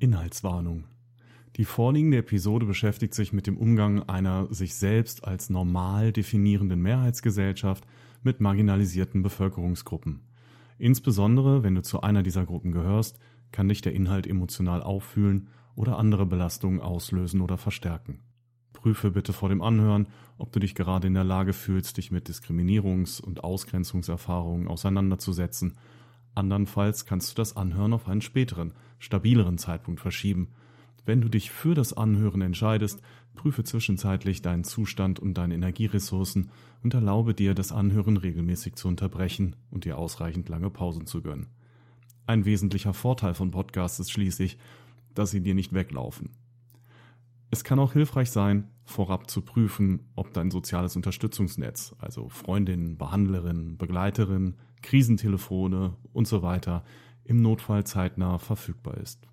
Inhaltswarnung. Die vorliegende Episode beschäftigt sich mit dem Umgang einer sich selbst als normal definierenden Mehrheitsgesellschaft mit marginalisierten Bevölkerungsgruppen. Insbesondere, wenn du zu einer dieser Gruppen gehörst, kann dich der Inhalt emotional auffühlen oder andere Belastungen auslösen oder verstärken. Prüfe bitte vor dem Anhören, ob du dich gerade in der Lage fühlst, dich mit Diskriminierungs- und Ausgrenzungserfahrungen auseinanderzusetzen. Andernfalls kannst du das Anhören auf einen späteren, stabileren Zeitpunkt verschieben. Wenn du dich für das Anhören entscheidest, prüfe zwischenzeitlich deinen Zustand und deine Energieressourcen und erlaube dir, das Anhören regelmäßig zu unterbrechen und dir ausreichend lange Pausen zu gönnen. Ein wesentlicher Vorteil von Podcasts ist schließlich, dass sie dir nicht weglaufen. Es kann auch hilfreich sein, vorab zu prüfen, ob dein soziales Unterstützungsnetz, also Freundinnen, Behandlerinnen, Begleiterinnen, Krisentelefone und so weiter, im Notfall zeitnah verfügbar ist.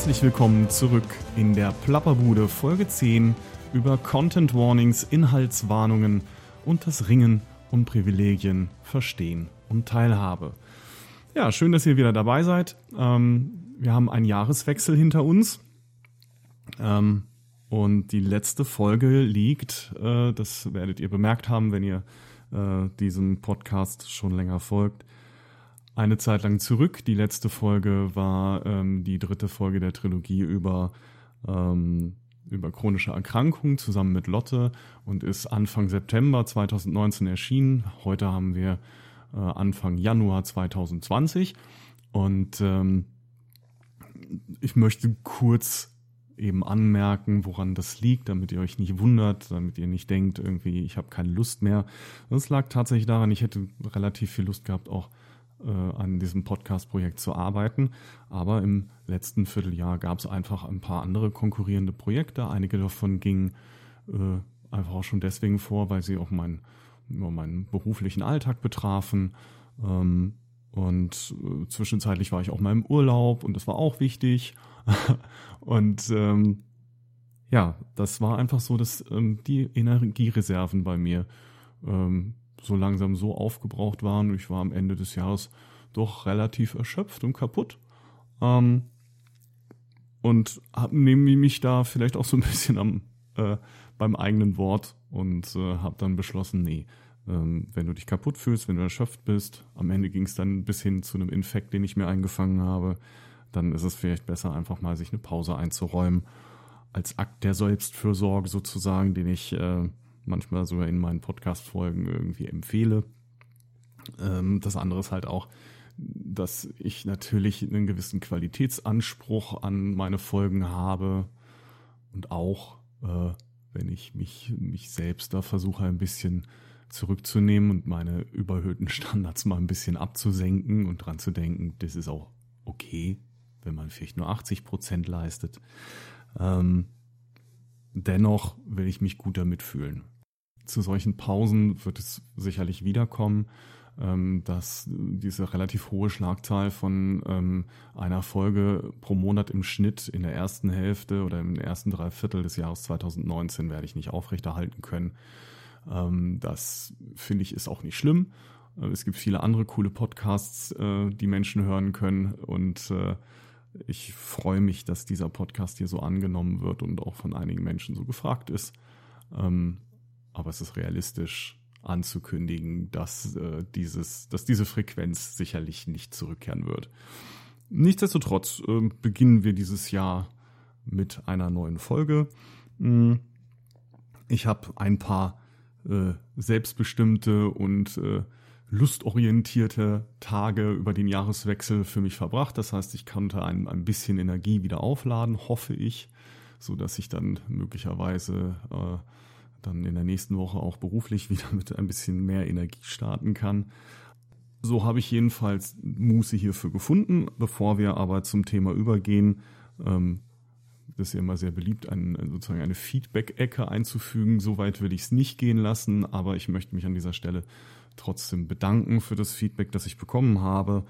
Herzlich willkommen zurück in der Plapperbude Folge 10 über Content Warnings, Inhaltswarnungen und das Ringen um Privilegien, Verstehen und Teilhabe. Ja, schön, dass ihr wieder dabei seid. Ähm, wir haben einen Jahreswechsel hinter uns. Ähm, und die letzte Folge liegt, äh, das werdet ihr bemerkt haben, wenn ihr äh, diesem Podcast schon länger folgt, eine Zeit lang zurück. Die letzte Folge war ähm, die dritte Folge der Trilogie über, ähm, über chronische Erkrankungen zusammen mit Lotte und ist Anfang September 2019 erschienen. Heute haben wir äh, Anfang Januar 2020 und ähm, ich möchte kurz eben anmerken, woran das liegt, damit ihr euch nicht wundert, damit ihr nicht denkt, irgendwie, ich habe keine Lust mehr. Das lag tatsächlich daran, ich hätte relativ viel Lust gehabt, auch an diesem Podcast-Projekt zu arbeiten. Aber im letzten Vierteljahr gab es einfach ein paar andere konkurrierende Projekte. Einige davon gingen äh, einfach auch schon deswegen vor, weil sie auch mein, meinen beruflichen Alltag betrafen. Ähm, und äh, zwischenzeitlich war ich auch mal im Urlaub und das war auch wichtig. und ähm, ja, das war einfach so, dass ähm, die Energiereserven bei mir ähm, so langsam so aufgebraucht waren. Ich war am Ende des Jahres doch relativ erschöpft und kaputt. Ähm, und nehme mich da vielleicht auch so ein bisschen am, äh, beim eigenen Wort und äh, habe dann beschlossen, nee, ähm, wenn du dich kaputt fühlst, wenn du erschöpft bist, am Ende ging es dann bis hin zu einem Infekt, den ich mir eingefangen habe, dann ist es vielleicht besser, einfach mal sich eine Pause einzuräumen, als Akt der Selbstfürsorge sozusagen, den ich äh, manchmal sogar in meinen Podcast-Folgen irgendwie empfehle. Ähm, das andere ist halt auch, dass ich natürlich einen gewissen Qualitätsanspruch an meine Folgen habe und auch, äh, wenn ich mich, mich selbst da versuche ein bisschen zurückzunehmen und meine überhöhten Standards mal ein bisschen abzusenken und dran zu denken, das ist auch okay, wenn man vielleicht nur 80 Prozent leistet. Ähm, dennoch will ich mich gut damit fühlen zu solchen Pausen wird es sicherlich wiederkommen, ähm, dass diese relativ hohe Schlagzahl von ähm, einer Folge pro Monat im Schnitt in der ersten Hälfte oder im ersten Dreiviertel des Jahres 2019 werde ich nicht aufrechterhalten können. Ähm, das finde ich ist auch nicht schlimm. Äh, es gibt viele andere coole Podcasts, äh, die Menschen hören können und äh, ich freue mich, dass dieser Podcast hier so angenommen wird und auch von einigen Menschen so gefragt ist. Ähm, aber es ist realistisch anzukündigen, dass, äh, dieses, dass diese Frequenz sicherlich nicht zurückkehren wird. Nichtsdestotrotz äh, beginnen wir dieses Jahr mit einer neuen Folge. Hm, ich habe ein paar äh, selbstbestimmte und äh, lustorientierte Tage über den Jahreswechsel für mich verbracht. Das heißt, ich konnte ein, ein bisschen Energie wieder aufladen, hoffe ich, so dass ich dann möglicherweise äh, dann in der nächsten Woche auch beruflich wieder mit ein bisschen mehr Energie starten kann. So habe ich jedenfalls Muße hierfür gefunden. Bevor wir aber zum Thema übergehen, ähm, das ist ja immer sehr beliebt, ein, sozusagen eine Feedback-Ecke einzufügen. Soweit würde ich es nicht gehen lassen, aber ich möchte mich an dieser Stelle trotzdem bedanken für das Feedback, das ich bekommen habe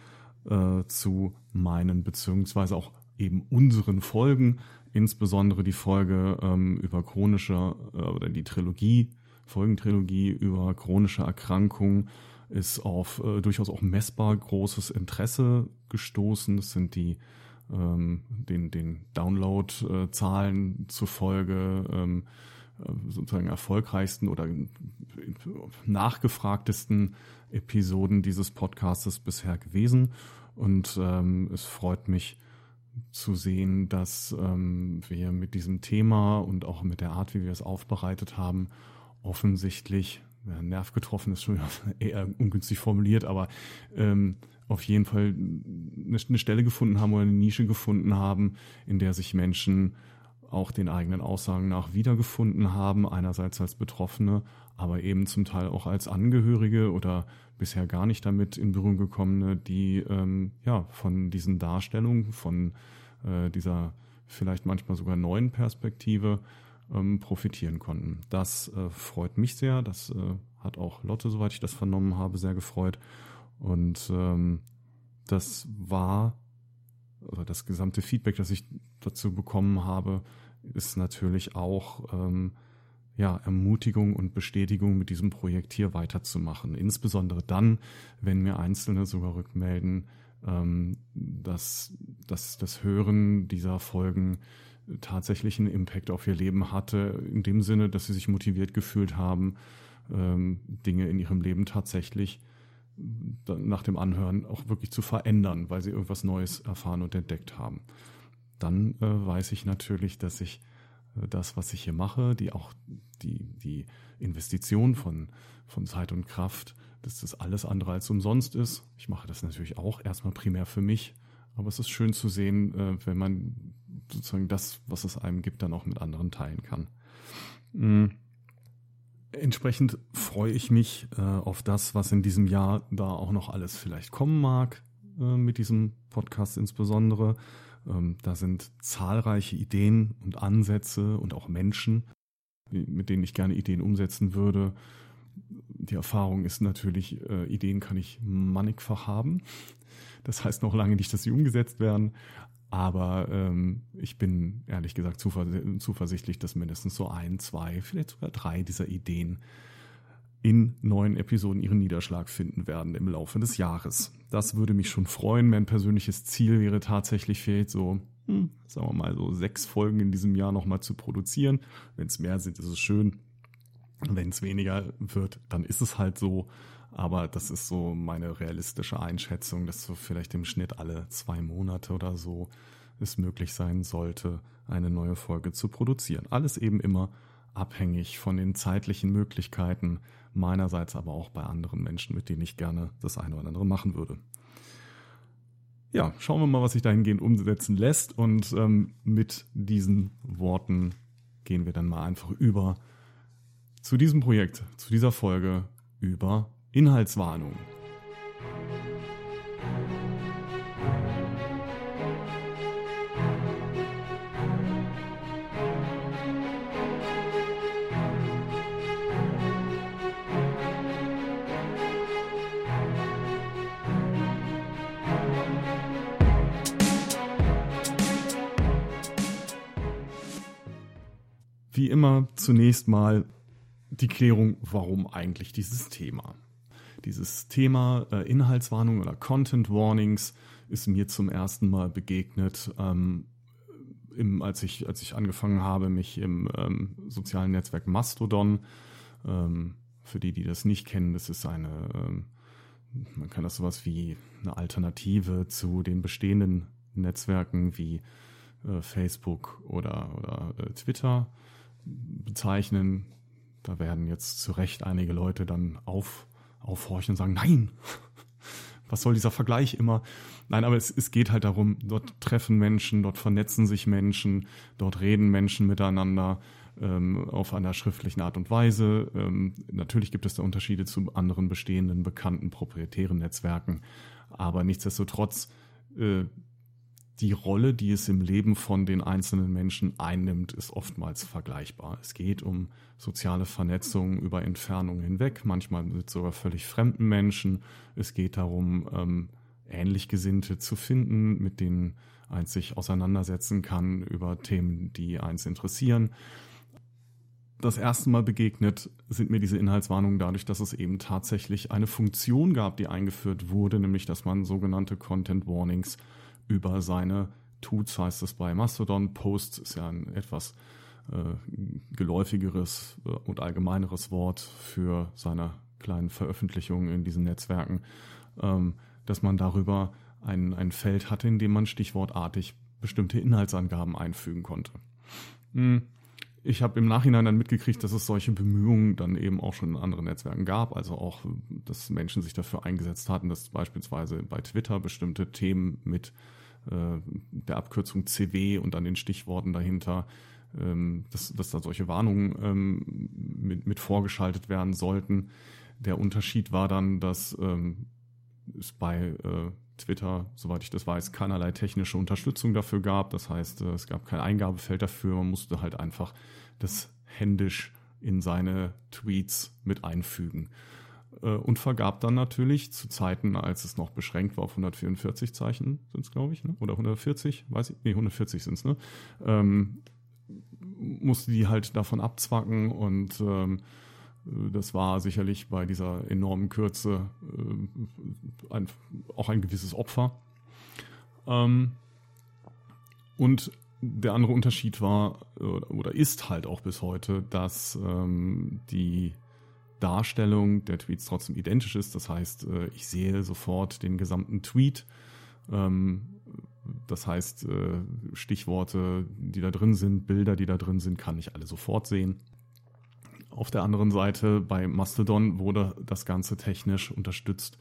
äh, zu meinen beziehungsweise auch eben unseren Folgen, insbesondere die Folge ähm, über chronische äh, oder die Trilogie, Folgentrilogie über chronische Erkrankungen ist auf äh, durchaus auch messbar großes Interesse gestoßen. Das sind die ähm, den, den Download-Zahlen zufolge ähm, äh, sozusagen erfolgreichsten oder nachgefragtesten Episoden dieses Podcastes bisher gewesen. Und ähm, es freut mich zu sehen, dass ähm, wir mit diesem Thema und auch mit der Art, wie wir es aufbereitet haben, offensichtlich, ja, Nerv getroffen ist schon eher ungünstig formuliert, aber ähm, auf jeden Fall eine Stelle gefunden haben oder eine Nische gefunden haben, in der sich Menschen auch den eigenen Aussagen nach wiedergefunden haben, einerseits als Betroffene, aber eben zum Teil auch als Angehörige oder bisher gar nicht damit in Berührung gekommene, die ähm, ja von diesen Darstellungen, von äh, dieser vielleicht manchmal sogar neuen Perspektive ähm, profitieren konnten. Das äh, freut mich sehr. Das äh, hat auch Lotte, soweit ich das vernommen habe, sehr gefreut. Und ähm, das war oder das gesamte Feedback, das ich dazu bekommen habe, ist natürlich auch ähm, ja, Ermutigung und Bestätigung mit diesem Projekt hier weiterzumachen. Insbesondere dann, wenn mir Einzelne sogar rückmelden, ähm, dass, dass das Hören dieser Folgen tatsächlich einen Impact auf ihr Leben hatte, in dem Sinne, dass sie sich motiviert gefühlt haben, ähm, Dinge in ihrem Leben tatsächlich nach dem Anhören auch wirklich zu verändern, weil sie irgendwas Neues erfahren und entdeckt haben. Dann äh, weiß ich natürlich, dass ich das, was ich hier mache, die auch die, die Investition von, von Zeit und Kraft, dass das alles andere als umsonst ist. Ich mache das natürlich auch erstmal primär für mich, aber es ist schön zu sehen, äh, wenn man sozusagen das, was es einem gibt, dann auch mit anderen teilen kann. Mhm. Entsprechend freue ich mich äh, auf das, was in diesem Jahr da auch noch alles vielleicht kommen mag, äh, mit diesem Podcast insbesondere. Ähm, da sind zahlreiche Ideen und Ansätze und auch Menschen, mit denen ich gerne Ideen umsetzen würde. Die Erfahrung ist natürlich, äh, Ideen kann ich mannigfach haben. Das heißt noch lange nicht, dass sie umgesetzt werden. Aber ähm, ich bin ehrlich gesagt zuversichtlich, dass mindestens so ein, zwei, vielleicht sogar drei dieser Ideen in neuen Episoden ihren Niederschlag finden werden im Laufe des Jahres. Das würde mich schon freuen. Mein persönliches Ziel wäre tatsächlich vielleicht so, hm, sagen wir mal, so sechs Folgen in diesem Jahr nochmal zu produzieren. Wenn es mehr sind, ist es schön. Wenn es weniger wird, dann ist es halt so. Aber das ist so meine realistische Einschätzung, dass so vielleicht im Schnitt alle zwei Monate oder so es möglich sein sollte, eine neue Folge zu produzieren. Alles eben immer abhängig von den zeitlichen Möglichkeiten meinerseits, aber auch bei anderen Menschen, mit denen ich gerne das eine oder andere machen würde. Ja, schauen wir mal, was sich dahingehend umsetzen lässt. Und ähm, mit diesen Worten gehen wir dann mal einfach über zu diesem Projekt, zu dieser Folge über Inhaltswarnung. Immer zunächst mal die Klärung, warum eigentlich dieses Thema. Dieses Thema äh, Inhaltswarnung oder Content Warnings ist mir zum ersten Mal begegnet, ähm, im, als, ich, als ich angefangen habe, mich im ähm, sozialen Netzwerk Mastodon, ähm, für die, die das nicht kennen, das ist eine, ähm, man kann das sowas wie eine Alternative zu den bestehenden Netzwerken wie äh, Facebook oder, oder äh, Twitter bezeichnen. Da werden jetzt zu Recht einige Leute dann auf, aufhorchen und sagen, nein, was soll dieser Vergleich immer? Nein, aber es, es geht halt darum, dort treffen Menschen, dort vernetzen sich Menschen, dort reden Menschen miteinander ähm, auf einer schriftlichen Art und Weise. Ähm, natürlich gibt es da Unterschiede zu anderen bestehenden, bekannten, proprietären Netzwerken, aber nichtsdestotrotz äh, die Rolle, die es im Leben von den einzelnen Menschen einnimmt, ist oftmals vergleichbar. Es geht um soziale Vernetzung über Entfernungen hinweg, manchmal mit sogar völlig fremden Menschen. Es geht darum, ähm, ähnlich zu finden, mit denen eins sich auseinandersetzen kann über Themen, die eins interessieren. Das erste Mal begegnet sind mir diese Inhaltswarnungen dadurch, dass es eben tatsächlich eine Funktion gab, die eingeführt wurde, nämlich dass man sogenannte Content Warnings über seine Tuts, heißt es bei Mastodon. Posts ist ja ein etwas äh, geläufigeres äh, und allgemeineres Wort für seine kleinen Veröffentlichungen in diesen Netzwerken, ähm, dass man darüber ein, ein Feld hatte, in dem man stichwortartig bestimmte Inhaltsangaben einfügen konnte. Hm. Ich habe im Nachhinein dann mitgekriegt, dass es solche Bemühungen dann eben auch schon in anderen Netzwerken gab, also auch, dass Menschen sich dafür eingesetzt hatten, dass beispielsweise bei Twitter bestimmte Themen mit der Abkürzung CW und dann den Stichworten dahinter, ähm, dass, dass da solche Warnungen ähm, mit, mit vorgeschaltet werden sollten. Der Unterschied war dann, dass ähm, es bei äh, Twitter, soweit ich das weiß, keinerlei technische Unterstützung dafür gab. Das heißt, äh, es gab kein Eingabefeld dafür. Man musste halt einfach das händisch in seine Tweets mit einfügen. Äh, und vergab dann natürlich zu Zeiten, als es noch beschränkt war auf 144 Zeichen, sind es, glaube ich, ne? oder 140, weiß ich, nee, 140 sind es, ne? Ähm, musste die halt davon abzwacken und ähm, das war sicherlich bei dieser enormen Kürze äh, ein, auch ein gewisses Opfer. Ähm, und der andere Unterschied war oder ist halt auch bis heute, dass ähm, die Darstellung der Tweets trotzdem identisch ist. Das heißt, äh, ich sehe sofort den gesamten Tweet. Ähm, das heißt, äh, Stichworte, die da drin sind, Bilder, die da drin sind, kann ich alle sofort sehen. Auf der anderen Seite bei Mastodon wurde das Ganze technisch unterstützt.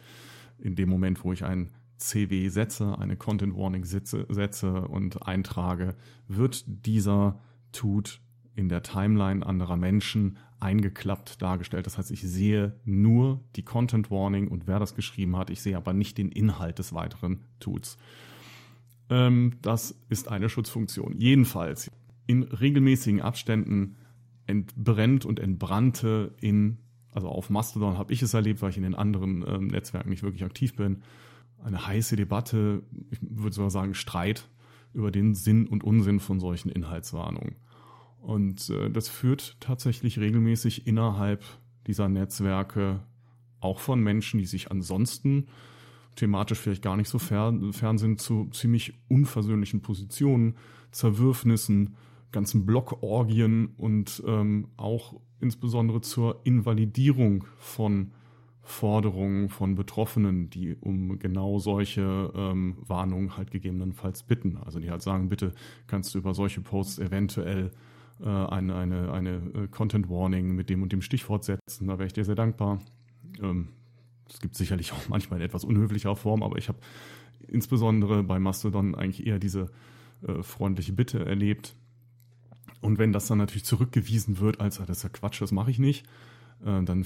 In dem Moment, wo ich ein CW setze, eine Content Warning setze, setze und eintrage, wird dieser Tut in der Timeline anderer Menschen eingeklappt dargestellt. Das heißt, ich sehe nur die Content Warning und wer das geschrieben hat. Ich sehe aber nicht den Inhalt des weiteren Tuts. Ähm, das ist eine Schutzfunktion. Jedenfalls in regelmäßigen Abständen entbrennt und entbrannte in, also auf Mastodon habe ich es erlebt, weil ich in den anderen ähm, Netzwerken nicht wirklich aktiv bin, eine heiße Debatte, ich würde sogar sagen Streit über den Sinn und Unsinn von solchen Inhaltswarnungen. Und äh, das führt tatsächlich regelmäßig innerhalb dieser Netzwerke auch von Menschen, die sich ansonsten thematisch vielleicht gar nicht so fern, fern sind, zu ziemlich unversöhnlichen Positionen, Zerwürfnissen, ganzen Blockorgien und ähm, auch insbesondere zur Invalidierung von Forderungen von Betroffenen, die um genau solche ähm, Warnungen halt gegebenenfalls bitten. Also die halt sagen, bitte kannst du über solche Posts eventuell äh, eine, eine, eine äh, Content Warning mit dem und dem Stichwort setzen. Da wäre ich dir sehr dankbar. Ähm, es gibt sicherlich auch manchmal in etwas unhöflicher Form, aber ich habe insbesondere bei Mastodon eigentlich eher diese äh, freundliche Bitte erlebt. Und wenn das dann natürlich zurückgewiesen wird, als ah, das ist ja Quatsch, das mache ich nicht, äh, dann äh,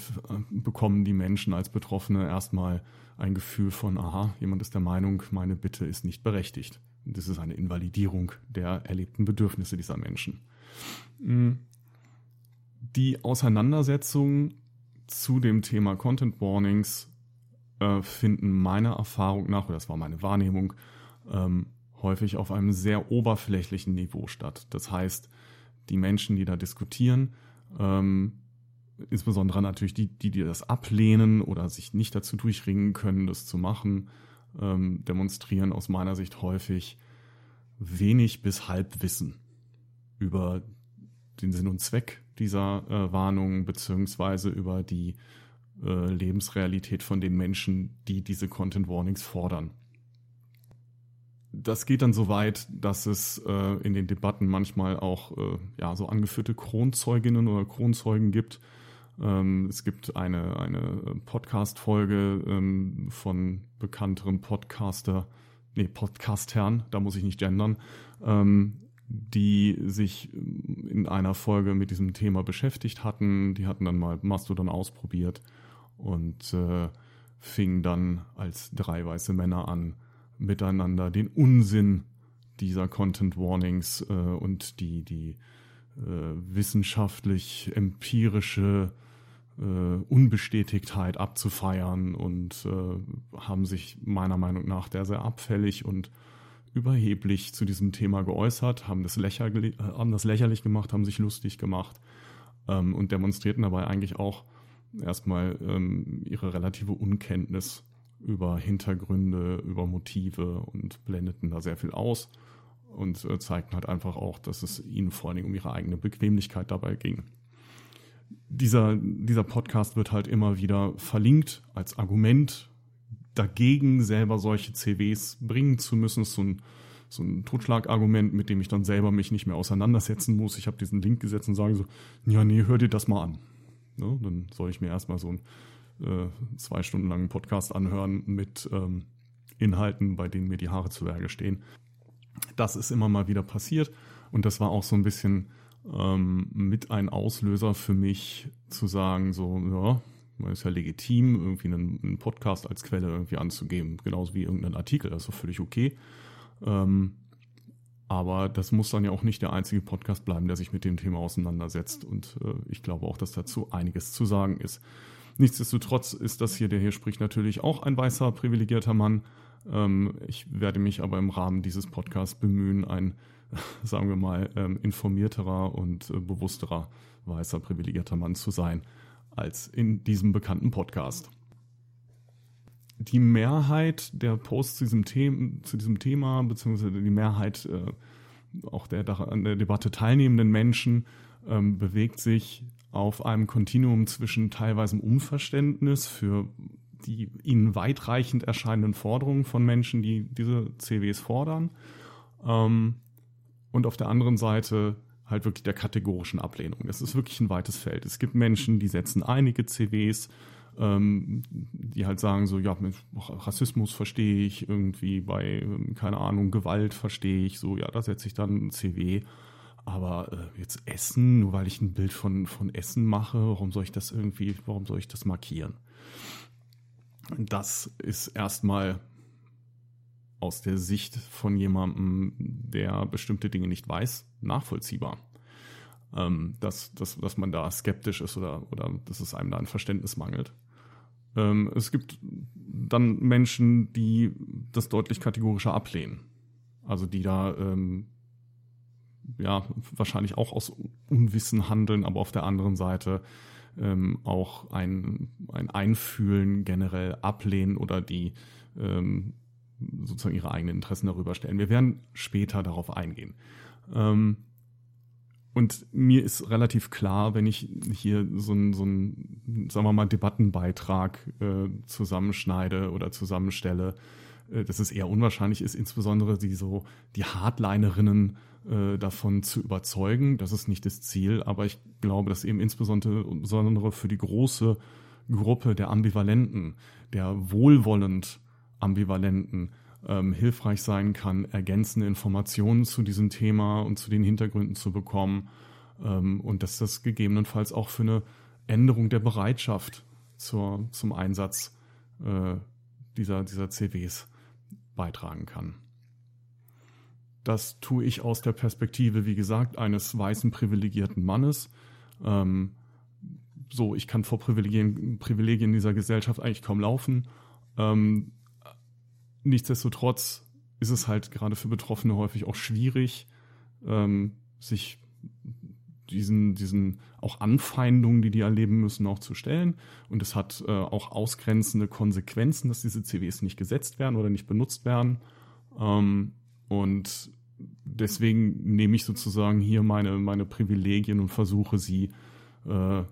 bekommen die Menschen als Betroffene erstmal ein Gefühl von, aha, jemand ist der Meinung, meine Bitte ist nicht berechtigt. Das ist eine Invalidierung der erlebten Bedürfnisse dieser Menschen. Mm. Die Auseinandersetzung zu dem Thema Content Warnings äh, finden meiner Erfahrung nach, oder das war meine Wahrnehmung, ähm, häufig auf einem sehr oberflächlichen Niveau statt. Das heißt, die Menschen, die da diskutieren, ähm, insbesondere natürlich die, die, die das ablehnen oder sich nicht dazu durchringen können, das zu machen, ähm, demonstrieren aus meiner Sicht häufig wenig bis Halbwissen über den Sinn und Zweck dieser äh, Warnung beziehungsweise über die äh, Lebensrealität von den Menschen, die diese Content Warnings fordern. das geht dann so weit, dass es äh, in den Debatten manchmal auch äh, ja, so angeführte Kronzeuginnen oder Kronzeugen gibt. Ähm, es gibt eine, eine Podcast-Folge ähm, von bekannteren Podcaster, nee, Podcastern, da muss ich nicht gendern, ähm, die sich in einer Folge mit diesem Thema beschäftigt hatten. Die hatten dann mal Mastodon ausprobiert und äh, fingen dann als drei weiße Männer an, miteinander den Unsinn dieser Content Warnings äh, und die, die äh, wissenschaftlich empirische äh, Unbestätigtheit abzufeiern und äh, haben sich meiner Meinung nach der sehr abfällig und überheblich zu diesem Thema geäußert, haben das, lächerlich, äh, haben das lächerlich gemacht, haben sich lustig gemacht ähm, und demonstrierten dabei eigentlich auch erstmal ähm, ihre relative Unkenntnis über Hintergründe, über Motive und blendeten da sehr viel aus und äh, zeigten halt einfach auch, dass es ihnen vor allen Dingen um ihre eigene Bequemlichkeit dabei ging. Dieser, dieser Podcast wird halt immer wieder verlinkt als Argument dagegen, selber solche CWs bringen zu müssen. Das ist so ein, so ein Totschlagargument, mit dem ich dann selber mich nicht mehr auseinandersetzen muss. Ich habe diesen Link gesetzt und sage so, ja, nee, hör dir das mal an. Ne? Dann soll ich mir erstmal so ein äh, zwei Stunden langen Podcast anhören mit ähm, Inhalten, bei denen mir die Haare zu Berge stehen. Das ist immer mal wieder passiert und das war auch so ein bisschen ähm, mit ein Auslöser für mich zu sagen, so, ja, man ist ja legitim, irgendwie einen, einen, Podcast als Quelle irgendwie anzugeben, genauso wie irgendein Artikel, das ist doch völlig okay. Ähm, aber das muss dann ja auch nicht der einzige Podcast bleiben, der sich mit dem Thema auseinandersetzt. Und äh, ich glaube auch, dass dazu einiges zu sagen ist. Nichtsdestotrotz ist das hier, der hier spricht, natürlich auch ein weißer, privilegierter Mann. Ähm, ich werde mich aber im Rahmen dieses Podcasts bemühen, ein, sagen wir mal, ähm, informierterer und äh, bewussterer weißer, privilegierter Mann zu sein als in diesem bekannten Podcast. Die Mehrheit der Posts zu diesem, The zu diesem Thema, beziehungsweise die Mehrheit äh, auch der an der Debatte teilnehmenden Menschen, ähm, bewegt sich auf einem Kontinuum zwischen teilweise Unverständnis für die ihnen weitreichend erscheinenden Forderungen von Menschen, die diese CWs fordern, ähm, und auf der anderen Seite halt wirklich der kategorischen Ablehnung. Es ist wirklich ein weites Feld. Es gibt Menschen, die setzen einige CWs, ähm, die halt sagen so, ja, Rassismus verstehe ich irgendwie, bei, keine Ahnung, Gewalt verstehe ich, so, ja, da setze ich dann ein CW. Aber äh, jetzt Essen, nur weil ich ein Bild von, von Essen mache, warum soll ich das irgendwie, warum soll ich das markieren? Das ist erstmal aus der Sicht von jemandem, der bestimmte Dinge nicht weiß, nachvollziehbar. Ähm, dass, dass, dass man da skeptisch ist oder, oder dass es einem da ein Verständnis mangelt. Ähm, es gibt dann Menschen, die das deutlich kategorischer ablehnen. Also die da ähm, ja, wahrscheinlich auch aus Unwissen handeln, aber auf der anderen Seite ähm, auch ein, ein Einfühlen generell ablehnen oder die ähm, sozusagen ihre eigenen Interessen darüber stellen. Wir werden später darauf eingehen. Ähm, und mir ist relativ klar, wenn ich hier so einen, so sagen wir mal, Debattenbeitrag äh, zusammenschneide oder zusammenstelle, äh, dass es eher unwahrscheinlich ist, insbesondere die so die Hardlinerinnen äh, davon zu überzeugen. Das ist nicht das Ziel, aber ich glaube, dass eben insbesondere für die große Gruppe der Ambivalenten, der wohlwollend Ambivalenten, ähm, hilfreich sein kann, ergänzende Informationen zu diesem Thema und zu den Hintergründen zu bekommen ähm, und dass das gegebenenfalls auch für eine Änderung der Bereitschaft zur, zum Einsatz äh, dieser, dieser CWs beitragen kann. Das tue ich aus der Perspektive, wie gesagt, eines weißen privilegierten Mannes. Ähm, so, ich kann vor Privilegien, Privilegien dieser Gesellschaft eigentlich kaum laufen. Ähm, nichtsdestotrotz ist es halt gerade für Betroffene häufig auch schwierig, ähm, sich diesen, diesen auch Anfeindungen, die die erleben müssen, auch zu stellen. Und es hat äh, auch ausgrenzende Konsequenzen, dass diese CWs nicht gesetzt werden oder nicht benutzt werden. Ähm, und deswegen nehme ich sozusagen hier meine, meine Privilegien und versuche sie äh,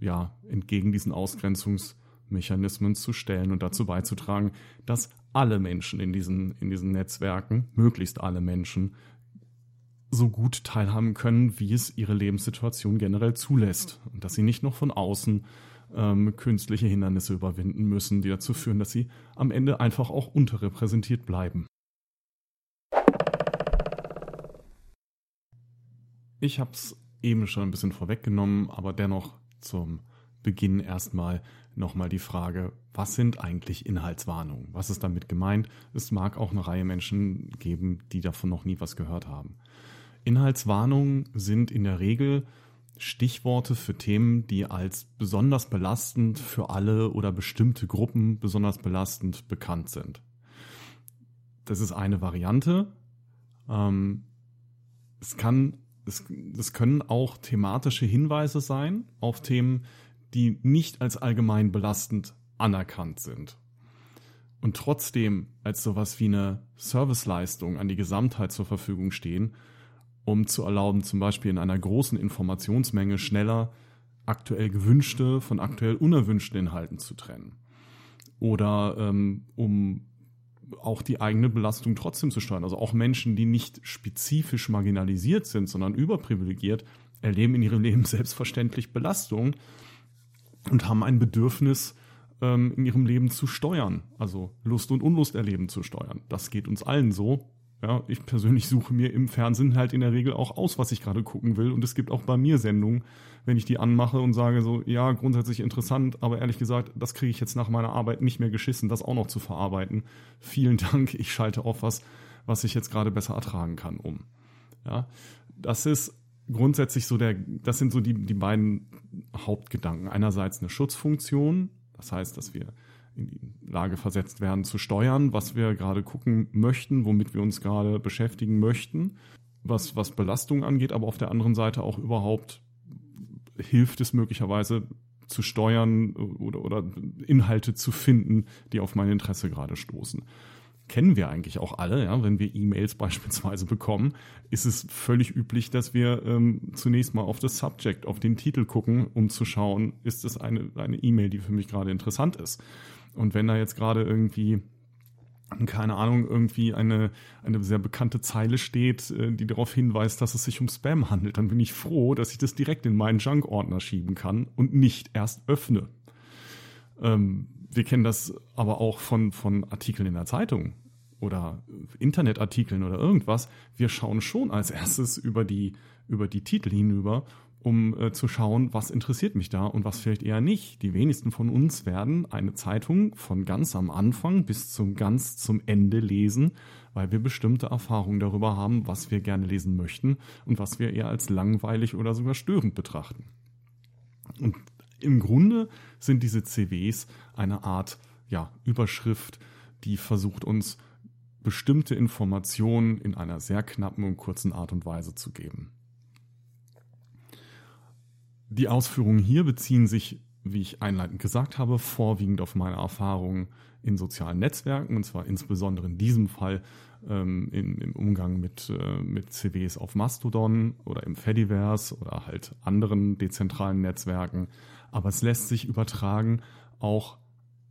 ja entgegen diesen Ausgrenzungsmechanismen zu stellen und dazu beizutragen, dass alle Menschen in diesen, in diesen Netzwerken, möglichst alle Menschen, so gut teilhaben können, wie es ihre Lebenssituation generell zulässt. Und dass sie nicht noch von außen ähm, künstliche Hindernisse überwinden müssen, die dazu führen, dass sie am Ende einfach auch unterrepräsentiert bleiben. Ich habe es eben schon ein bisschen vorweggenommen, aber dennoch zum Beginn erstmal nochmal die Frage, was sind eigentlich Inhaltswarnungen? Was ist damit gemeint? Es mag auch eine Reihe Menschen geben, die davon noch nie was gehört haben. Inhaltswarnungen sind in der Regel Stichworte für Themen, die als besonders belastend für alle oder bestimmte Gruppen besonders belastend bekannt sind. Das ist eine Variante. Ähm, es kann, es, es können auch thematische Hinweise sein auf Themen, die nicht als allgemein belastend anerkannt sind und trotzdem als sowas wie eine Serviceleistung an die Gesamtheit zur Verfügung stehen, um zu erlauben, zum Beispiel in einer großen Informationsmenge schneller aktuell gewünschte von aktuell unerwünschten Inhalten zu trennen. Oder ähm, um auch die eigene Belastung trotzdem zu steuern. Also auch Menschen, die nicht spezifisch marginalisiert sind, sondern überprivilegiert, erleben in ihrem Leben selbstverständlich Belastung und haben ein Bedürfnis, ähm, in ihrem Leben zu steuern, also Lust und Unlust erleben zu steuern. Das geht uns allen so. Ja, ich persönlich suche mir im Fernsehen halt in der Regel auch aus, was ich gerade gucken will. Und es gibt auch bei mir Sendungen, wenn ich die anmache und sage so, ja, grundsätzlich interessant, aber ehrlich gesagt, das kriege ich jetzt nach meiner Arbeit nicht mehr geschissen, das auch noch zu verarbeiten. Vielen Dank, ich schalte auf was, was ich jetzt gerade besser ertragen kann, um. Ja, das ist grundsätzlich so der, das sind so die, die beiden Hauptgedanken. Einerseits eine Schutzfunktion, das heißt, dass wir in die Lage versetzt werden zu steuern, was wir gerade gucken möchten, womit wir uns gerade beschäftigen möchten, was, was Belastung angeht, aber auf der anderen Seite auch überhaupt hilft es möglicherweise zu steuern oder, oder Inhalte zu finden, die auf mein Interesse gerade stoßen kennen wir eigentlich auch alle. Ja? Wenn wir E-Mails beispielsweise bekommen, ist es völlig üblich, dass wir ähm, zunächst mal auf das Subject, auf den Titel gucken, um zu schauen, ist es eine E-Mail, die für mich gerade interessant ist. Und wenn da jetzt gerade irgendwie keine Ahnung, irgendwie eine, eine sehr bekannte Zeile steht, äh, die darauf hinweist, dass es sich um Spam handelt, dann bin ich froh, dass ich das direkt in meinen Junk-Ordner schieben kann und nicht erst öffne. Ähm, wir kennen das aber auch von, von Artikeln in der Zeitung oder Internetartikeln oder irgendwas. Wir schauen schon als erstes über die, über die Titel hinüber, um äh, zu schauen, was interessiert mich da und was vielleicht eher nicht. Die wenigsten von uns werden eine Zeitung von ganz am Anfang bis zum ganz zum Ende lesen, weil wir bestimmte Erfahrungen darüber haben, was wir gerne lesen möchten und was wir eher als langweilig oder sogar störend betrachten. Und im Grunde sind diese CWs eine Art ja, Überschrift, die versucht uns bestimmte Informationen in einer sehr knappen und kurzen Art und Weise zu geben. Die Ausführungen hier beziehen sich, wie ich einleitend gesagt habe, vorwiegend auf meine Erfahrungen in sozialen Netzwerken und zwar insbesondere in diesem Fall ähm, in, im Umgang mit, äh, mit CWs auf Mastodon oder im Fediverse oder halt anderen dezentralen Netzwerken. Aber es lässt sich übertragen auch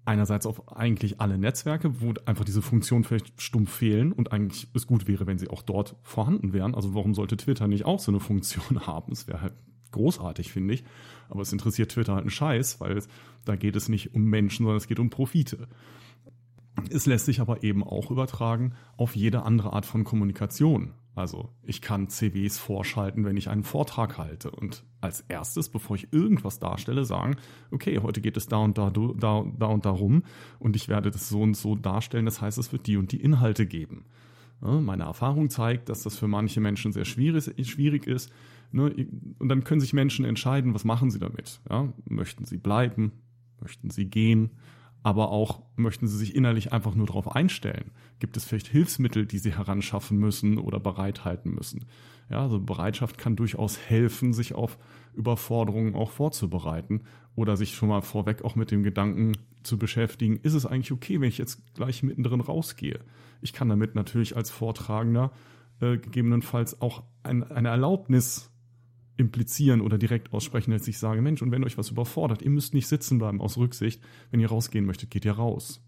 einerseits auf eigentlich alle Netzwerke, wo einfach diese Funktionen vielleicht stumpf fehlen und eigentlich es gut wäre, wenn sie auch dort vorhanden wären. Also warum sollte Twitter nicht auch so eine Funktion haben? Es wäre halt großartig, finde ich. Aber es interessiert Twitter halt einen Scheiß, weil da geht es nicht um Menschen, sondern es geht um Profite. Es lässt sich aber eben auch übertragen auf jede andere Art von Kommunikation. Also ich kann CWs vorschalten, wenn ich einen Vortrag halte und als erstes, bevor ich irgendwas darstelle, sagen, okay, heute geht es da und da, da, da und darum und ich werde das so und so darstellen. Das heißt, es wird die und die Inhalte geben. meine Erfahrung zeigt, dass das für manche Menschen sehr schwierig, ist. Ne, und dann können sich Menschen entscheiden, was machen sie damit. möchten sie bleiben? Möchten sie gehen? Aber auch möchten sie sich innerlich einfach nur darauf einstellen? Gibt es vielleicht Hilfsmittel, die sie heranschaffen müssen oder bereithalten müssen? Ja, also Bereitschaft kann durchaus helfen, sich auf Überforderungen auch vorzubereiten oder sich schon mal vorweg auch mit dem Gedanken zu beschäftigen, ist es eigentlich okay, wenn ich jetzt gleich mittendrin rausgehe? Ich kann damit natürlich als Vortragender äh, gegebenenfalls auch ein, eine Erlaubnis implizieren oder direkt aussprechen, als ich sage, Mensch, und wenn euch was überfordert, ihr müsst nicht sitzen bleiben aus Rücksicht. Wenn ihr rausgehen möchtet, geht ihr raus.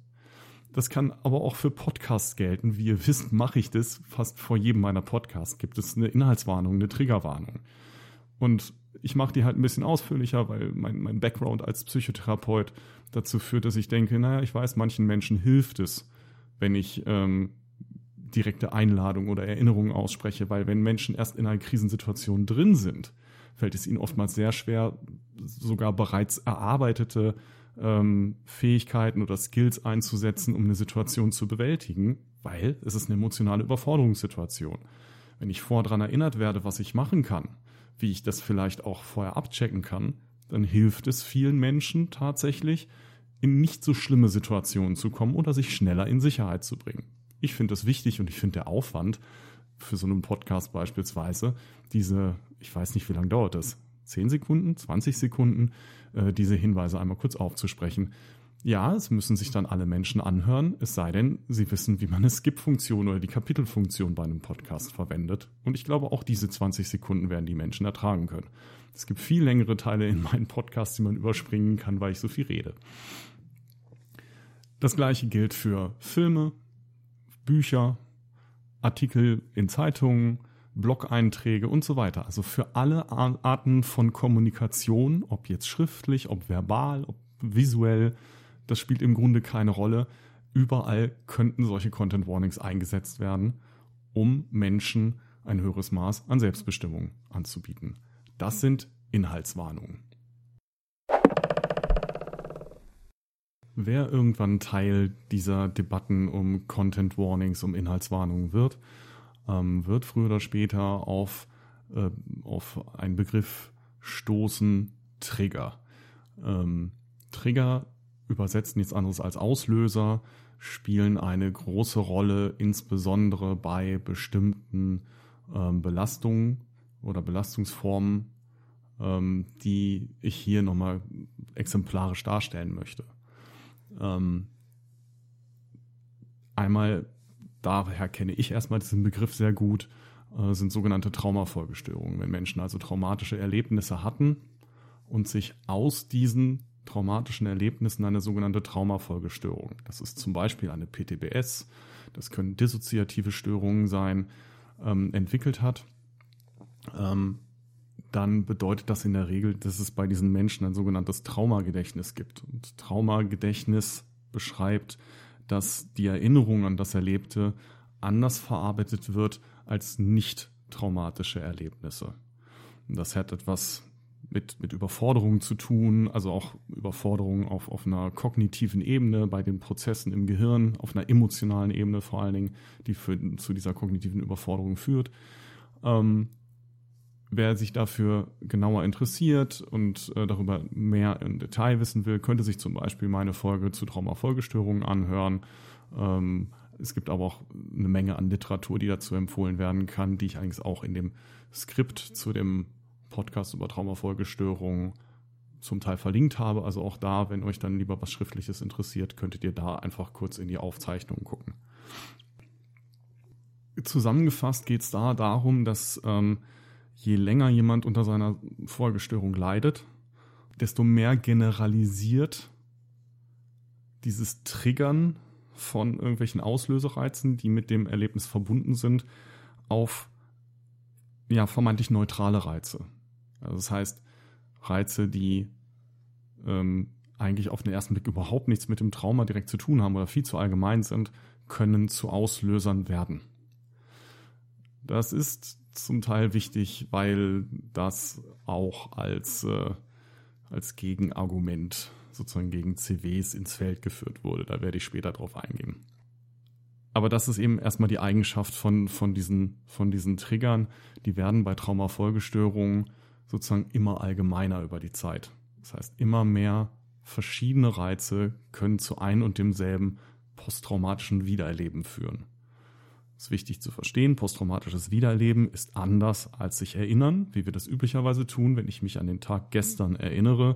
Das kann aber auch für Podcasts gelten. Wie ihr wisst, mache ich das fast vor jedem meiner Podcasts. Gibt es eine Inhaltswarnung, eine Triggerwarnung. Und ich mache die halt ein bisschen ausführlicher, weil mein, mein Background als Psychotherapeut dazu führt, dass ich denke, naja, ich weiß, manchen Menschen hilft es, wenn ich ähm, direkte Einladungen oder Erinnerungen ausspreche, weil wenn Menschen erst in einer Krisensituation drin sind, fällt es ihnen oftmals sehr schwer, sogar bereits erarbeitete ähm, Fähigkeiten oder Skills einzusetzen, um eine Situation zu bewältigen, weil es ist eine emotionale Überforderungssituation. Wenn ich vorher daran erinnert werde, was ich machen kann, wie ich das vielleicht auch vorher abchecken kann, dann hilft es vielen Menschen tatsächlich, in nicht so schlimme Situationen zu kommen oder sich schneller in Sicherheit zu bringen. Ich finde das wichtig und ich finde der Aufwand für so einen Podcast beispielsweise, diese, ich weiß nicht, wie lange dauert das, 10 Sekunden, 20 Sekunden, äh, diese Hinweise einmal kurz aufzusprechen. Ja, es müssen sich dann alle Menschen anhören, es sei denn, sie wissen, wie man eine Skip-Funktion oder die Kapitelfunktion bei einem Podcast verwendet. Und ich glaube, auch diese 20 Sekunden werden die Menschen ertragen können. Es gibt viel längere Teile in meinen Podcasts, die man überspringen kann, weil ich so viel rede. Das gleiche gilt für Filme, Bücher, Artikel in Zeitungen, Blog-Einträge und so weiter. Also für alle Arten von Kommunikation, ob jetzt schriftlich, ob verbal, ob visuell, das spielt im Grunde keine Rolle. Überall könnten solche Content Warnings eingesetzt werden, um Menschen ein höheres Maß an Selbstbestimmung anzubieten. Das sind Inhaltswarnungen. Wer irgendwann Teil dieser Debatten um Content Warnings, um Inhaltswarnungen wird, ähm, wird früher oder später auf, äh, auf einen Begriff stoßen, Trigger. Ähm, Trigger übersetzt nichts anderes als Auslöser, spielen eine große Rolle, insbesondere bei bestimmten ähm, Belastungen oder Belastungsformen, ähm, die ich hier nochmal exemplarisch darstellen möchte. Ähm, einmal daher kenne ich erstmal diesen Begriff sehr gut, äh, sind sogenannte Traumafolgestörungen. Wenn Menschen also traumatische Erlebnisse hatten und sich aus diesen traumatischen Erlebnissen eine sogenannte Traumafolgestörung, das ist zum Beispiel eine PTBS, das können dissoziative Störungen sein, ähm, entwickelt hat, ähm, dann bedeutet das in der Regel, dass es bei diesen Menschen ein sogenanntes Traumagedächtnis gibt. Und Traumagedächtnis beschreibt, dass die Erinnerung an das Erlebte anders verarbeitet wird als nicht traumatische Erlebnisse. Und das hat etwas mit, mit Überforderungen zu tun, also auch Überforderungen auf, auf einer kognitiven Ebene, bei den Prozessen im Gehirn, auf einer emotionalen Ebene vor allen Dingen, die für, zu dieser kognitiven Überforderung führt. Ähm, Wer sich dafür genauer interessiert und äh, darüber mehr im Detail wissen will, könnte sich zum Beispiel meine Folge zu Traumafolgestörungen anhören. Ähm, es gibt aber auch eine Menge an Literatur, die dazu empfohlen werden kann, die ich eigentlich auch in dem Skript zu dem Podcast über Traumafolgestörungen zum Teil verlinkt habe. Also auch da, wenn euch dann lieber was Schriftliches interessiert, könntet ihr da einfach kurz in die Aufzeichnungen gucken. Zusammengefasst geht es da darum, dass ähm, je länger jemand unter seiner Folgestörung leidet, desto mehr generalisiert dieses Triggern von irgendwelchen Auslösereizen, die mit dem Erlebnis verbunden sind, auf ja, vermeintlich neutrale Reize. Also das heißt, Reize, die ähm, eigentlich auf den ersten Blick überhaupt nichts mit dem Trauma direkt zu tun haben oder viel zu allgemein sind, können zu Auslösern werden. Das ist zum Teil wichtig, weil das auch als, äh, als Gegenargument sozusagen gegen CWs ins Feld geführt wurde. Da werde ich später drauf eingehen. Aber das ist eben erstmal die Eigenschaft von, von, diesen, von diesen Triggern. Die werden bei Traumafolgestörungen sozusagen immer allgemeiner über die Zeit. Das heißt, immer mehr verschiedene Reize können zu ein und demselben posttraumatischen Wiedererleben führen ist wichtig zu verstehen, posttraumatisches Wiedererleben ist anders als sich erinnern, wie wir das üblicherweise tun. Wenn ich mich an den Tag gestern erinnere,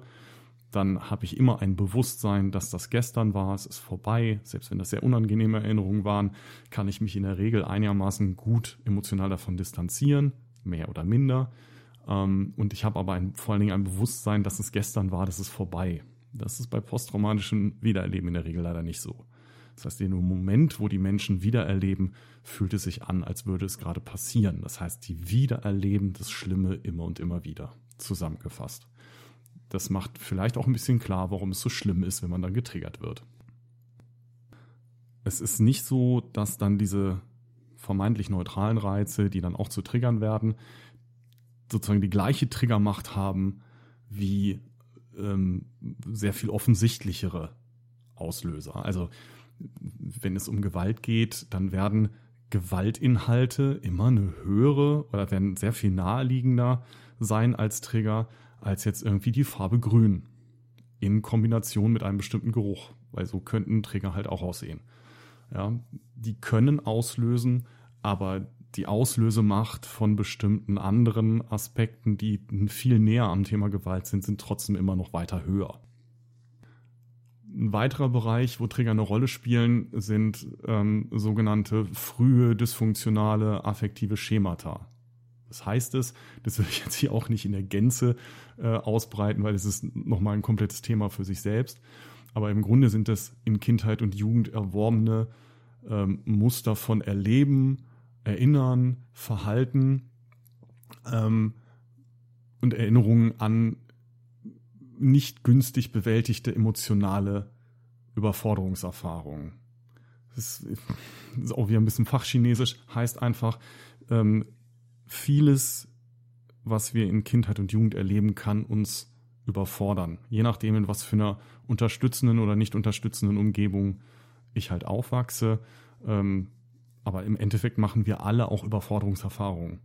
dann habe ich immer ein Bewusstsein, dass das gestern war, es ist vorbei. Selbst wenn das sehr unangenehme Erinnerungen waren, kann ich mich in der Regel einigermaßen gut emotional davon distanzieren, mehr oder minder. Ähm, und ich habe aber ein, vor allen Dingen ein Bewusstsein, dass es gestern war, das ist vorbei. Das ist bei posttraumatischem Wiedererleben in der Regel leider nicht so. Das heißt, in dem Moment, wo die Menschen wiedererleben, fühlt es sich an, als würde es gerade passieren. Das heißt, die wiedererleben das Schlimme immer und immer wieder zusammengefasst. Das macht vielleicht auch ein bisschen klar, warum es so schlimm ist, wenn man dann getriggert wird. Es ist nicht so, dass dann diese vermeintlich neutralen Reize, die dann auch zu Triggern werden, sozusagen die gleiche Triggermacht haben wie ähm, sehr viel offensichtlichere Auslöser. Also wenn es um Gewalt geht, dann werden Gewaltinhalte immer eine höhere oder werden sehr viel naheliegender sein als Trigger als jetzt irgendwie die Farbe Grün in Kombination mit einem bestimmten Geruch, weil so könnten Trigger halt auch aussehen. Ja, die können auslösen, aber die Auslösemacht von bestimmten anderen Aspekten, die viel näher am Thema Gewalt sind, sind trotzdem immer noch weiter höher. Ein weiterer Bereich, wo Trigger eine Rolle spielen, sind ähm, sogenannte frühe dysfunktionale affektive Schemata. Das heißt es, das will ich jetzt hier auch nicht in der Gänze äh, ausbreiten, weil es ist nochmal ein komplettes Thema für sich selbst. Aber im Grunde sind das in Kindheit und Jugend erworbene ähm, Muster von Erleben, Erinnern, Verhalten ähm, und Erinnerungen an nicht günstig bewältigte emotionale ist, das ist auch wieder ein bisschen fachchinesisch, heißt einfach, ähm, vieles, was wir in Kindheit und Jugend erleben, kann uns überfordern. Je nachdem, in was für einer unterstützenden oder nicht unterstützenden Umgebung ich halt aufwachse. Ähm, aber im Endeffekt machen wir alle auch Überforderungserfahrungen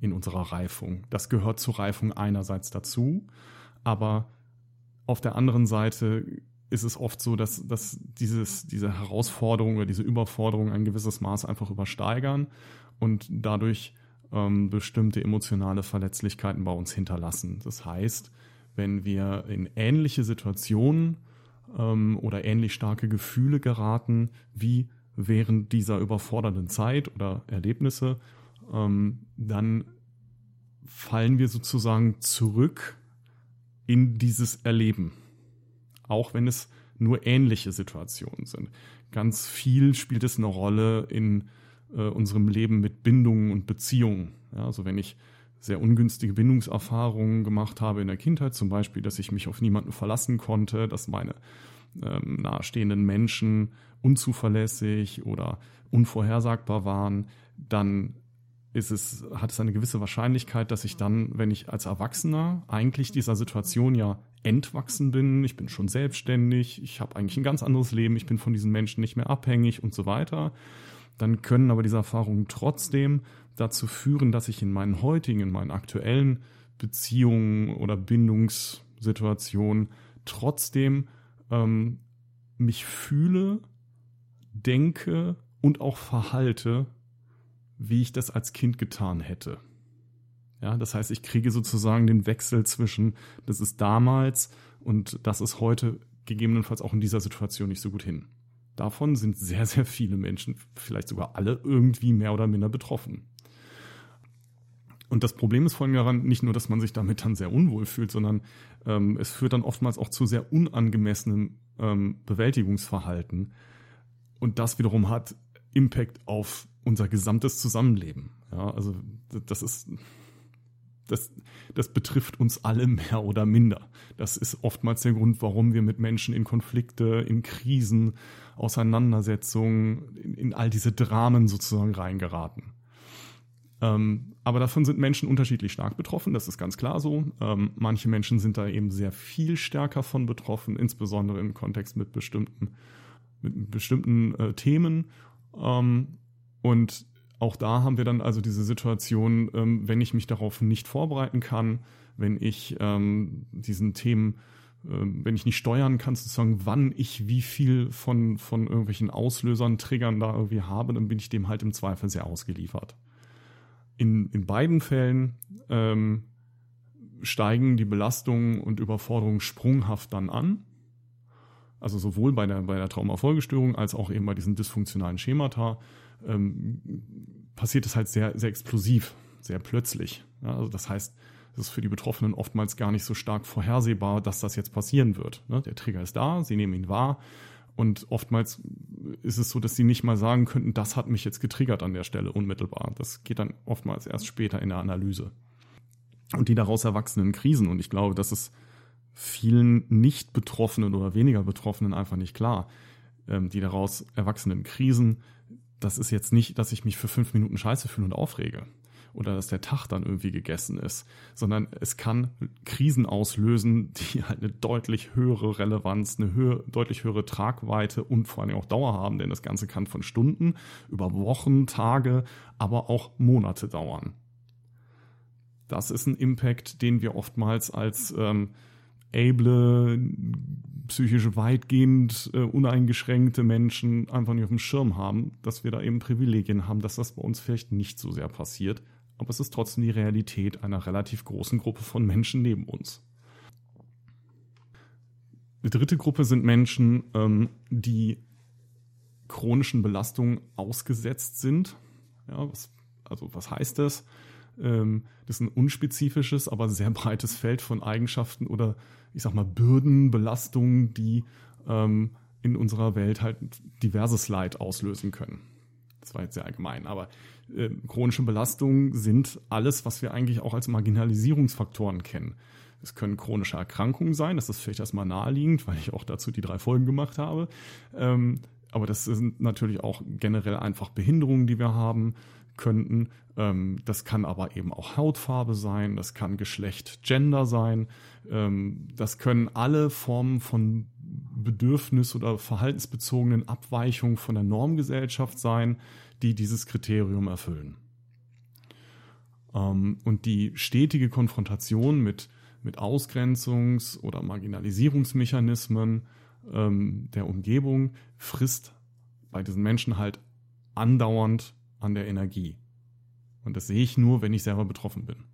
in unserer Reifung. Das gehört zur Reifung einerseits dazu, aber auf der anderen Seite ist es oft so, dass, dass dieses, diese Herausforderung oder diese Überforderung ein gewisses Maß einfach übersteigern und dadurch ähm, bestimmte emotionale Verletzlichkeiten bei uns hinterlassen. Das heißt, wenn wir in ähnliche Situationen ähm, oder ähnlich starke Gefühle geraten wie während dieser überfordernden Zeit oder Erlebnisse, ähm, dann fallen wir sozusagen zurück in dieses Erleben. Auch wenn es nur ähnliche Situationen sind. Ganz viel spielt es eine Rolle in äh, unserem Leben mit Bindungen und Beziehungen. Ja, also wenn ich sehr ungünstige Bindungserfahrungen gemacht habe in der Kindheit, zum Beispiel, dass ich mich auf niemanden verlassen konnte, dass meine ähm, nahestehenden Menschen unzuverlässig oder unvorhersagbar waren, dann ist es, hat es eine gewisse Wahrscheinlichkeit, dass ich dann, wenn ich als Erwachsener eigentlich dieser Situation ja entwachsen bin, ich bin schon selbstständig, ich habe eigentlich ein ganz anderes Leben, ich bin von diesen Menschen nicht mehr abhängig und so weiter, dann können aber diese Erfahrungen trotzdem dazu führen, dass ich in meinen heutigen, in meinen aktuellen Beziehungen oder Bindungssituationen trotzdem ähm, mich fühle, denke und auch verhalte, wie ich das als Kind getan hätte. Ja, das heißt, ich kriege sozusagen den Wechsel zwischen, das ist damals und das ist heute gegebenenfalls auch in dieser Situation nicht so gut hin. Davon sind sehr, sehr viele Menschen, vielleicht sogar alle, irgendwie mehr oder minder betroffen. Und das Problem ist vor allem daran, nicht nur, dass man sich damit dann sehr unwohl fühlt, sondern ähm, es führt dann oftmals auch zu sehr unangemessenem ähm, Bewältigungsverhalten. Und das wiederum hat Impact auf unser gesamtes Zusammenleben. Ja, also das ist, das, das betrifft uns alle mehr oder minder. Das ist oftmals der Grund, warum wir mit Menschen in Konflikte, in Krisen, Auseinandersetzungen, in, in all diese Dramen sozusagen reingeraten. Ähm, aber davon sind Menschen unterschiedlich stark betroffen, das ist ganz klar so. Ähm, manche Menschen sind da eben sehr viel stärker von betroffen, insbesondere im Kontext mit bestimmten, mit bestimmten äh, Themen. Ähm, und auch da haben wir dann also diese Situation, ähm, wenn ich mich darauf nicht vorbereiten kann, wenn ich ähm, diesen Themen ähm, wenn ich nicht steuern kann, sozusagen, wann ich wie viel von, von irgendwelchen Auslösern, Triggern da irgendwie habe, dann bin ich dem halt im Zweifel sehr ausgeliefert in, in beiden Fällen ähm, steigen die Belastungen und Überforderungen sprunghaft dann an. Also sowohl bei der, bei der Traumafolgestörung als auch eben bei diesen dysfunktionalen Schemata ähm, passiert es halt sehr, sehr explosiv, sehr plötzlich. Ja, also das heißt, es ist für die Betroffenen oftmals gar nicht so stark vorhersehbar, dass das jetzt passieren wird. Ne? Der Trigger ist da, sie nehmen ihn wahr Und oftmals ist es so, dass sie nicht mal sagen könnten, das hat mich jetzt getriggert an der Stelle unmittelbar. Das geht dann oftmals erst später in der Analyse. Und die daraus erwachsenen Krisen. Und ich glaube, das ist vielen nicht Betroffenen oder weniger Betroffenen einfach nicht klar. Ähm, die daraus erwachsenen Krisen, das ist jetzt nicht, dass ich mich für fünf Minuten scheiße fühle und aufrege oder dass der Tag dann irgendwie gegessen ist, sondern es kann Krisen auslösen, die halt eine deutlich höhere Relevanz, eine höhe, deutlich höhere Tragweite und vor allem auch Dauer haben, denn das Ganze kann von Stunden über Wochen, Tage, aber auch Monate dauern. Das ist ein Impact, den wir oftmals als ähm, able, psychisch weitgehend äh, uneingeschränkte Menschen einfach nicht auf dem Schirm haben, dass wir da eben Privilegien haben, dass das bei uns vielleicht nicht so sehr passiert, aber es ist trotzdem die Realität einer relativ großen Gruppe von Menschen neben uns. Die dritte Gruppe sind Menschen, ähm, die chronischen Belastungen ausgesetzt sind. Ja, was, also was heißt das? Ähm, das ist ein unspezifisches, aber sehr breites Feld von Eigenschaften oder ich sag mal Bürden, Belastungen, die ähm, in unserer Welt halt diverses Leid auslösen können. Das war jetzt sehr allgemein, aber äh, chronische Belastungen sind alles, was wir eigentlich auch als Marginalisierungsfaktoren kennen. Es können chronische Erkrankungen sein, das ist vielleicht erstmal naheliegend, weil ich auch dazu die drei Folgen gemacht habe. Ähm, aber das sind natürlich auch generell einfach Behinderungen, die wir haben könnten. Ähm, das kann aber eben auch Hautfarbe sein, das kann Geschlecht, Gender sein. Ähm, das können alle Formen von Bedürfnis- oder verhaltensbezogenen Abweichungen von der Normgesellschaft sein, die dieses Kriterium erfüllen. Ähm, und die stetige Konfrontation mit, mit Ausgrenzungs- oder Marginalisierungsmechanismen ähm, der Umgebung frisst bei diesen Menschen halt andauernd an der Energie. Und das sehe ich nur, wenn ich selber betroffen bin.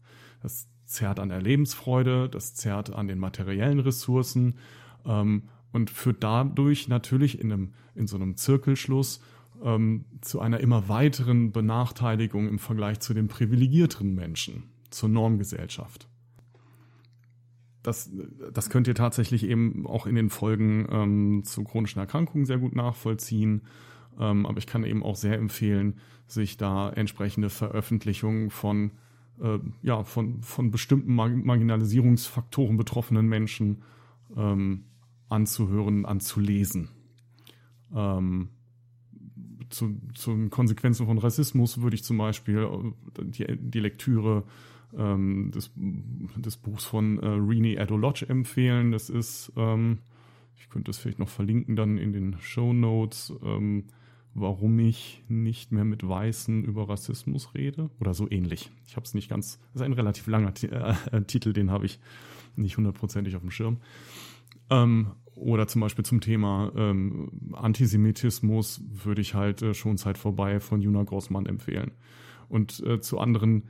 Das zerrt an der Lebensfreude, das zerrt an den materiellen Ressourcen ähm, und führt dadurch natürlich in, einem, in so einem Zirkelschluss ähm, zu einer immer weiteren Benachteiligung im Vergleich zu den privilegierteren Menschen, zur Normgesellschaft. Das, das könnt ihr tatsächlich eben auch in den Folgen ähm, zu chronischen Erkrankungen sehr gut nachvollziehen. Ähm, aber ich kann eben auch sehr empfehlen, sich da entsprechende Veröffentlichungen von, äh, ja, von, von bestimmten Marginalisierungsfaktoren betroffenen Menschen ähm, anzuhören, anzulesen. Ähm, zu, zu den Konsequenzen von Rassismus würde ich zum Beispiel äh, die, die Lektüre ähm, des, des Buchs von äh, Rini Adolodge empfehlen. Das ist, ähm, ich könnte das vielleicht noch verlinken dann in den Show Notes, ähm, warum ich nicht mehr mit Weißen über Rassismus rede oder so ähnlich. Ich habe es nicht ganz, das ist ein relativ langer äh, Titel, den habe ich nicht hundertprozentig auf dem Schirm. Ähm, oder zum Beispiel zum Thema ähm, Antisemitismus würde ich halt äh, schon Zeit vorbei von Juna Grossmann empfehlen. Und äh, zu anderen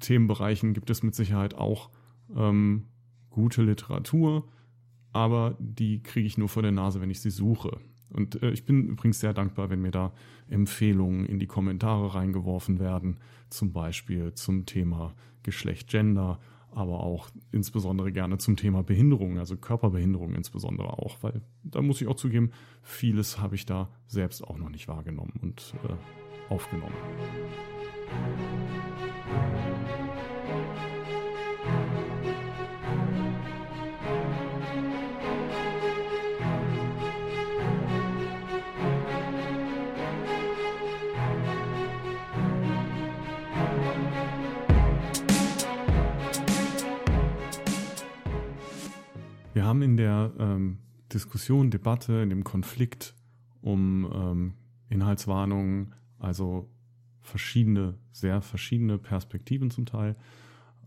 Themenbereichen gibt es mit Sicherheit auch ähm, gute Literatur, aber die kriege ich nur vor der Nase, wenn ich sie suche. Und äh, ich bin übrigens sehr dankbar, wenn mir da Empfehlungen in die Kommentare reingeworfen werden, zum Beispiel zum Thema Geschlecht, Gender aber auch insbesondere gerne zum Thema Behinderung, also Körperbehinderung insbesondere auch, weil da muss ich auch zugeben, vieles habe ich da selbst auch noch nicht wahrgenommen und äh, aufgenommen. Wir haben in der ähm, Diskussion, Debatte, in dem Konflikt um ähm, Inhaltswarnungen, also verschiedene, sehr verschiedene Perspektiven zum Teil.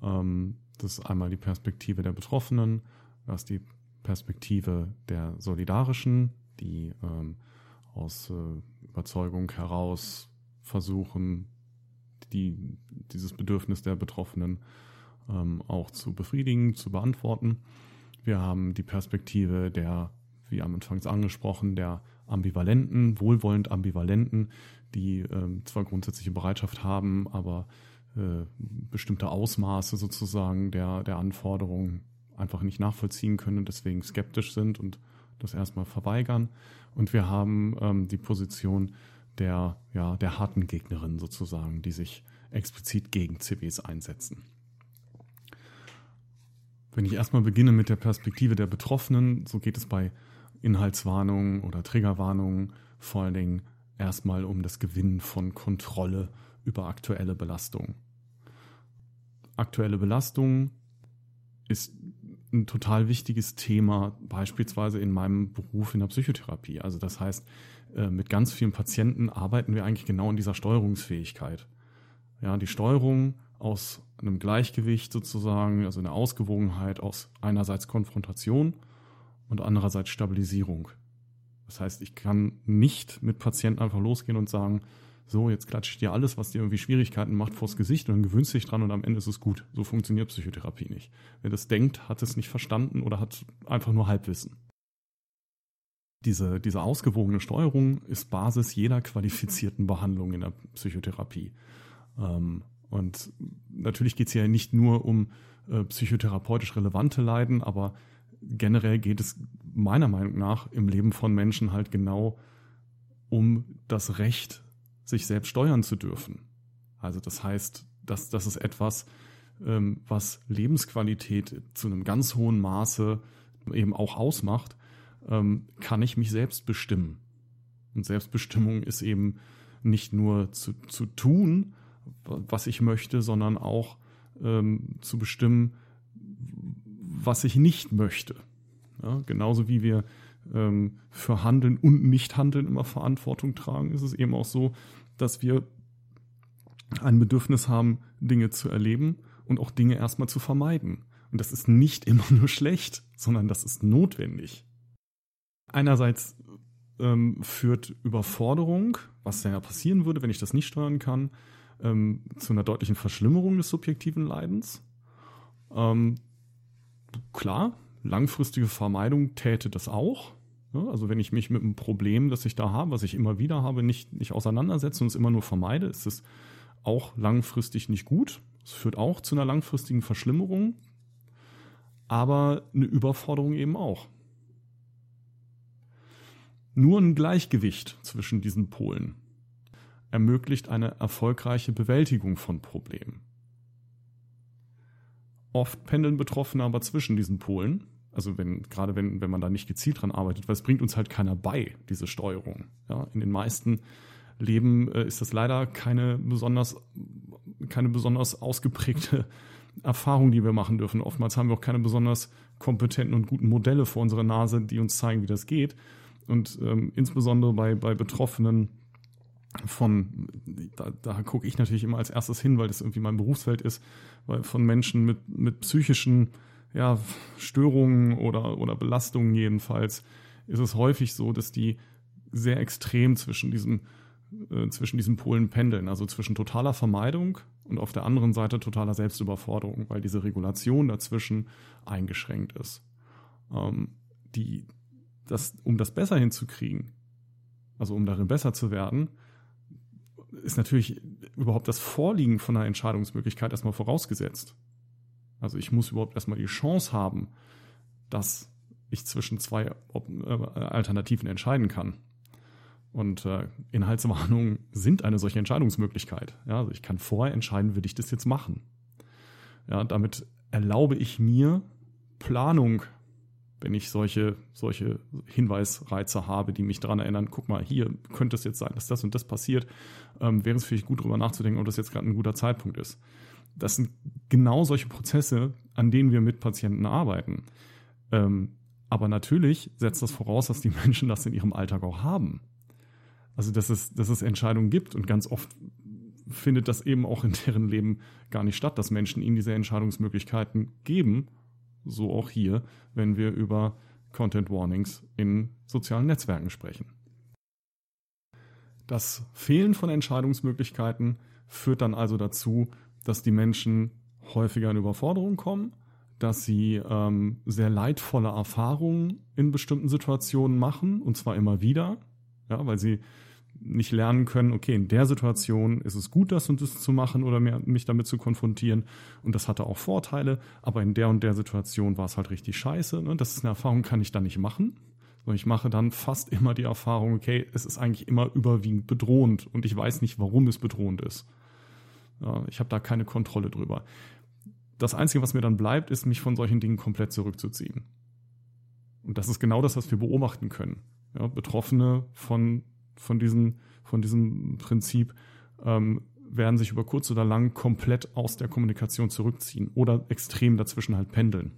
Ähm, das ist einmal die Perspektive der Betroffenen, das ist die Perspektive der Solidarischen, die ähm, aus äh, Überzeugung heraus versuchen, die, dieses Bedürfnis der Betroffenen ähm, auch zu befriedigen, zu beantworten. Wir haben die Perspektive der, wie am Anfang angesprochen, der Ambivalenten, wohlwollend Ambivalenten, die äh, zwar grundsätzliche Bereitschaft haben, aber äh, bestimmte Ausmaße sozusagen der, der Anforderungen einfach nicht nachvollziehen können deswegen skeptisch sind und das erstmal verweigern. Und wir haben ähm, die Position der, ja, der harten Gegnerin sozusagen, die sich explizit gegen CBs einsetzen. Wenn ich erstmal beginne mit der Perspektive der Betroffenen, so geht es bei Inhaltswarnungen oder Triggerwarnungen vor allen Dingen erstmal um das Gewinnen von Kontrolle über aktuelle Belastung. Aktuelle Belastung ist ein total wichtiges Thema, beispielsweise in meinem Beruf in der Psychotherapie. Also das heißt, äh, mit ganz vielen Patienten arbeiten wir eigentlich genau in dieser Steuerungsfähigkeit. Ja, die Steuerung aus einem Gleichgewicht sozusagen, also eine Ausgewogenheit aus einerseits Konfrontation und andererseits Stabilisierung. Das heißt, ich kann nicht mit Patienten einfach losgehen und sagen, so, jetzt klatsche ich dir alles, was dir irgendwie Schwierigkeiten macht, vors Gesicht und dann gewöhnst dich dran und am Ende ist es gut. So funktioniert Psychotherapie nicht. Wer das denkt, hat es nicht verstanden oder hat einfach nur Halbwissen. Diese, diese ausgewogene Steuerung ist Basis jeder qualifizierten Behandlung in der Psychotherapie. Ähm, und natürlich geht es ja nicht nur um äh, psychotherapeutisch relevante Leiden, aber generell geht es meiner Meinung nach im Leben von Menschen halt genau um das Recht, sich selbst steuern zu dürfen. Also das heißt, dass das ist etwas, ähm, was Lebensqualität zu einem ganz hohen Maße eben auch ausmacht, ähm, kann ich mich selbst bestimmen. Und Selbstbestimmung ist eben nicht nur zu, zu tun, was ich möchte, sondern auch ähm, zu bestimmen, was ich nicht möchte. Ja, genauso wie wir ähm, für Handeln und Nichthandeln immer Verantwortung tragen, ist es eben auch so, dass wir ein Bedürfnis haben, Dinge zu erleben und auch Dinge erstmal zu vermeiden. Und das ist nicht immer nur schlecht, sondern das ist notwendig. Einerseits ähm, führt Überforderung, was ja passieren würde, wenn ich das nicht steuern kann, ähm, zu einer deutlichen Verschlimmerung des subjektiven Leidens. Ähm, klar, langfristige Vermeidung täte das auch. Also wenn ich mich mit einem Problem, das ich da habe, was ich immer wieder habe, nicht, nicht auseinandersetze und es immer nur vermeide, ist es auch langfristig nicht gut. Es führt auch zu einer langfristigen Verschlimmerung, aber eine Überforderung eben auch. Nur ein Gleichgewicht zwischen diesen Polen ermöglicht eine erfolgreiche Bewältigung von Problemen. Oft pendeln Betroffene aber zwischen diesen Polen also wenn, gerade wenn, wenn man da nicht gezielt dran arbeitet, weil es bringt uns halt keiner bei, diese Steuerung. Ja, in den meisten Leben äh, ist das leider keine besonders, keine besonders ausgeprägte Erfahrung, die wir machen dürfen. Oftmals haben wir auch keine besonders kompetenten und guten Modelle vor unserer Nase, die uns zeigen, wie das geht. Und ähm, insbesondere bei, bei Betroffenen von, da, da gucke ich natürlich immer als erstes hin, weil das irgendwie mein Berufsfeld ist, weil von Menschen mit, mit psychischen ja, Störungen oder, oder Belastungen jedenfalls, ist es häufig so, dass die sehr extrem zwischen diesen, äh, zwischen diesen Polen pendeln, also zwischen totaler Vermeidung und auf der anderen Seite totaler Selbstüberforderung, weil diese Regulation dazwischen eingeschränkt ist. Ähm, die, das, um das besser hinzukriegen, also um darin besser zu werden, ist natürlich überhaupt das Vorliegen von einer Entscheidungsmöglichkeit erstmal vorausgesetzt. Also ich muss überhaupt erstmal die Chance haben, dass ich zwischen zwei äh, Alternativen entscheiden kann. Und äh, Inhaltswarnungen sind eine solche Entscheidungsmöglichkeit. Ja, also ich kann vorher entscheiden, will ich das jetzt machen. Ja, damit erlaube ich mir Planung, wenn ich solche, solche Hinweisreize habe, die mich daran erinnern, guck mal, hier könnte es jetzt sein, dass das und das passiert, ähm, wäre es vielleicht gut, darüber nachzudenken, ob das jetzt gerade ein guter Zeitpunkt ist das sind genau solche Prozesse, an denen wir mit Patienten arbeiten. Ähm, aber natürlich setzt das voraus, dass die Menschen das in ihrem Alltag auch haben. Also, dass es, dass es Entscheidungen gibt und ganz oft findet das eben auch in deren Leben gar nicht statt, dass Menschen ihnen diese Entscheidungsmöglichkeiten geben. So auch hier, wenn wir über Content Warnings in sozialen Netzwerken sprechen. Das Fehlen von Entscheidungsmöglichkeiten führt dann also dazu, dass die Menschen häufiger in Überforderung kommen, dass sie ähm, sehr leidvolle Erfahrungen in bestimmten Situationen machen, und zwar immer wieder, ja, weil sie nicht lernen können, okay, in der Situation ist es gut, das und das zu machen oder mich damit zu konfrontieren. Und das hatte auch Vorteile, aber in der und der Situation war es halt richtig scheiße. Ne? Das ist eine Erfahrung, kann ich da nicht machen. Und ich mache dann fast immer die Erfahrung, okay, es ist eigentlich immer überwiegend bedrohend und ich weiß nicht, warum es bedrohend ist. Ich habe da keine Kontrolle drüber. Das Einzige, was mir dann bleibt, ist, mich von solchen Dingen komplett zurückzuziehen. Und das ist genau das, was wir beobachten können. Ja, Betroffene von, von, diesen, von diesem Prinzip ähm, werden sich über kurz oder lang komplett aus der Kommunikation zurückziehen oder extrem dazwischen halt pendeln.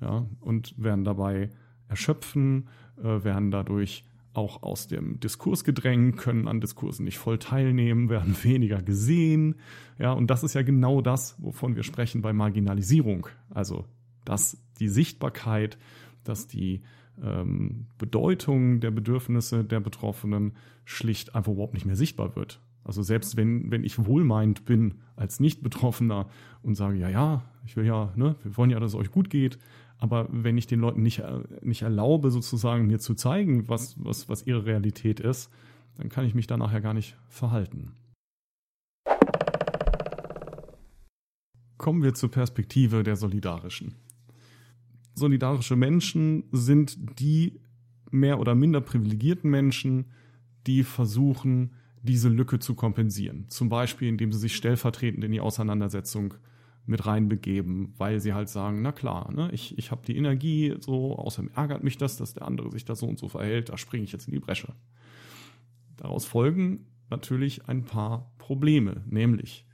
Ja, und werden dabei erschöpfen, äh, werden dadurch auch aus dem Diskurs gedrängt, können an Diskursen nicht voll teilnehmen, werden weniger gesehen. Ja, und das ist ja genau das, wovon wir sprechen bei Marginalisierung. Also, dass die Sichtbarkeit, dass die ähm, Bedeutung der Bedürfnisse der Betroffenen schlicht einfach überhaupt nicht mehr sichtbar wird. Also selbst wenn, wenn ich wohlmeint bin als Nicht-Betroffener und sage, ja, ja, ich will ja, ne, wir wollen ja, dass es euch gut geht, aber wenn ich den Leuten nicht, nicht erlaube, sozusagen mir zu zeigen, was, was, was ihre Realität ist, dann kann ich mich da nachher gar nicht verhalten. Kommen wir zur Perspektive der Solidarischen. Solidarische Menschen sind die mehr oder minder privilegierten Menschen, die versuchen, diese Lücke zu kompensieren. Zum Beispiel, indem sie sich stellvertretend in die Auseinandersetzung mit reinbegeben, weil sie halt sagen, na klar, ne, ich, ich habe die Energie, so, außerdem ärgert mich das, dass der andere sich da so und so verhält, da springe ich jetzt in die Bresche. Daraus folgen natürlich ein paar Probleme, nämlich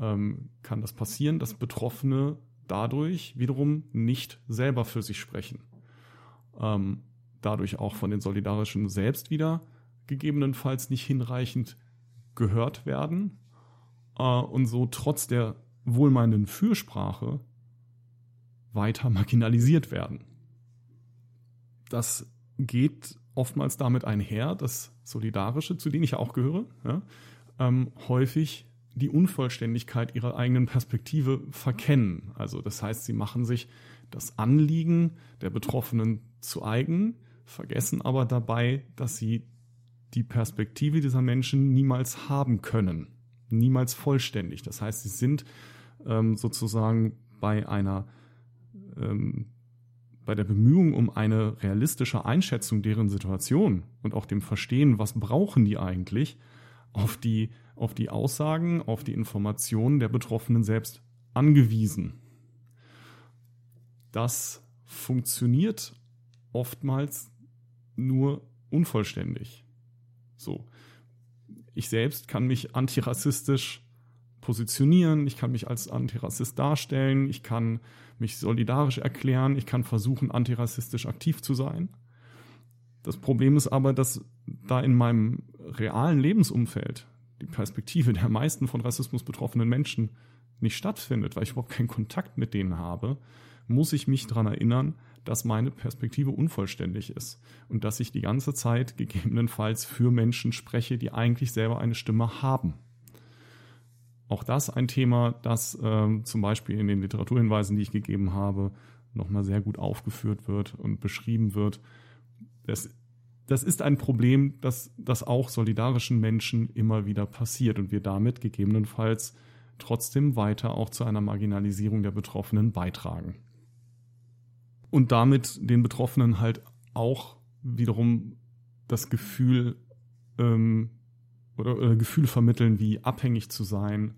ähm, kann das passieren, dass Betroffene dadurch wiederum nicht selber für sich sprechen. Ähm, dadurch auch von den Solidarischen selbst wieder gegebenenfalls nicht hinreichend gehört werden äh, und so trotz der wohlmeinenden Fürsprache weiter marginalisiert werden. Das geht oftmals damit einher, dass Solidarische, zu denen ich auch gehöre, ja, ähm, häufig die Unvollständigkeit ihrer eigenen Perspektive verkennen. Also das heißt, sie machen sich das Anliegen der Betroffenen zu eigen, vergessen aber dabei, dass sie die Perspektive dieser Menschen niemals haben können, niemals vollständig. Das heißt, sie sind ähm, sozusagen bei einer ähm, bei der Bemühung um eine realistische Einschätzung deren Situation und auch dem Verstehen, was brauchen die eigentlich, auf die, auf die Aussagen, auf die Informationen der Betroffenen selbst angewiesen. Das funktioniert oftmals nur unvollständig. So. Ich selbst kann mich antirassistisch positionieren, ich kann mich als Antirassist darstellen, ich kann mich solidarisch erklären, ich kann versuchen, antirassistisch aktiv zu sein. Das Problem ist aber, dass da in meinem realen Lebensumfeld die Perspektive der meisten von Rassismus betroffenen Menschen nicht stattfindet, weil ich überhaupt keinen Kontakt mit denen habe, muss ich mich daran erinnern, dass meine Perspektive unvollständig ist und dass ich die ganze Zeit gegebenenfalls für Menschen spreche, die eigentlich selber eine Stimme haben. Auch das ein Thema, das ähm, zum Beispiel in den Literaturhinweisen, die ich gegeben habe, nochmal sehr gut aufgeführt wird und beschrieben wird. Das, das ist ein Problem, das, das auch solidarischen Menschen immer wieder passiert und wir damit gegebenenfalls trotzdem weiter auch zu einer Marginalisierung der Betroffenen beitragen und damit den Betroffenen halt auch wiederum das Gefühl ähm, oder, oder Gefühl vermitteln, wie abhängig zu sein,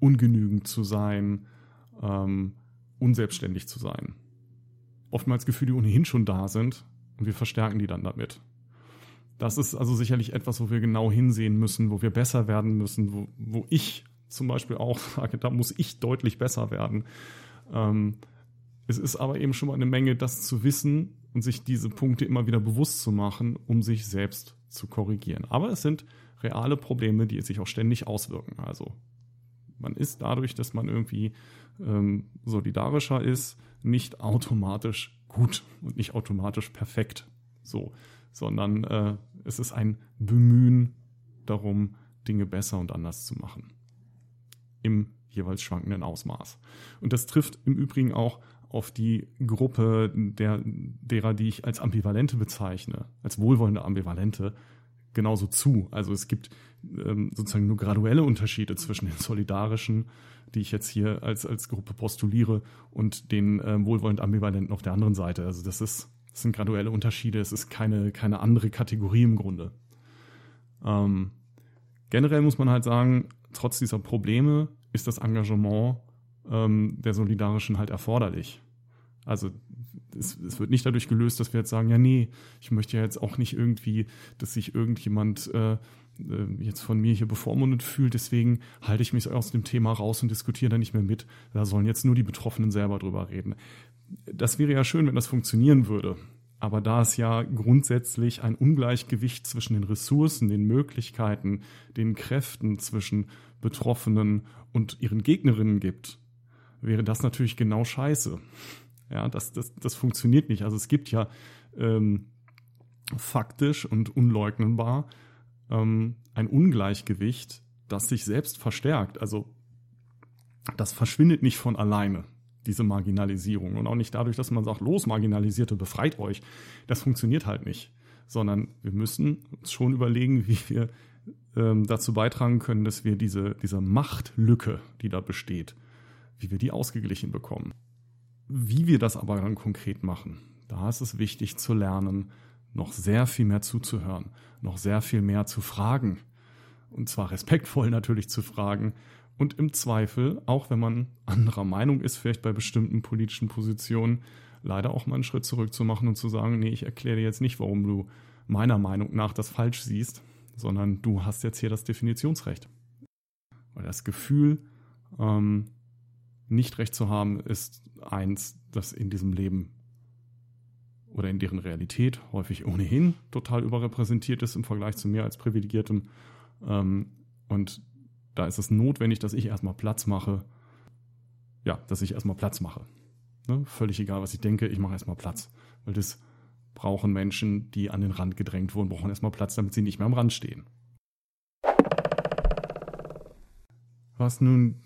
ungenügend zu sein, ähm, unselbstständig zu sein. Oftmals Gefühle, die ohnehin schon da sind und wir verstärken die dann damit. Das ist also sicherlich etwas, wo wir genau hinsehen müssen, wo wir besser werden müssen, wo, wo ich zum Beispiel auch sage, da muss ich deutlich besser werden. Ähm, es ist aber eben schon mal eine Menge, das zu wissen und sich diese Punkte immer wieder bewusst zu machen, um sich selbst zu korrigieren. Aber es sind reale Probleme, die sich auch ständig auswirken. Also man ist dadurch, dass man irgendwie ähm, solidarischer ist, nicht automatisch gut und nicht automatisch perfekt. So, sondern äh, es ist ein Bemühen darum, Dinge besser und anders zu machen. Im jeweils schwankenden Ausmaß. Und das trifft im Übrigen auch auf die Gruppe der, derer, die ich als Ambivalente bezeichne, als wohlwollende Ambivalente, genauso zu. Also es gibt ähm, sozusagen nur graduelle Unterschiede zwischen den Solidarischen, die ich jetzt hier als, als Gruppe postuliere, und den ähm, wohlwollend Ambivalenten auf der anderen Seite. Also das ist, Es sind graduelle Unterschiede, es ist keine, keine andere Kategorie im Grunde. Ähm, generell muss man halt sagen, trotz dieser Probleme ist das Engagement ähm, der Solidarischen halt erforderlich. Also es, es, wird nicht dadurch gelöst, dass wir jetzt sagen, ja, nee, ich möchte ja jetzt auch nicht irgendwie, dass sich irgendjemand äh, äh, jetzt von mir hier bevormundet fühlt, deswegen halte ich mich aus dem Thema raus und diskutiere da nicht mehr mit. Da sollen jetzt nur die Betroffenen selber drüber reden. Das wäre ja schön, wenn das funktionieren würde. Aber da es ja grundsätzlich ein Ungleichgewicht zwischen den Ressourcen, den Möglichkeiten, den Kräften zwischen Betroffenen und ihren Gegnerinnen gibt, wäre das natürlich genau scheiße. Ja, das, das, das funktioniert nicht. Also es gibt ja ähm, faktisch und unleugnenbar ähm, ein Ungleichgewicht, das sich selbst verstärkt. Also das verschwindet nicht von alleine, diese Marginalisierung. Und auch nicht dadurch, dass man sagt, los, Marginalisierte, befreit euch. Das funktioniert halt nicht. Sondern wir müssen uns schon überlegen, wie wir ähm, dazu beitragen können, dass wir diese, diese Machtlücke, die da besteht, wie wir die ausgeglichen bekommen. Wie wir das aber dann konkret machen, da ist es wichtig zu lernen, noch sehr viel mehr zuzuhören, noch sehr viel mehr zu fragen. Und zwar respektvoll natürlich zu fragen und im Zweifel, auch wenn man anderer Meinung ist, vielleicht bei bestimmten politischen Positionen, leider auch mal einen Schritt zurück zu machen und zu sagen, nee, ich erkläre dir jetzt nicht, warum du meiner Meinung nach das falsch siehst, sondern du hast jetzt hier das Definitionsrecht. Weil das Gefühl, ähm, nicht recht zu haben, ist eins, das in diesem Leben oder in deren Realität häufig ohnehin total überrepräsentiert ist im Vergleich zu mir als Privilegiertem. Ähm, und da ist es notwendig, dass ich erstmal Platz mache. Ja, dass ich erstmal Platz mache. Ne? Völlig egal, was ich denke, ich mache erstmal Platz. Weil das brauchen Menschen, die an den Rand gedrängt wurden, brauchen erstmal Platz, damit sie nicht mehr am Rand stehen. Was nun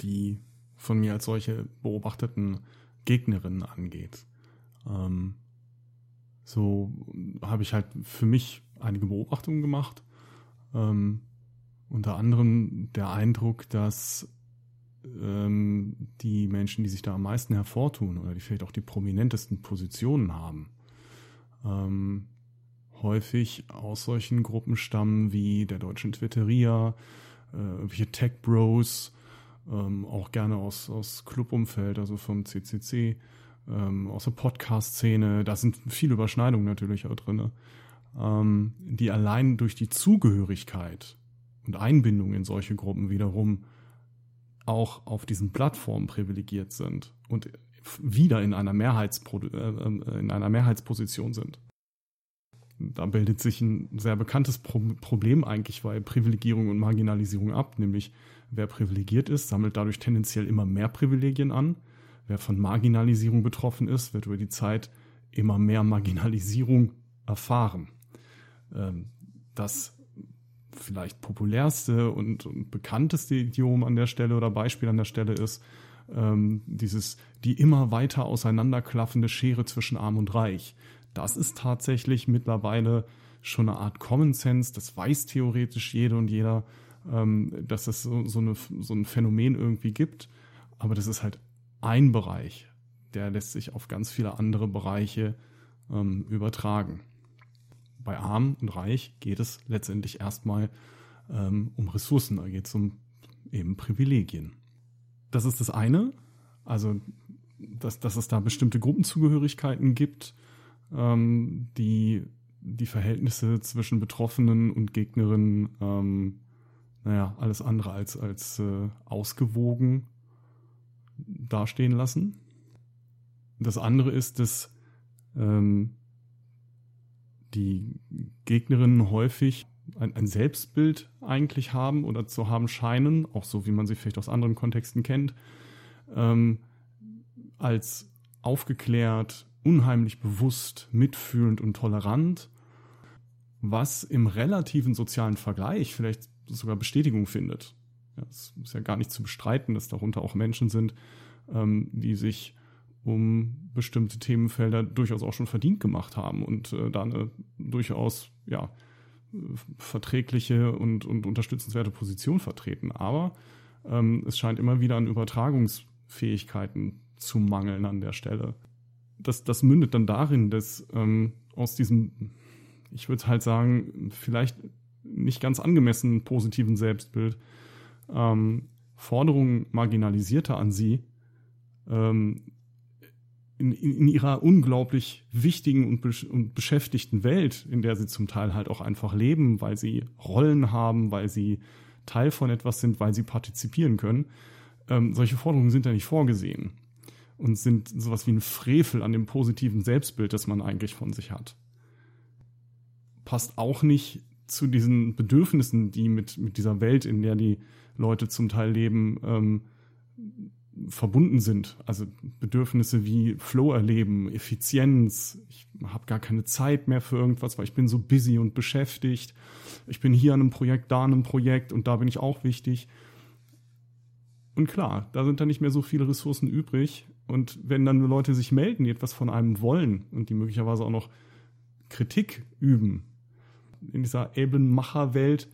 die von mir als solche beobachteten Gegnerinnen angeht. Ähm, so habe ich halt für mich einige Beobachtungen gemacht. Ähm, unter anderem der Eindruck, dass ähm, die Menschen, die sich da am meisten hervortun oder die vielleicht auch die prominentesten Positionen haben, ähm, häufig aus solchen Gruppen stammen wie der deutschen Twitteria, äh, wie Tech Bros, ähm, auch gerne aus, aus Clubumfeld, also vom CCC, ähm, aus der Podcast-Szene. Da sind viele Überschneidungen natürlich auch drin, ähm, die allein durch die Zugehörigkeit und Einbindung in solche Gruppen wiederum auch auf diesen Plattformen privilegiert sind und wieder in einer, Mehrheitspro äh, äh, in einer Mehrheitsposition sind. Da bildet sich ein sehr bekanntes Pro Problem eigentlich bei Privilegierung und Marginalisierung ab, nämlich wer privilegiert ist, sammelt dadurch tendenziell immer mehr Privilegien an. Wer von Marginalisierung betroffen ist, wird über die Zeit immer mehr Marginalisierung erfahren. Ähm, das vielleicht populärste und, und, bekannteste Idiom an der Stelle oder Beispiel an der Stelle ist ähm, dieses die immer weiter auseinanderklaffende Schere zwischen Arm und Reich. Das ist tatsächlich mittlerweile schon eine Art Common Sense. Das weiß theoretisch jede und jeder ähm, dass es so, so, eine, so ein Phänomen irgendwie gibt. Aber das ist halt ein Bereich, der lässt sich auf ganz viele andere Bereiche ähm, übertragen. Bei Arm und Reich geht es letztendlich erstmal ähm, um Ressourcen, da geht es um eben Privilegien. Das ist das eine, also dass, dass es da bestimmte Gruppenzugehörigkeiten gibt, ähm, die die Verhältnisse zwischen Betroffenen und Gegnerinnen ähm, naja, alles andere als, als äh, ausgewogen dastehen lassen. Das andere ist, dass ähm, die Gegnerinnen häufig ein, ein, Selbstbild eigentlich haben oder zu haben scheinen, auch so wie man sie vielleicht aus anderen Kontexten kennt, ähm, als aufgeklärt, unheimlich bewusst, mitfühlend und tolerant, was im relativen sozialen Vergleich vielleicht sogar Bestätigung findet. Ja, es ist ja gar nicht zu bestreiten, dass darunter auch Menschen sind, ähm, die sich um bestimmte Themenfelder durchaus auch schon verdient gemacht haben und äh, da eine durchaus ja, verträgliche und, und unterstützenswerte Position vertreten. Aber ähm, es scheint immer wieder an Übertragungsfähigkeiten zu mangeln an der Stelle. das, das mündet dann darin, dass ähm, aus diesem, ich würde halt sagen, vielleicht nicht ganz angemessenen positiven Selbstbild ähm, Forderungen marginalisierter an sie ähm, in, in, ihrer unglaublich wichtigen und, besch und, beschäftigten Welt, in der sie zum Teil halt auch einfach leben, weil sie Rollen haben, weil sie Teil von etwas sind, weil sie partizipieren können. Ähm, solche Forderungen sind da nicht vorgesehen und sind sowas wie ein Frevel an dem positiven Selbstbild, das man eigentlich von sich hat. Passt auch nicht zu diesen Bedürfnissen, die mit, mit dieser Welt, in der die Leute zum Teil leben, ähm, verbunden sind. Also Bedürfnisse wie Flow erleben, Effizienz. Ich habe gar keine Zeit mehr für irgendwas, weil ich bin so busy und beschäftigt. Ich bin hier an einem Projekt, da an einem Projekt und da bin ich auch wichtig. Und klar, da sind dann nicht mehr so viele Ressourcen übrig. Und wenn dann Leute sich melden, die etwas von einem wollen und die möglicherweise auch noch Kritik üben, in dieser Elbenmacher-Welt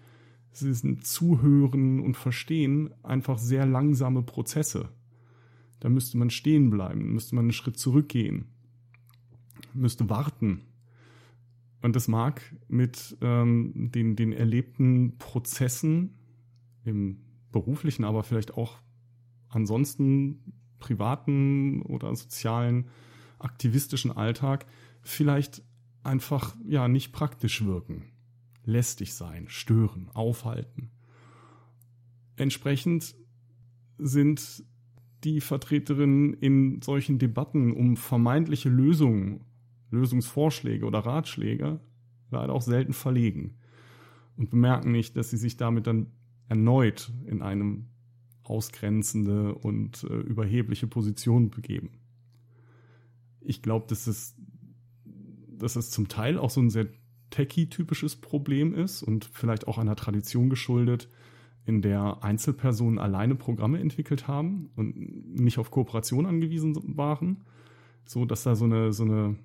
sind Zuhören und Verstehen einfach sehr langsame Prozesse. Da müsste man stehen bleiben, müsste man einen Schritt zurückgehen, müsste warten. Und das mag mit ähm, den, den erlebten Prozessen im beruflichen, aber vielleicht auch ansonsten privaten oder sozialen, aktivistischen Alltag vielleicht einfach ja nicht praktisch wirken. Lästig sein, stören, aufhalten. Entsprechend sind die Vertreterinnen in solchen Debatten um vermeintliche Lösungen, Lösungsvorschläge oder Ratschläge leider auch selten verlegen und bemerken nicht, dass sie sich damit dann erneut in einem ausgrenzende und äh, überhebliche Position begeben. Ich glaube, dass es, dass es zum Teil auch so ein sehr techie-typisches Problem ist und vielleicht auch einer Tradition geschuldet, in der Einzelpersonen alleine Programme entwickelt haben und nicht auf Kooperation angewiesen waren, so dass da so eine so eine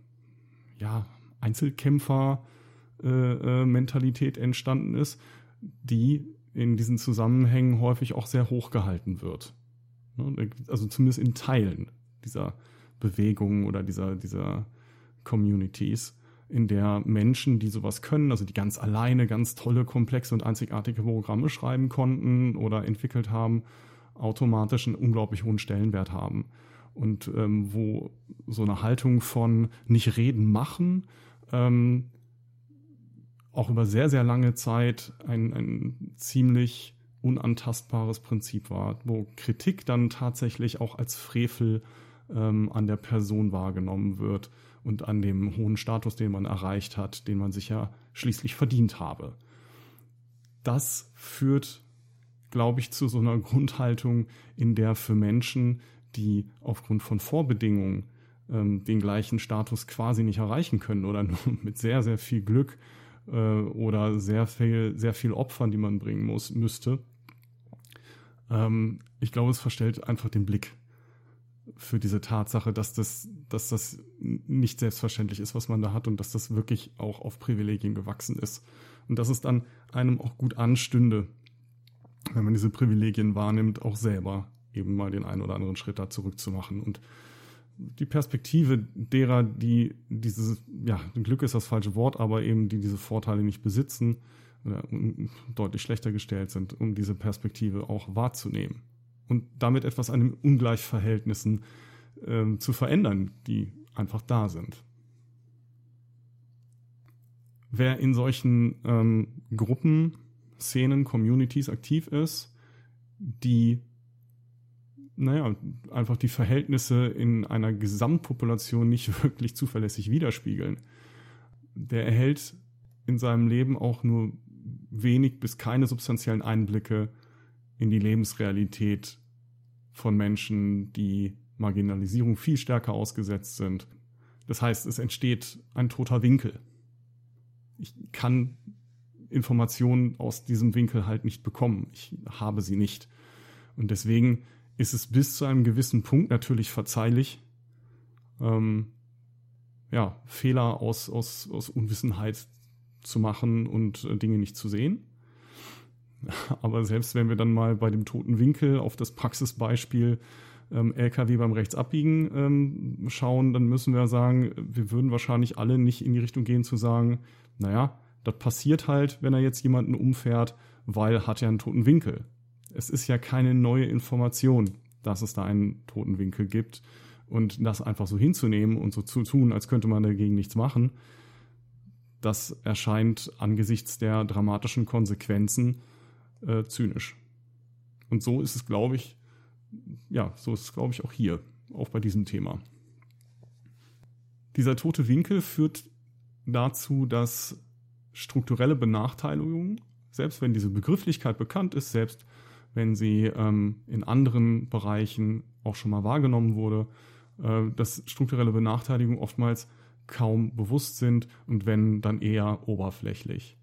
ja Einzelkämpfer-Mentalität äh, äh, entstanden ist, die in diesen Zusammenhängen häufig auch sehr hoch gehalten wird. Also zumindest in Teilen dieser Bewegungen oder dieser, dieser Communities, in der Menschen, die sowas können, also die ganz alleine ganz tolle, komplexe und einzigartige Programme schreiben konnten oder entwickelt haben, automatisch einen unglaublich hohen Stellenwert haben. Und ähm, wo so eine Haltung von nicht reden, machen ähm, auch über sehr, sehr lange Zeit ein, ein ziemlich unantastbares Prinzip war, wo Kritik dann tatsächlich auch als Frevel ähm, an der Person wahrgenommen wird und an dem hohen Status, den man erreicht hat, den man sich ja schließlich verdient habe. Das führt, glaube ich, zu so einer Grundhaltung, in der für Menschen, die aufgrund von Vorbedingungen ähm, den gleichen Status quasi nicht erreichen können oder nur mit sehr, sehr viel Glück äh, oder sehr viel, sehr viel Opfern, die man bringen muss, müsste. Ähm, ich glaube, es verstellt einfach den Blick für diese Tatsache, dass das, dass das nicht selbstverständlich ist, was man da hat und dass das wirklich auch auf Privilegien gewachsen ist. Und dass es dann einem auch gut anstünde, wenn man diese Privilegien wahrnimmt, auch selber eben mal den einen oder anderen Schritt da zurückzumachen und die Perspektive derer, die dieses, ja, Glück ist das falsche Wort, aber eben die diese Vorteile nicht besitzen oder deutlich schlechter gestellt sind, um diese Perspektive auch wahrzunehmen und damit etwas an den Ungleichverhältnissen äh, zu verändern, die einfach da sind. Wer in solchen ähm, Gruppen, Szenen, Communities aktiv ist, die naja, einfach die Verhältnisse in einer Gesamtpopulation nicht wirklich zuverlässig widerspiegeln. Der erhält in seinem Leben auch nur wenig bis keine substanziellen Einblicke in die Lebensrealität von Menschen, die Marginalisierung viel stärker ausgesetzt sind. Das heißt, es entsteht ein toter Winkel. Ich kann Informationen aus diesem Winkel halt nicht bekommen. Ich habe sie nicht. Und deswegen ist es bis zu einem gewissen Punkt natürlich verzeihlich, ähm, ja, Fehler aus, aus, aus Unwissenheit zu machen und äh, Dinge nicht zu sehen. Aber selbst wenn wir dann mal bei dem toten Winkel auf das Praxisbeispiel ähm, LKW beim Rechtsabbiegen ähm, schauen, dann müssen wir sagen, wir würden wahrscheinlich alle nicht in die Richtung gehen zu sagen, naja, das passiert halt, wenn er jetzt jemanden umfährt, weil hat er einen toten Winkel. Es ist ja keine neue Information, dass es da einen toten Winkel gibt. Und das einfach so hinzunehmen und so zu tun, als könnte man dagegen nichts machen, das erscheint angesichts der dramatischen Konsequenzen äh, zynisch. Und so ist es, glaube ich, ja, so ist es, glaube ich, auch hier, auch bei diesem Thema. Dieser tote Winkel führt dazu, dass strukturelle Benachteiligungen, selbst wenn diese Begrifflichkeit bekannt ist, selbst wenn sie ähm, in anderen Bereichen auch schon mal wahrgenommen wurde, äh, dass strukturelle Benachteiligungen oftmals kaum bewusst sind und wenn dann eher oberflächlich.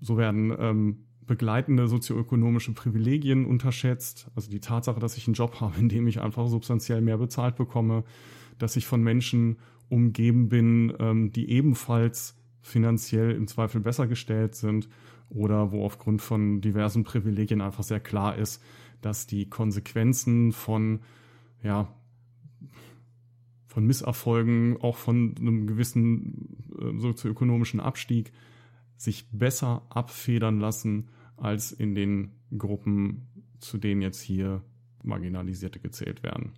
So werden ähm, begleitende sozioökonomische Privilegien unterschätzt. Also die Tatsache, dass ich einen Job habe, in dem ich einfach substanziell mehr bezahlt bekomme, dass ich von Menschen umgeben bin, ähm, die ebenfalls finanziell im Zweifel besser gestellt sind oder wo aufgrund von diversen Privilegien einfach sehr klar ist, dass die Konsequenzen von, ja, von Misserfolgen, auch von einem gewissen äh, sozioökonomischen Abstieg, sich besser abfedern lassen als in den Gruppen, zu denen jetzt hier Marginalisierte gezählt werden.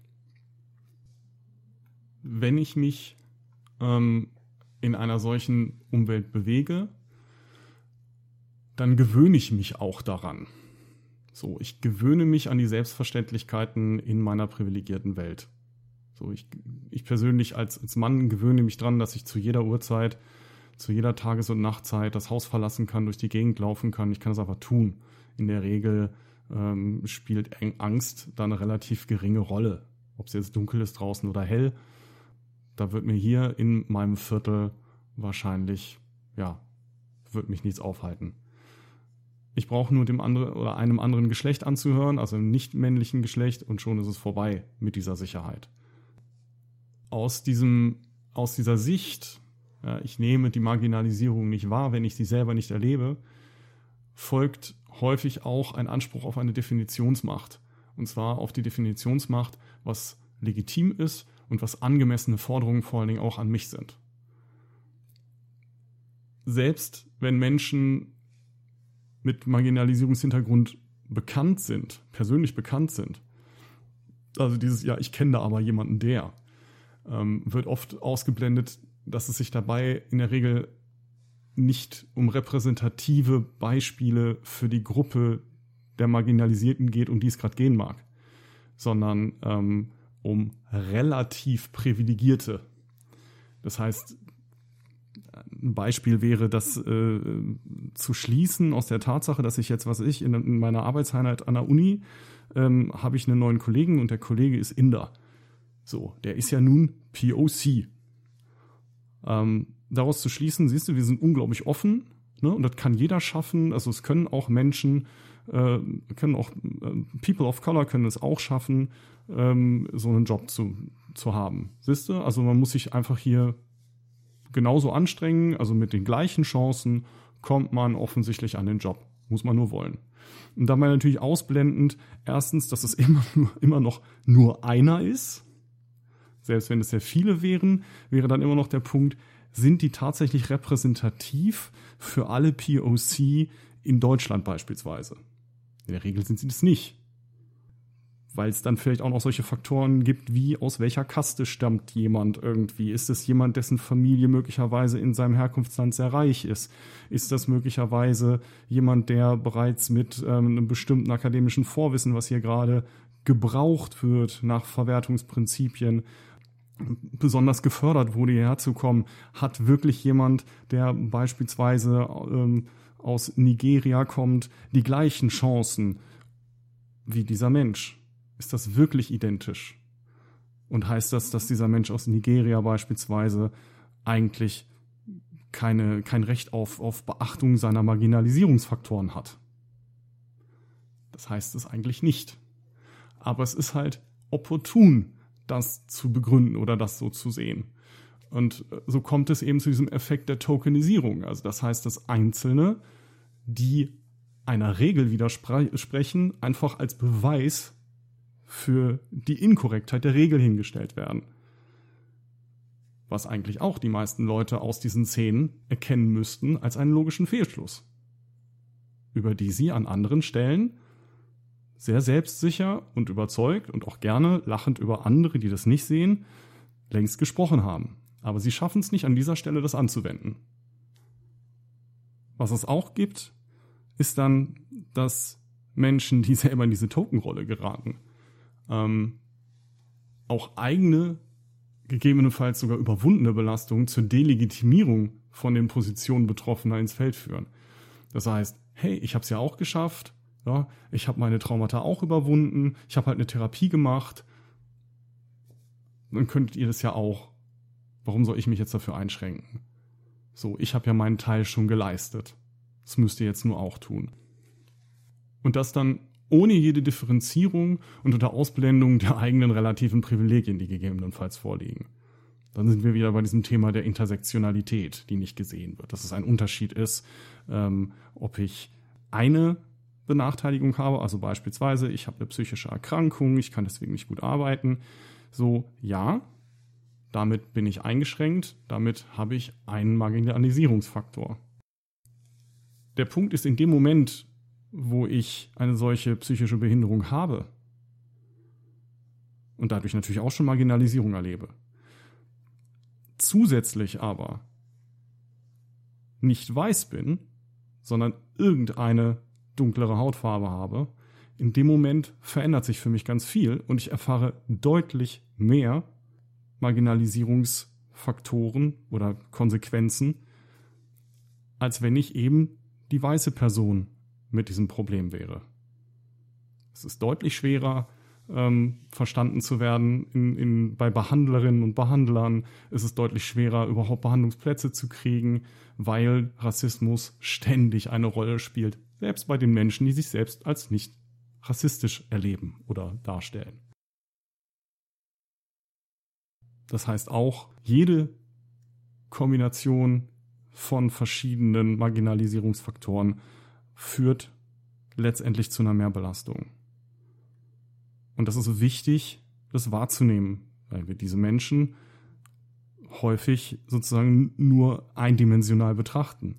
Wenn ich mich ähm, in einer solchen Umwelt bewege, dann gewöhne ich mich auch daran. So, ich gewöhne mich an die Selbstverständlichkeiten in meiner privilegierten Welt. So, ich, ich persönlich als, als Mann gewöhne mich daran, dass ich zu jeder Uhrzeit zu jeder Tages- und Nachtzeit das Haus verlassen kann, durch die Gegend laufen kann. Ich kann das einfach tun. In der Regel ähm, spielt Angst da eine relativ geringe Rolle. Ob es jetzt dunkel ist draußen oder hell, da wird mir hier in meinem Viertel wahrscheinlich, ja, wird mich nichts aufhalten. Ich brauche nur dem anderen oder einem anderen Geschlecht anzuhören, also einem nicht männlichen Geschlecht, und schon ist es vorbei mit dieser Sicherheit. Aus diesem, aus dieser Sicht ich nehme die Marginalisierung nicht wahr, wenn ich sie selber nicht erlebe, folgt häufig auch ein Anspruch auf eine Definitionsmacht. Und zwar auf die Definitionsmacht, was legitim ist und was angemessene Forderungen vor allen Dingen auch an mich sind. Selbst wenn Menschen mit Marginalisierungshintergrund bekannt sind, persönlich bekannt sind, also dieses, ja, ich kenne da aber jemanden, der, ähm, wird oft ausgeblendet, dass es sich dabei in der Regel nicht um repräsentative Beispiele für die Gruppe der Marginalisierten geht, um die es gerade gehen mag, sondern ähm, um relativ Privilegierte. Das heißt, ein Beispiel wäre, das äh, zu schließen aus der Tatsache, dass ich jetzt, was ich, in, in meiner Arbeitseinheit an der Uni ähm, habe ich einen neuen Kollegen und der Kollege ist Inder. So, der ist ja nun POC, ähm, daraus zu schließen, siehst du, wir sind unglaublich offen ne? und das kann jeder schaffen. Also es können auch Menschen, äh, können auch äh, People of Color können es auch schaffen, ähm, so einen Job zu, zu haben. Siehst du? Also man muss sich einfach hier genauso anstrengen, also mit den gleichen Chancen kommt man offensichtlich an den Job. Muss man nur wollen. Und dabei natürlich ausblendend, erstens, dass es immer, immer noch nur einer ist, selbst wenn es sehr viele wären, wäre dann immer noch der Punkt, sind die tatsächlich repräsentativ für alle POC in Deutschland beispielsweise? In der Regel sind sie das nicht. Weil es dann vielleicht auch noch solche Faktoren gibt, wie aus welcher Kaste stammt jemand irgendwie? Ist es jemand, dessen Familie möglicherweise in seinem Herkunftsland sehr reich ist? Ist das möglicherweise jemand, der bereits mit ähm, einem bestimmten akademischen Vorwissen, was hier gerade gebraucht wird nach Verwertungsprinzipien, besonders gefördert wurde, hierher zu kommen, hat wirklich jemand, der beispielsweise ähm, aus Nigeria kommt, die gleichen Chancen wie dieser Mensch? Ist das wirklich identisch? Und heißt das, dass dieser Mensch aus Nigeria beispielsweise eigentlich keine, kein Recht auf, auf Beachtung seiner Marginalisierungsfaktoren hat? Das heißt es eigentlich nicht. Aber es ist halt opportun, das zu begründen oder das so zu sehen. Und so kommt es eben zu diesem Effekt der Tokenisierung. Also das heißt, dass Einzelne, die einer Regel widersprechen, einfach als Beweis für die Inkorrektheit der Regel hingestellt werden. Was eigentlich auch die meisten Leute aus diesen Szenen erkennen müssten als einen logischen Fehlschluss, über die sie an anderen Stellen sehr selbstsicher und überzeugt und auch gerne lachend über andere, die das nicht sehen, längst gesprochen haben. Aber sie schaffen es nicht an dieser Stelle, das anzuwenden. Was es auch gibt, ist dann, dass Menschen, die selber in diese Tokenrolle geraten, ähm, auch eigene, gegebenenfalls sogar überwundene Belastungen zur Delegitimierung von den Positionen Betroffener ins Feld führen. Das heißt, hey, ich habe es ja auch geschafft, ja, ich habe meine Traumata auch überwunden, ich habe halt eine Therapie gemacht, dann könntet ihr das ja auch. Warum soll ich mich jetzt dafür einschränken? So, ich habe ja meinen Teil schon geleistet. Das müsst ihr jetzt nur auch tun. Und das dann ohne jede Differenzierung und unter Ausblendung der eigenen relativen Privilegien, die gegebenenfalls vorliegen. Dann sind wir wieder bei diesem Thema der Intersektionalität, die nicht gesehen wird. Dass es ein Unterschied ist, ähm, ob ich eine Benachteiligung habe, also beispielsweise ich habe eine psychische Erkrankung, ich kann deswegen nicht gut arbeiten. So, ja, damit bin ich eingeschränkt, damit habe ich einen Marginalisierungsfaktor. Der Punkt ist in dem Moment, wo ich eine solche psychische Behinderung habe und dadurch natürlich auch schon Marginalisierung erlebe, zusätzlich aber nicht weiß bin, sondern irgendeine dunklere Hautfarbe habe, in dem Moment verändert sich für mich ganz viel und ich erfahre deutlich mehr Marginalisierungsfaktoren oder Konsequenzen, als wenn ich eben die weiße Person mit diesem Problem wäre. Es ist deutlich schwerer, ähm, verstanden zu werden in, in, bei Behandlerinnen und Behandlern. Es ist deutlich schwerer, überhaupt Behandlungsplätze zu kriegen, weil Rassismus ständig eine Rolle spielt, selbst bei den Menschen, die sich selbst als nicht rassistisch erleben oder darstellen. Das heißt auch, jede Kombination von verschiedenen Marginalisierungsfaktoren führt letztendlich zu einer Mehrbelastung. Und das ist wichtig, das wahrzunehmen, weil wir diese Menschen häufig sozusagen nur eindimensional betrachten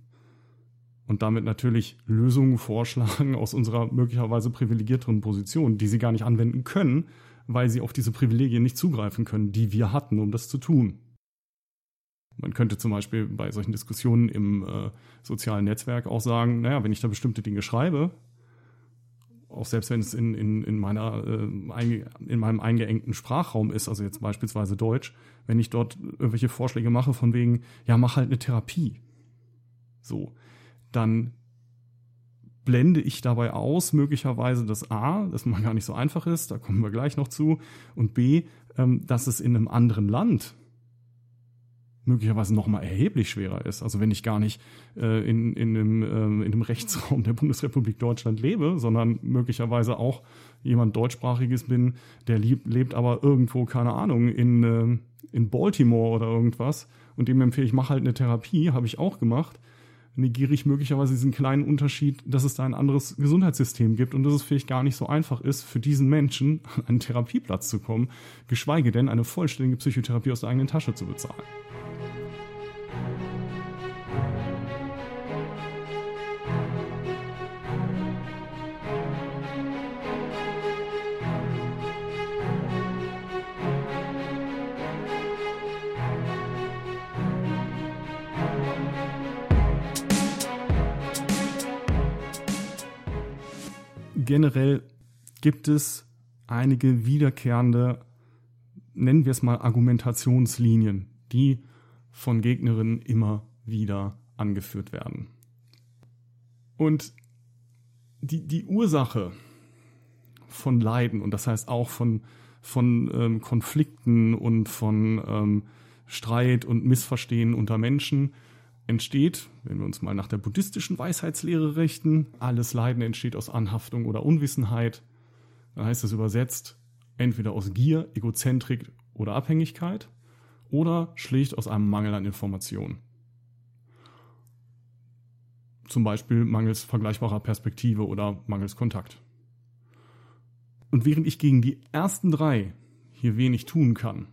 und damit natürlich Lösungen vorschlagen aus unserer möglicherweise privilegierteren Position, die sie gar nicht anwenden können, weil sie auf diese Privilegien nicht zugreifen können, die wir hatten, um das zu tun. Man könnte zum Beispiel bei solchen Diskussionen im äh, sozialen Netzwerk auch sagen, naja, wenn ich da bestimmte Dinge schreibe, auch selbst wenn es in, in, in, meiner, äh, in meinem eingeengten Sprachraum ist, also jetzt beispielsweise Deutsch, wenn ich dort irgendwelche Vorschläge mache von wegen, ja, mach halt eine Therapie. So, dann blende ich dabei aus, möglicherweise dass A, das mal gar nicht so einfach ist, da kommen wir gleich noch zu, und B, ähm, dass es in einem anderen Land möglicherweise noch mal erheblich schwerer ist. Also wenn ich gar nicht äh, in, in, dem, äh, in dem Rechtsraum der Bundesrepublik Deutschland lebe, sondern möglicherweise auch jemand deutschsprachiges bin, der lieb, lebt aber irgendwo, keine Ahnung, in, äh, in Baltimore oder irgendwas und dem empfehle ich, mach halt eine Therapie, habe ich auch gemacht negiere ich möglicherweise diesen kleinen Unterschied, dass es da ein anderes Gesundheitssystem gibt und dass es vielleicht gar nicht so einfach ist, für diesen Menschen an einen Therapieplatz zu kommen, geschweige denn eine vollständige Psychotherapie aus der eigenen Tasche zu bezahlen. Generell gibt es einige wiederkehrende, nennen wir es mal Argumentationslinien, die von Gegnerinnen immer wieder angeführt werden. Und die, die Ursache von Leiden, und das heißt auch von, von ähm, Konflikten und von ähm, Streit und Missverstehen unter Menschen, entsteht, wenn wir uns mal nach der buddhistischen Weisheitslehre richten, alles Leiden entsteht aus Anhaftung oder Unwissenheit. Dann heißt es übersetzt entweder aus Gier, Egozentrik oder Abhängigkeit oder schlicht aus einem Mangel an Informationen. Zum Beispiel mangels vergleichbarer Perspektive oder mangels Kontakt. Und während ich gegen die ersten drei hier wenig tun kann,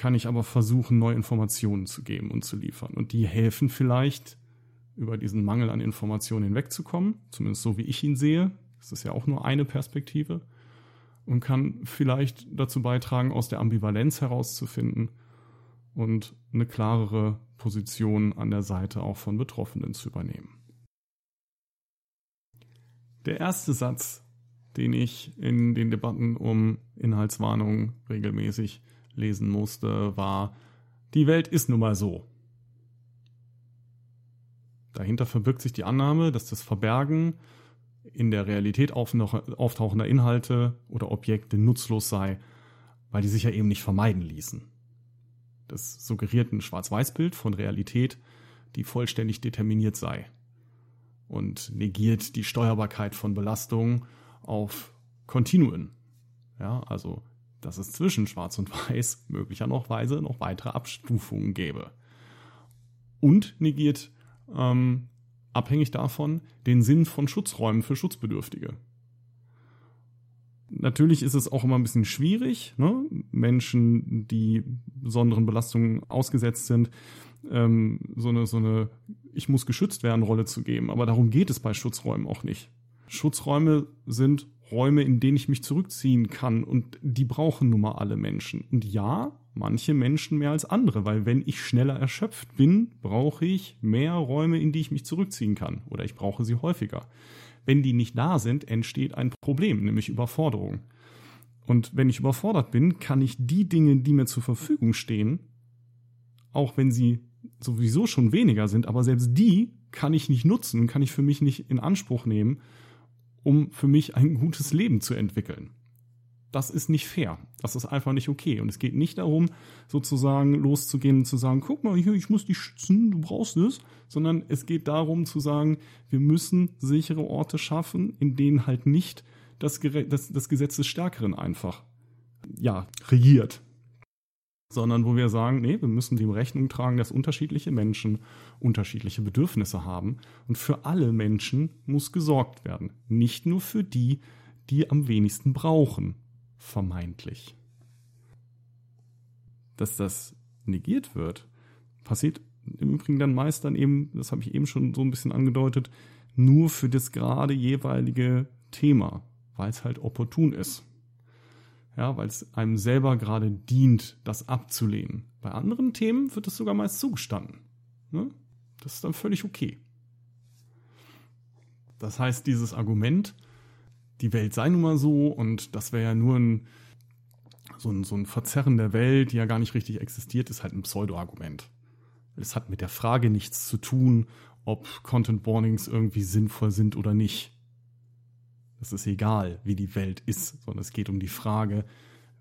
kann ich aber versuchen, neue Informationen zu geben und zu liefern. Und die helfen vielleicht, über diesen Mangel an Informationen hinwegzukommen, zumindest so wie ich ihn sehe. Das ist ja auch nur eine Perspektive und kann vielleicht dazu beitragen, aus der Ambivalenz herauszufinden und eine klarere Position an der Seite auch von Betroffenen zu übernehmen. Der erste Satz, den ich in den Debatten um Inhaltswarnungen regelmäßig lesen musste, war, die Welt ist nun mal so. Dahinter verbirgt sich die Annahme, dass das Verbergen in der Realität auftauchender Inhalte oder Objekte nutzlos sei, weil die sich ja eben nicht vermeiden ließen. Das suggeriert ein Schwarz-Weiß-Bild von Realität, die vollständig determiniert sei und negiert die Steuerbarkeit von Belastungen auf Kontinuen. Ja, also, dass es zwischen Schwarz und Weiß möglicherweise noch weitere Abstufungen gäbe. Und negiert ähm, abhängig davon den Sinn von Schutzräumen für Schutzbedürftige. Natürlich ist es auch immer ein bisschen schwierig, ne? Menschen, die besonderen Belastungen ausgesetzt sind, ähm, so eine, so eine Ich muss geschützt werden Rolle zu geben. Aber darum geht es bei Schutzräumen auch nicht. Schutzräume sind Räume, in denen ich mich zurückziehen kann und die brauchen nun mal alle Menschen. Und ja, manche Menschen mehr als andere, weil wenn ich schneller erschöpft bin, brauche ich mehr Räume, in die ich mich zurückziehen kann oder ich brauche sie häufiger. Wenn die nicht da sind, entsteht ein Problem, nämlich Überforderung. Und wenn ich überfordert bin, kann ich die Dinge, die mir zur Verfügung stehen, auch wenn sie sowieso schon weniger sind, aber selbst die kann ich nicht nutzen kann ich für mich nicht in Anspruch nehmen, um für mich ein gutes Leben zu entwickeln. Das ist nicht fair. Das ist einfach nicht okay. Und es geht nicht darum, sozusagen loszugehen und zu sagen, guck mal, hier, ich muss dich schützen, du brauchst es, sondern es geht darum zu sagen, wir müssen sichere Orte schaffen, in denen halt nicht das, das, das Gesetz des Stärkeren einfach, ja, regiert sondern wo wir sagen, nee, wir müssen dem Rechnung tragen, dass unterschiedliche Menschen unterschiedliche Bedürfnisse haben. Und für alle Menschen muss gesorgt werden, nicht nur für die, die am wenigsten brauchen, vermeintlich. Dass das negiert wird, passiert im Übrigen dann meist dann eben, das habe ich eben schon so ein bisschen angedeutet, nur für das gerade jeweilige Thema, weil es halt opportun ist ja, weil es einem selber gerade dient, das abzulehnen. Bei anderen Themen wird es sogar meist zugestanden. Ne? Das ist dann völlig okay. Das heißt, dieses Argument, die Welt sei nun mal so und das wäre ja nur ein, so, ein, so ein Verzerren der Welt, die ja gar nicht richtig existiert, ist halt ein Pseudo-Argument. Es hat mit der Frage nichts zu tun, ob Content Warnings irgendwie sinnvoll sind oder nicht. Es ist egal, wie die Welt ist, sondern es geht um die Frage,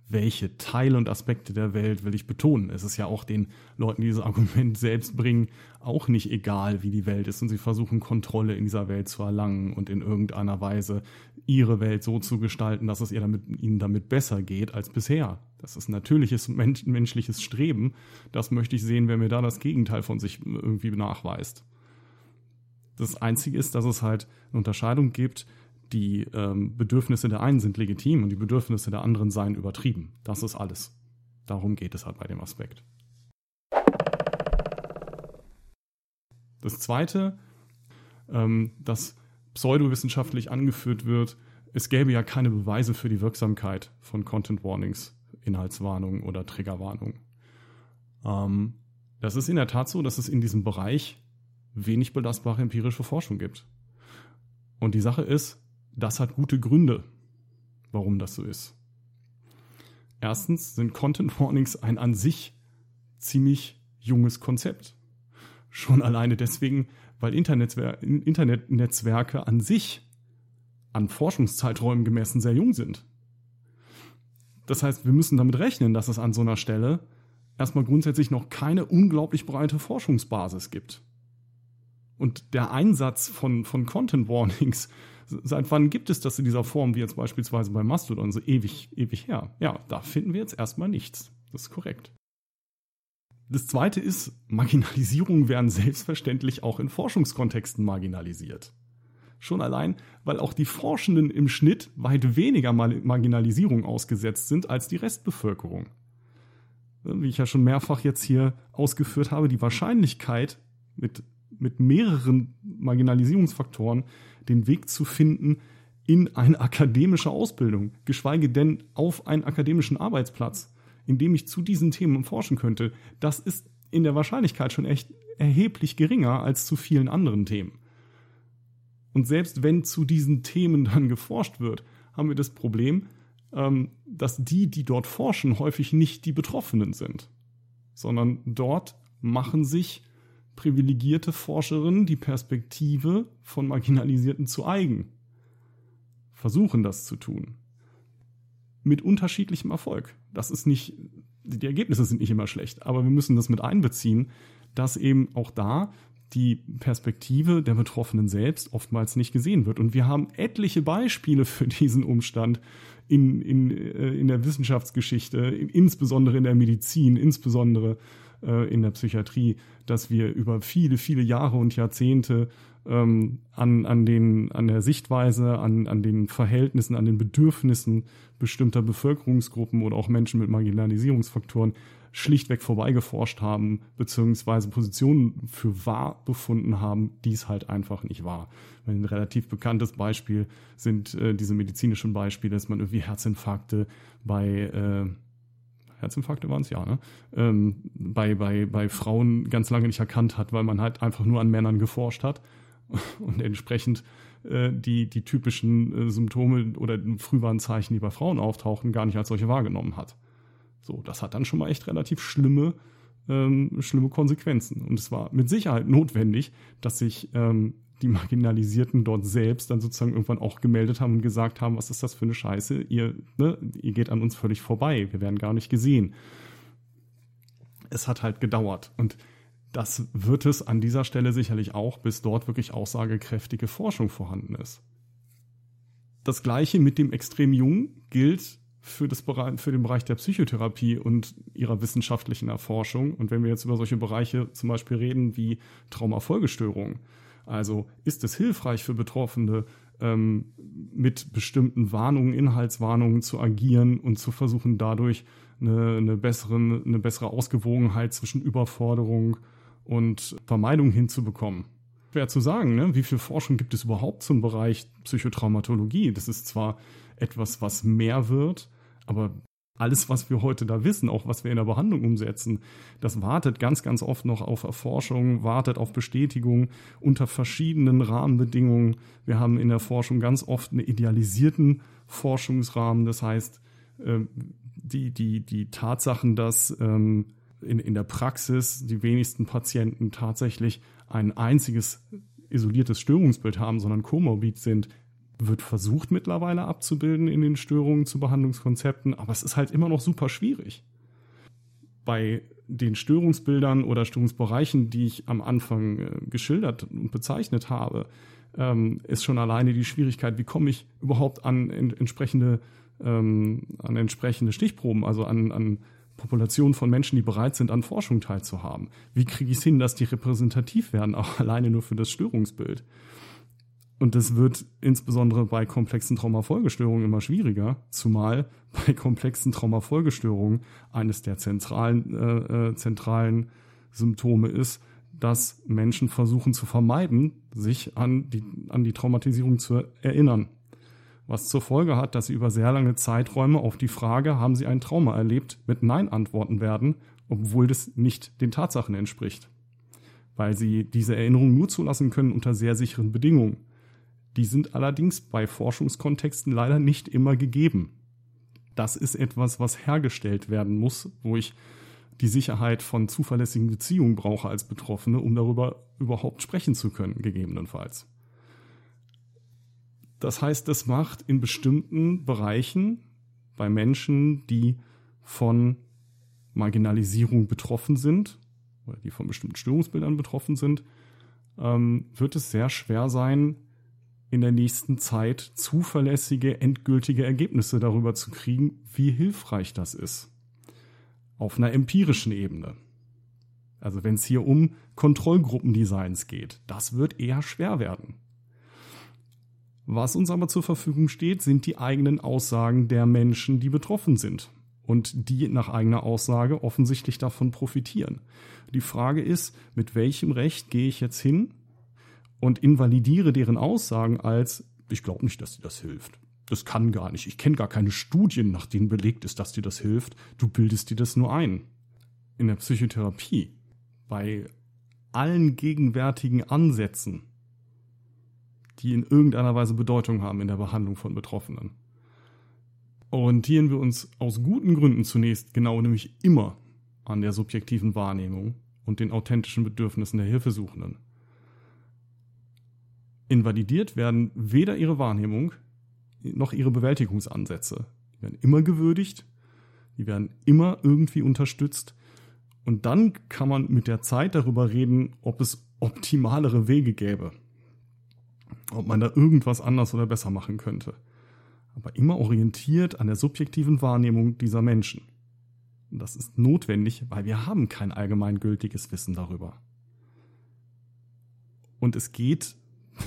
welche Teile und Aspekte der Welt will ich betonen. Es ist ja auch den Leuten, die dieses Argument selbst bringen, auch nicht egal, wie die Welt ist. Und sie versuchen Kontrolle in dieser Welt zu erlangen und in irgendeiner Weise ihre Welt so zu gestalten, dass es ihr damit, ihnen damit besser geht als bisher. Das ist natürliches menschliches Streben. Das möchte ich sehen, wenn mir da das Gegenteil von sich irgendwie nachweist. Das Einzige ist, dass es halt eine Unterscheidung gibt die ähm, Bedürfnisse der einen sind legitim und die Bedürfnisse der anderen seien übertrieben. Das ist alles. Darum geht es halt bei dem Aspekt. Das Zweite, ähm, das pseudowissenschaftlich angeführt wird, es gäbe ja keine Beweise für die Wirksamkeit von Content Warnings, Inhaltswarnungen oder Triggerwarnungen. Ähm, das ist in der Tat so, dass es in diesem Bereich wenig belastbare empirische Forschung gibt. Und die Sache ist, das hat gute Gründe, warum das so ist. Erstens sind Content Warnings ein an sich ziemlich junges Konzept. Schon alleine deswegen, weil Internetnetzwerke an sich an Forschungszeiträumen gemessen sehr jung sind. Das heißt, wir müssen damit rechnen, dass es an so einer Stelle erstmal grundsätzlich noch keine unglaublich breite Forschungsbasis gibt. Und der Einsatz von, von Content Warnings Seit wann gibt es das in dieser Form, wie jetzt beispielsweise bei Mastodon, so ewig, ewig her? Ja, da finden wir jetzt erstmal nichts. Das ist korrekt. Das zweite ist, Marginalisierungen werden selbstverständlich auch in Forschungskontexten marginalisiert. Schon allein, weil auch die Forschenden im Schnitt weit weniger Marginalisierung ausgesetzt sind als die Restbevölkerung. Wie ich ja schon mehrfach jetzt hier ausgeführt habe, die Wahrscheinlichkeit, mit, mit mehreren Marginalisierungsfaktoren den Weg zu finden in eine akademische Ausbildung, geschweige denn auf einen akademischen Arbeitsplatz, in dem ich zu diesen Themen forschen könnte, das ist in der Wahrscheinlichkeit schon echt erheblich geringer als zu vielen anderen Themen. Und selbst wenn zu diesen Themen dann geforscht wird, haben wir das Problem, ähm, dass die, die dort forschen, häufig nicht die Betroffenen sind, sondern dort machen sich privilegierte Forscherinnen die Perspektive von Marginalisierten zu eigen, versuchen das zu tun. Mit unterschiedlichem Erfolg. Das ist nicht, die Ergebnisse sind nicht immer schlecht, aber wir müssen das mit einbeziehen, dass eben auch da die Perspektive der Betroffenen selbst oftmals nicht gesehen wird. Und wir haben etliche Beispiele für diesen Umstand in, in, äh, in der Wissenschaftsgeschichte, insbesondere in der Medizin, insbesondere äh, in der Psychiatrie, dass wir über viele, viele Jahre und Jahrzehnte ähm, an, an, den, an der Sichtweise, an, an den Verhältnissen, an den Bedürfnissen bestimmter Bevölkerungsgruppen oder auch Menschen mit Marginalisierungsfaktoren schlichtweg vorbeigeforscht haben, beziehungsweise Positionen für wahr befunden haben, die es halt einfach nicht war. Ein relativ bekanntes Beispiel sind äh, diese medizinischen Beispiele, dass man irgendwie Herzinfarkte bei äh, Herzinfarkte waren es ja, ne? Ähm, bei, bei, bei Frauen ganz lange nicht erkannt hat, weil man halt einfach nur an Männern geforscht hat und entsprechend äh, die, die typischen äh, Symptome oder Frühwarnzeichen, die bei Frauen auftauchen, gar nicht als solche wahrgenommen hat. So, das hat dann schon mal echt relativ schlimme, ähm, schlimme Konsequenzen. Und es war mit Sicherheit notwendig, dass sich ähm, die Marginalisierten dort selbst dann sozusagen irgendwann auch gemeldet haben und gesagt haben, was ist das für eine Scheiße? Ihr, ne, ihr geht an uns völlig vorbei, wir werden gar nicht gesehen. Es hat halt gedauert. Und das wird es an dieser Stelle sicherlich auch, bis dort wirklich aussagekräftige Forschung vorhanden ist. Das gleiche mit dem extrem Jungen gilt für, das für den Bereich der Psychotherapie und ihrer wissenschaftlichen Erforschung. Und wenn wir jetzt über solche Bereiche zum Beispiel reden wie Traumafolgestörungen, also ist es hilfreich für Betroffene, ähm, mit bestimmten Warnungen, Inhaltswarnungen zu agieren und zu versuchen, dadurch eine, eine, bessere, eine bessere Ausgewogenheit zwischen Überforderung und Vermeidung hinzubekommen. Schwer zu sagen, ne? wie viel Forschung gibt es überhaupt zum Bereich Psychotraumatologie? Das ist zwar etwas, was mehr wird, aber alles, was wir heute da wissen, auch was wir in der Behandlung umsetzen, das wartet ganz, ganz oft noch auf Erforschung, wartet auf Bestätigung unter verschiedenen Rahmenbedingungen. Wir haben in der Forschung ganz oft einen idealisierten Forschungsrahmen. Das heißt, ähm, die, die, die Tatsachen, dass ähm, in, in der Praxis die wenigsten Patienten tatsächlich ein einziges isoliertes Störungsbild haben, sondern komorbid sind, wird versucht mittlerweile abzubilden in den Störungen zu Behandlungskonzepten, aber es ist halt immer noch super schwierig. Bei den Störungsbildern oder Störungsbereichen, die ich am Anfang äh, geschildert und bezeichnet habe, ähm, ist schon alleine die Schwierigkeit, wie komme ich überhaupt an entsprechende, ähm, an entsprechende Stichproben, also an, an Populationen von Menschen, die bereit sind, an Forschung teilzuhaben. Wie kriege ich es hin, dass die repräsentativ werden, auch alleine nur für das Störungsbild? Und das wird insbesondere bei komplexen Traumafolgestörungen immer schwieriger, zumal bei komplexen Traumafolgestörungen eines der zentralen, äh, äh, zentralen Symptome ist, dass Menschen versuchen zu vermeiden, sich an die, an die Traumatisierung zu erinnern. Was zur Folge hat, dass sie über sehr lange Zeiträume auf die Frage, haben sie ein Trauma erlebt, mit Nein antworten werden, obwohl das nicht den Tatsachen entspricht. Weil sie diese Erinnerung nur zulassen können unter sehr sicheren Bedingungen. Die sind allerdings bei Forschungskontexten leider nicht immer gegeben. Das ist etwas, was hergestellt werden muss, wo ich die Sicherheit von zuverlässigen Beziehungen brauche als Betroffene, um darüber überhaupt sprechen zu können, gegebenenfalls. Das heißt, das macht in bestimmten Bereichen bei Menschen, die von Marginalisierung betroffen sind oder die von bestimmten Störungsbildern betroffen sind, ähm, wird es sehr schwer sein, in der nächsten Zeit zuverlässige, endgültige Ergebnisse darüber zu kriegen, wie hilfreich das ist. Auf einer empirischen Ebene. Also wenn es hier um Kontrollgruppendesigns geht, das wird eher schwer werden. Was uns aber zur Verfügung steht, sind die eigenen Aussagen der Menschen, die betroffen sind und die nach eigener Aussage offensichtlich davon profitieren. Die Frage ist, mit welchem Recht gehe ich jetzt hin und invalidiere deren Aussagen als, ich glaube nicht, dass dir das hilft. Das kann gar nicht. Ich kenne gar keine Studien, nach denen belegt ist, dass dir das hilft. Du bildest dir das nur ein. In der Psychotherapie, bei allen gegenwärtigen Ansätzen, die in irgendeiner Weise Bedeutung haben in der Behandlung von Betroffenen, orientieren wir uns aus guten Gründen zunächst genau nämlich immer an der subjektiven Wahrnehmung und den authentischen Bedürfnissen der Hilfesuchenden. Invalidiert werden weder ihre Wahrnehmung noch ihre Bewältigungsansätze. Die werden immer gewürdigt, die werden immer irgendwie unterstützt. Und dann kann man mit der Zeit darüber reden, ob es optimalere Wege gäbe. Ob man da irgendwas anders oder besser machen könnte. Aber immer orientiert an der subjektiven Wahrnehmung dieser Menschen. Und das ist notwendig, weil wir haben kein allgemeingültiges Wissen darüber. Und es geht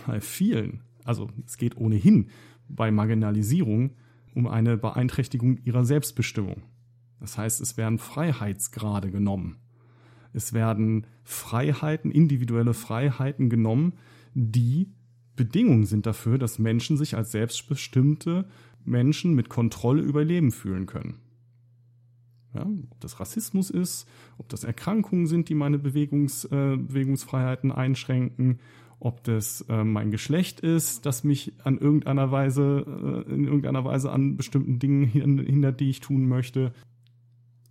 bei vielen, also es geht ohnehin bei Marginalisierung um eine Beeinträchtigung ihrer Selbstbestimmung. Das heißt, es werden Freiheitsgrade genommen. Es werden Freiheiten, individuelle Freiheiten genommen, die Bedingungen sind dafür, dass Menschen sich als selbstbestimmte Menschen mit Kontrolle über Leben fühlen können. Ja, ob das Rassismus ist, ob das Erkrankungen sind, die meine Bewegungs, äh, Bewegungsfreiheiten einschränken, ob das äh, mein Geschlecht ist, das mich an irgendeiner Weise, äh, in irgendeiner Weise an bestimmten Dingen hindert, die ich tun möchte.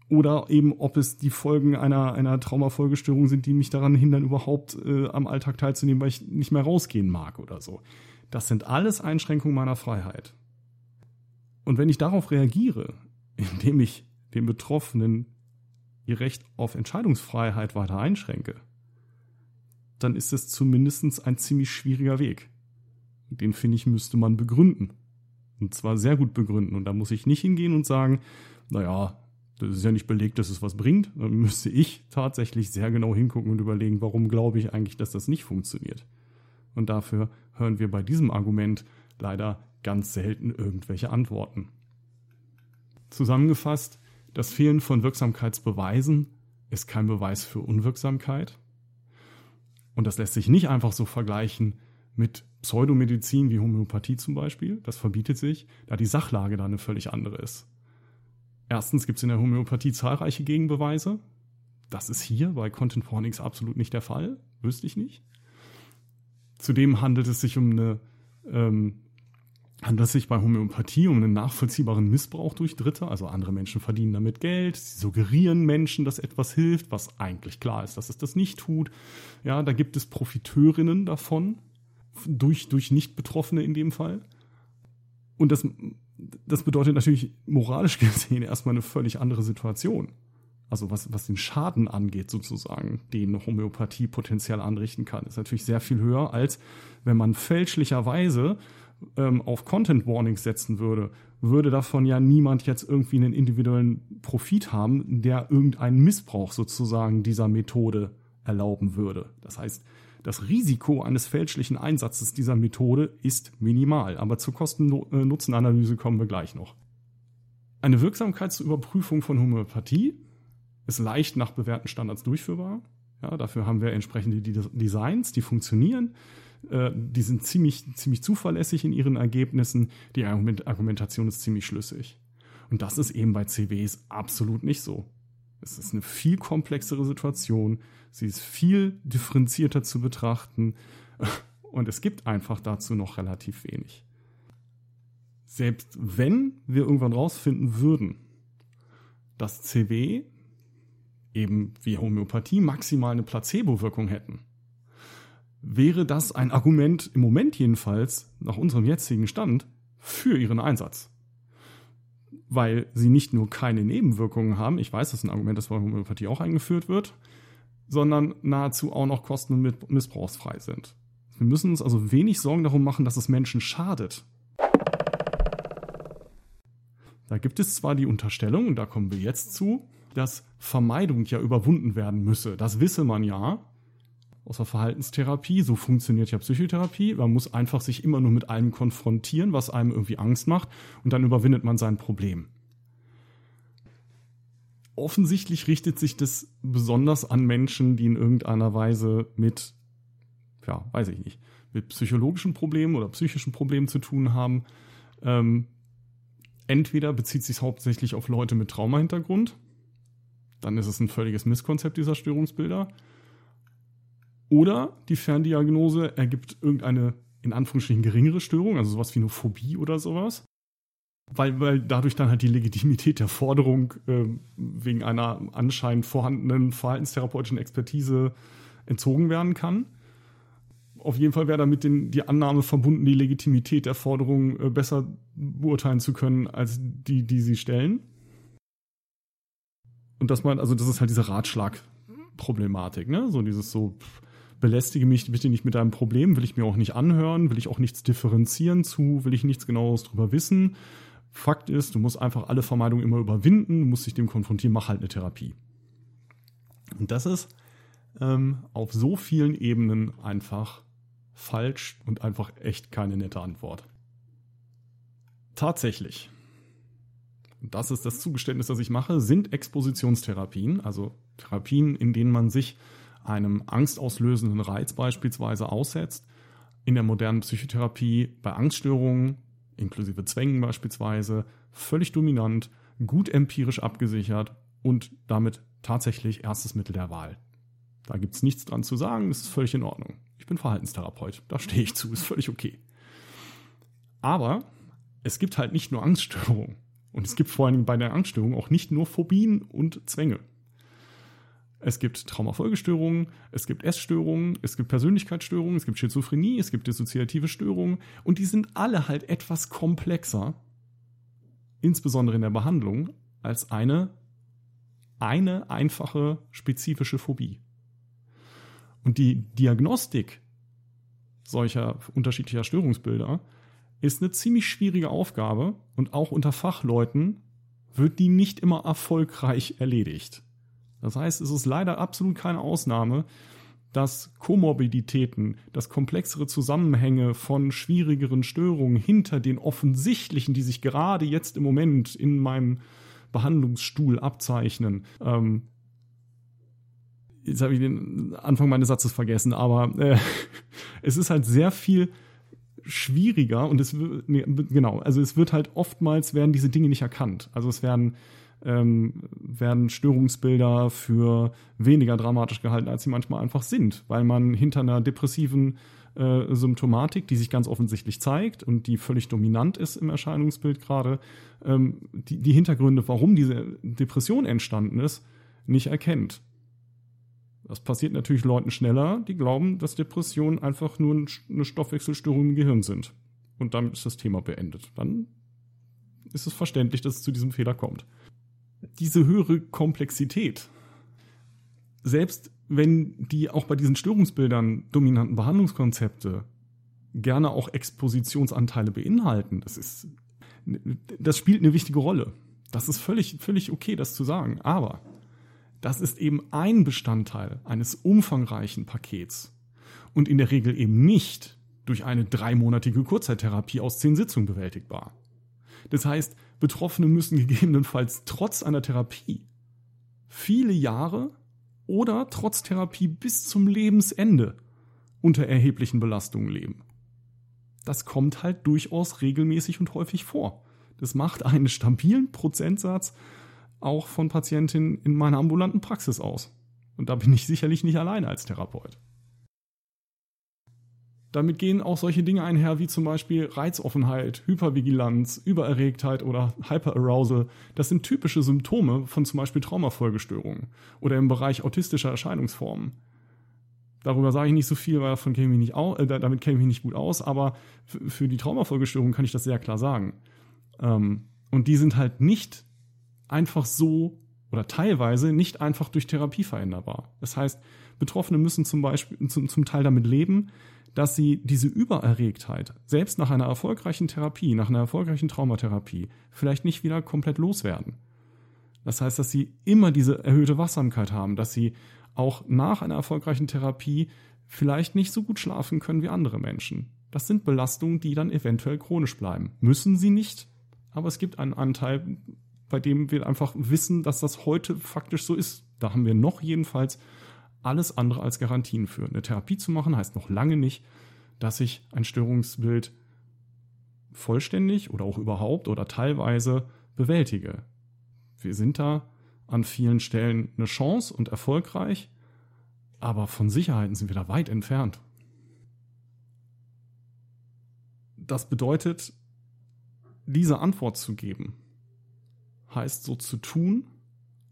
Oder eben, ob es die Folgen einer, einer Traumafolgestörung sind, die mich daran hindern, überhaupt äh, am Alltag teilzunehmen, weil ich nicht mehr rausgehen mag oder so. Das sind alles Einschränkungen meiner Freiheit. Und wenn ich darauf reagiere, indem ich den Betroffenen ihr Recht auf Entscheidungsfreiheit weiter einschränke, dann ist es zumindest ein ziemlich schwieriger Weg. Den finde ich, müsste man begründen. Und zwar sehr gut begründen. Und da muss ich nicht hingehen und sagen, naja, das ist ja nicht belegt, dass es was bringt. Dann müsste ich tatsächlich sehr genau hingucken und überlegen, warum glaube ich eigentlich, dass das nicht funktioniert. Und dafür hören wir bei diesem Argument leider ganz selten irgendwelche Antworten. Zusammengefasst, das Fehlen von Wirksamkeitsbeweisen ist kein Beweis für Unwirksamkeit. Und das lässt sich nicht einfach so vergleichen mit Pseudomedizin wie Homöopathie zum Beispiel. Das verbietet sich, da die Sachlage da eine völlig andere ist. Erstens gibt es in der Homöopathie zahlreiche Gegenbeweise. Das ist hier bei Content Warnings absolut nicht der Fall. Wüsste ich nicht. Zudem handelt es sich um eine ähm, handelt es sich bei Homöopathie um einen nachvollziehbaren Missbrauch durch Dritte. Also andere Menschen verdienen damit Geld, sie suggerieren Menschen, dass etwas hilft, was eigentlich klar ist, dass es das nicht tut. Ja, da gibt es Profiteurinnen davon, durch, durch Nicht-Betroffene in dem Fall. Und das, das bedeutet natürlich moralisch gesehen erstmal eine völlig andere Situation. Also was, was den Schaden angeht, sozusagen, den Homöopathie potenziell anrichten kann, ist natürlich sehr viel höher, als wenn man fälschlicherweise ähm, auf Content Warnings setzen würde, würde davon ja niemand jetzt irgendwie einen individuellen Profit haben, der irgendeinen Missbrauch sozusagen dieser Methode erlauben würde. Das heißt, das Risiko eines fälschlichen Einsatzes dieser Methode ist minimal, aber zur Kosten-Nutzen-Analyse kommen wir gleich noch. Eine Wirksamkeitsüberprüfung von Homöopathie ist leicht nach bewährten Standards durchführbar. Ja, dafür haben wir entsprechende Designs, die funktionieren. Äh, die sind ziemlich, ziemlich zuverlässig in ihren Ergebnissen. Die Argumentation ist ziemlich schlüssig. Und das ist eben bei CWs absolut nicht so. Es ist eine viel komplexere Situation. Sie ist viel differenzierter zu betrachten. Und es gibt einfach dazu noch relativ wenig. Selbst wenn wir irgendwann rausfinden würden, dass CW eben wie Homöopathie maximal eine Placebo-Wirkung hätten, wäre das ein Argument, im Moment jedenfalls, nach unserem jetzigen Stand, für ihren Einsatz. Weil sie nicht nur keine Nebenwirkungen haben, ich weiß, das ist ein Argument, das bei Homöopathie auch eingeführt wird, sondern nahezu auch noch kosten- und missbrauchsfrei sind. Wir müssen uns also wenig Sorgen darum machen, dass es Menschen schadet. Da gibt es zwar die Unterstellung, und da kommen wir jetzt zu, dass Vermeidung ja überwunden werden müsse. Das wisse man ja. Aus der Verhaltenstherapie. So funktioniert ja Psychotherapie. Man muss einfach sich immer nur mit allem konfrontieren, was einem irgendwie Angst macht, und dann überwindet man sein Problem. Offensichtlich richtet sich das besonders an Menschen, die in irgendeiner Weise mit, ja, weiß ich nicht, mit psychologischen Problemen oder psychischen Problemen zu tun haben. Ähm, entweder bezieht sich hauptsächlich auf Leute mit Traumahintergrund, dann ist es ein völliges Misskonzept dieser Störungsbilder. Oder die Ferndiagnose ergibt irgendeine in Anführungsstrichen geringere Störung, also sowas wie eine Phobie oder sowas. Weil, weil dadurch dann halt die Legitimität der Forderung äh, wegen einer anscheinend vorhandenen verhaltenstherapeutischen Expertise entzogen werden kann. Auf jeden Fall wäre damit den, die Annahme verbunden, die Legitimität der Forderung äh, besser beurteilen zu können, als die, die sie stellen. Und dass man, also das ist halt diese Ratschlagproblematik, ne? So dieses so, pff, belästige mich bitte nicht mit deinem Problem, will ich mir auch nicht anhören, will ich auch nichts differenzieren zu, will ich nichts genaues drüber wissen. Fakt ist, du musst einfach alle Vermeidungen immer überwinden, musst dich dem konfrontieren, mach halt eine Therapie. Und das ist ähm, auf so vielen Ebenen einfach falsch und einfach echt keine nette Antwort. Tatsächlich und das ist das Zugeständnis, das ich mache, sind Expositionstherapien, also Therapien, in denen man sich einem angstauslösenden Reiz beispielsweise aussetzt. In der modernen Psychotherapie bei Angststörungen, inklusive Zwängen beispielsweise, völlig dominant, gut empirisch abgesichert und damit tatsächlich erstes Mittel der Wahl. Da gibt es nichts dran zu sagen, das ist völlig in Ordnung. Ich bin Verhaltenstherapeut, da stehe ich zu, ist völlig okay. Aber es gibt halt nicht nur Angststörungen. Und es gibt vor allem bei der Angststörung auch nicht nur Phobien und Zwänge. Es gibt Traumafolgestörungen, es gibt Essstörungen, es gibt Persönlichkeitsstörungen, es gibt Schizophrenie, es gibt dissoziative Störungen und die sind alle halt etwas komplexer, insbesondere in der Behandlung, als eine, eine einfache spezifische Phobie. Und die Diagnostik solcher unterschiedlicher Störungsbilder ist eine ziemlich schwierige Aufgabe und auch unter Fachleuten wird die nicht immer erfolgreich erledigt. Das heißt, es ist leider absolut keine Ausnahme, dass Komorbiditäten, dass komplexere Zusammenhänge von schwierigeren Störungen hinter den offensichtlichen, die sich gerade jetzt im Moment in meinem Behandlungsstuhl abzeichnen, ähm, jetzt habe ich den Anfang meines Satzes vergessen, aber äh, es ist halt sehr viel schwieriger und es nee, genau, also es wird halt oftmals werden diese Dinge nicht erkannt. Also es werden ähm, werden Störungsbilder für weniger dramatisch gehalten, als sie manchmal einfach sind, weil man hinter einer depressiven äh, Symptomatik, die sich ganz offensichtlich zeigt und die völlig dominant ist im Erscheinungsbild gerade, ähm, die, die Hintergründe, warum diese Depression entstanden ist, nicht erkennt. Das passiert natürlich Leuten schneller, die glauben, dass Depressionen einfach nur eine Stoffwechselstörung im Gehirn sind. Und damit ist das Thema beendet. Dann ist es verständlich, dass es zu diesem Fehler kommt. Diese höhere Komplexität, selbst wenn die auch bei diesen Störungsbildern dominanten Behandlungskonzepte gerne auch Expositionsanteile beinhalten, das ist, das spielt eine wichtige Rolle. Das ist völlig, völlig okay, das zu sagen. Aber das ist eben ein Bestandteil eines umfangreichen Pakets und in der Regel eben nicht durch eine dreimonatige Kurzzeittherapie aus zehn Sitzungen bewältigbar. Das heißt, Betroffene müssen gegebenenfalls trotz einer Therapie viele Jahre oder trotz Therapie bis zum Lebensende unter erheblichen Belastungen leben. Das kommt halt durchaus regelmäßig und häufig vor. Das macht einen stabilen Prozentsatz auch von Patientinnen in meiner ambulanten Praxis aus. Und da bin ich sicherlich nicht alleine als Therapeut. Damit gehen auch solche Dinge einher wie zum Beispiel Reizoffenheit, Hypervigilanz, Übererregtheit oder Hyperarousal. Das sind typische Symptome von zum Beispiel Traumafolgestörungen oder im Bereich autistischer Erscheinungsformen. Darüber sage ich nicht so viel, weil davon kenne ich nicht au äh, damit kenne ich nicht gut aus, aber für die Traumafolgestörungen kann ich das sehr klar sagen. Ähm, und die sind halt nicht einfach so oder teilweise nicht einfach durch Therapie veränderbar. Das heißt, Betroffene müssen zum Beispiel zum, zum Teil damit leben, dass sie diese Übererregtheit selbst nach einer erfolgreichen Therapie, nach einer erfolgreichen Traumatherapie vielleicht nicht wieder komplett loswerden. Das heißt, dass sie immer diese erhöhte Wachsamkeit haben, dass sie auch nach einer erfolgreichen Therapie vielleicht nicht so gut schlafen können wie andere Menschen. Das sind Belastungen, die dann eventuell chronisch bleiben. Müssen sie nicht, aber es gibt einen Anteil, bei dem wir einfach wissen, dass das heute faktisch so ist. Da haben wir noch jedenfalls alles andere als Garantien für. Eine Therapie zu machen heißt noch lange nicht, dass ich ein Störungsbild vollständig oder auch überhaupt oder teilweise bewältige. Wir sind da an vielen Stellen eine Chance und erfolgreich, aber von Sicherheiten sind wir da weit entfernt. Das bedeutet, diese Antwort zu geben, heißt so zu tun,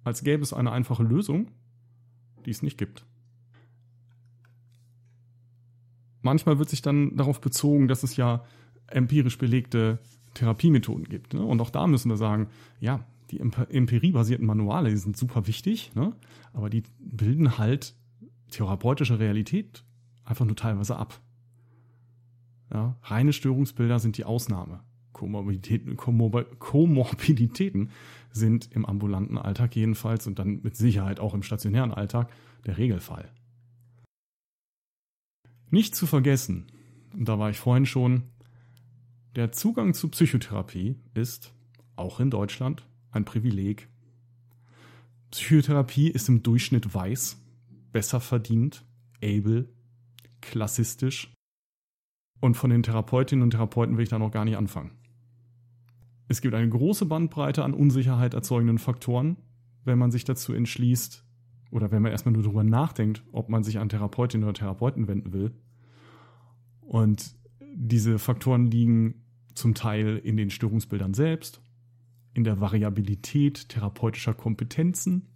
als gäbe es eine einfache Lösung, die es nicht gibt. Manchmal wird sich dann darauf bezogen, dass es ja empirisch belegte Therapiemethoden gibt. Ne? Und auch da müssen wir sagen, ja, die empiriebasierten Manuale, die sind super wichtig, ne? aber die bilden halt therapeutische Realität einfach nur teilweise ab. Ja? Reine Störungsbilder sind die Ausnahme. Komorbiditäten, Komorbiditäten sind im ambulanten Alltag jedenfalls und dann mit Sicherheit auch im stationären Alltag der Regelfall. Nicht zu vergessen, und da war ich vorhin schon, der Zugang zu Psychotherapie ist, auch in Deutschland, ein Privileg. Psychotherapie ist im Durchschnitt weiß, besser verdient, able, klassistisch. Und von den Therapeutinnen und Therapeuten will ich da noch gar nicht anfangen. Es gibt eine große Bandbreite an Unsicherheit erzeugenden Faktoren, wenn man sich dazu entschließt oder wenn man erstmal nur darüber nachdenkt, ob man sich an Therapeutinnen oder Therapeuten wenden will. Und diese Faktoren liegen zum Teil in den Störungsbildern selbst, in der Variabilität therapeutischer Kompetenzen.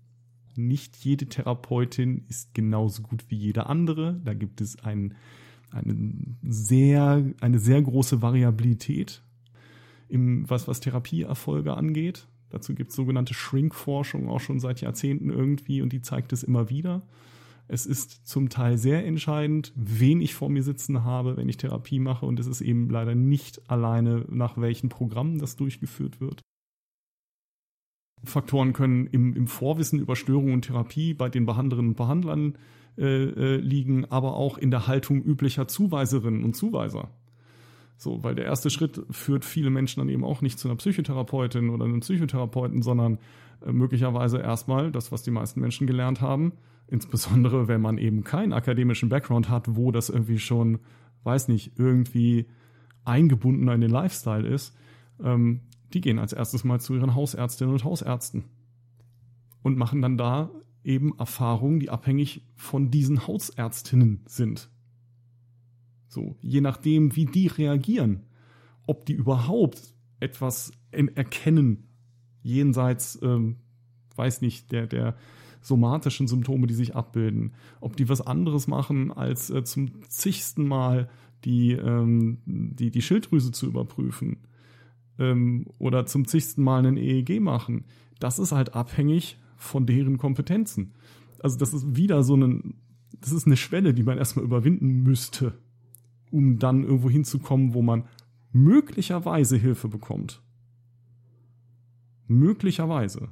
Nicht jede Therapeutin ist genauso gut wie jede andere. Da gibt es ein, eine, sehr, eine sehr große Variabilität, im, was, was Therapieerfolge angeht. Dazu gibt es sogenannte Shrink-Forschung auch schon seit Jahrzehnten irgendwie und die zeigt es immer wieder. Es ist zum Teil sehr entscheidend, wen ich vor mir sitzen habe, wenn ich Therapie mache. Und es ist eben leider nicht alleine, nach welchen Programmen das durchgeführt wird. Faktoren können im, im Vorwissen über Störungen und Therapie bei den Behandlerinnen und Behandlern äh, äh, liegen, aber auch in der Haltung üblicher Zuweiserinnen und Zuweiser. So, weil der erste Schritt führt viele Menschen dann eben auch nicht zu einer Psychotherapeutin oder einem Psychotherapeuten, sondern äh, möglicherweise erstmal das, was die meisten Menschen gelernt haben, Insbesondere, wenn man eben keinen akademischen Background hat, wo das irgendwie schon, weiß nicht, irgendwie eingebunden in den Lifestyle ist. Ähm, die gehen als erstes mal zu ihren Hausärztinnen und Hausärzten und machen dann da eben Erfahrungen, die abhängig von diesen Hausärztinnen sind. So, je nachdem, wie die reagieren, ob die überhaupt etwas erkennen, jenseits, ähm, weiß nicht, der, der somatischen Symptome, die sich abbilden, ob die was anderes machen, als äh, zum zigsten Mal die, ähm, die, die Schilddrüse zu überprüfen ähm, oder zum zigsten Mal einen EEG machen, das ist halt abhängig von deren Kompetenzen. Also das ist wieder so ein, das ist eine Schwelle, die man erstmal überwinden müsste, um dann irgendwo hinzukommen, wo man möglicherweise Hilfe bekommt. Möglicherweise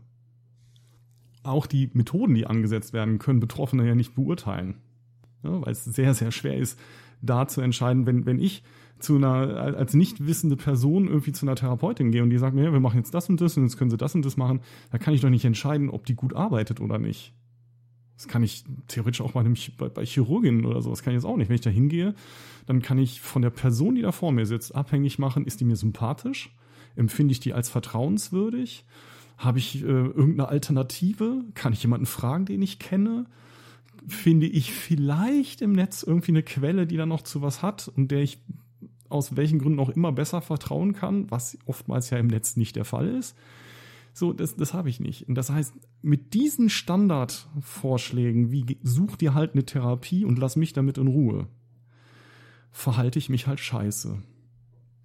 auch die Methoden, die angesetzt werden, können Betroffene ja nicht beurteilen. Ja, weil es sehr, sehr schwer ist, da zu entscheiden, wenn, wenn ich zu einer, als nicht wissende Person irgendwie zu einer Therapeutin gehe und die sagt mir, ja, wir machen jetzt das und das und jetzt können sie das und das machen, da kann ich doch nicht entscheiden, ob die gut arbeitet oder nicht. Das kann ich theoretisch auch bei, einem, bei, bei Chirurginnen oder so, das kann ich jetzt auch nicht. Wenn ich da hingehe, dann kann ich von der Person, die da vor mir sitzt, abhängig machen, ist die mir sympathisch? Empfinde ich die als vertrauenswürdig? Habe ich äh, irgendeine Alternative? Kann ich jemanden fragen, den ich kenne? Finde ich vielleicht im Netz irgendwie eine Quelle, die da noch zu was hat und der ich aus welchen Gründen auch immer besser vertrauen kann, was oftmals ja im Netz nicht der Fall ist. So, das, das habe ich nicht. Und das heißt, mit diesen Standardvorschlägen, wie such dir halt eine Therapie und lass mich damit in Ruhe, verhalte ich mich halt scheiße.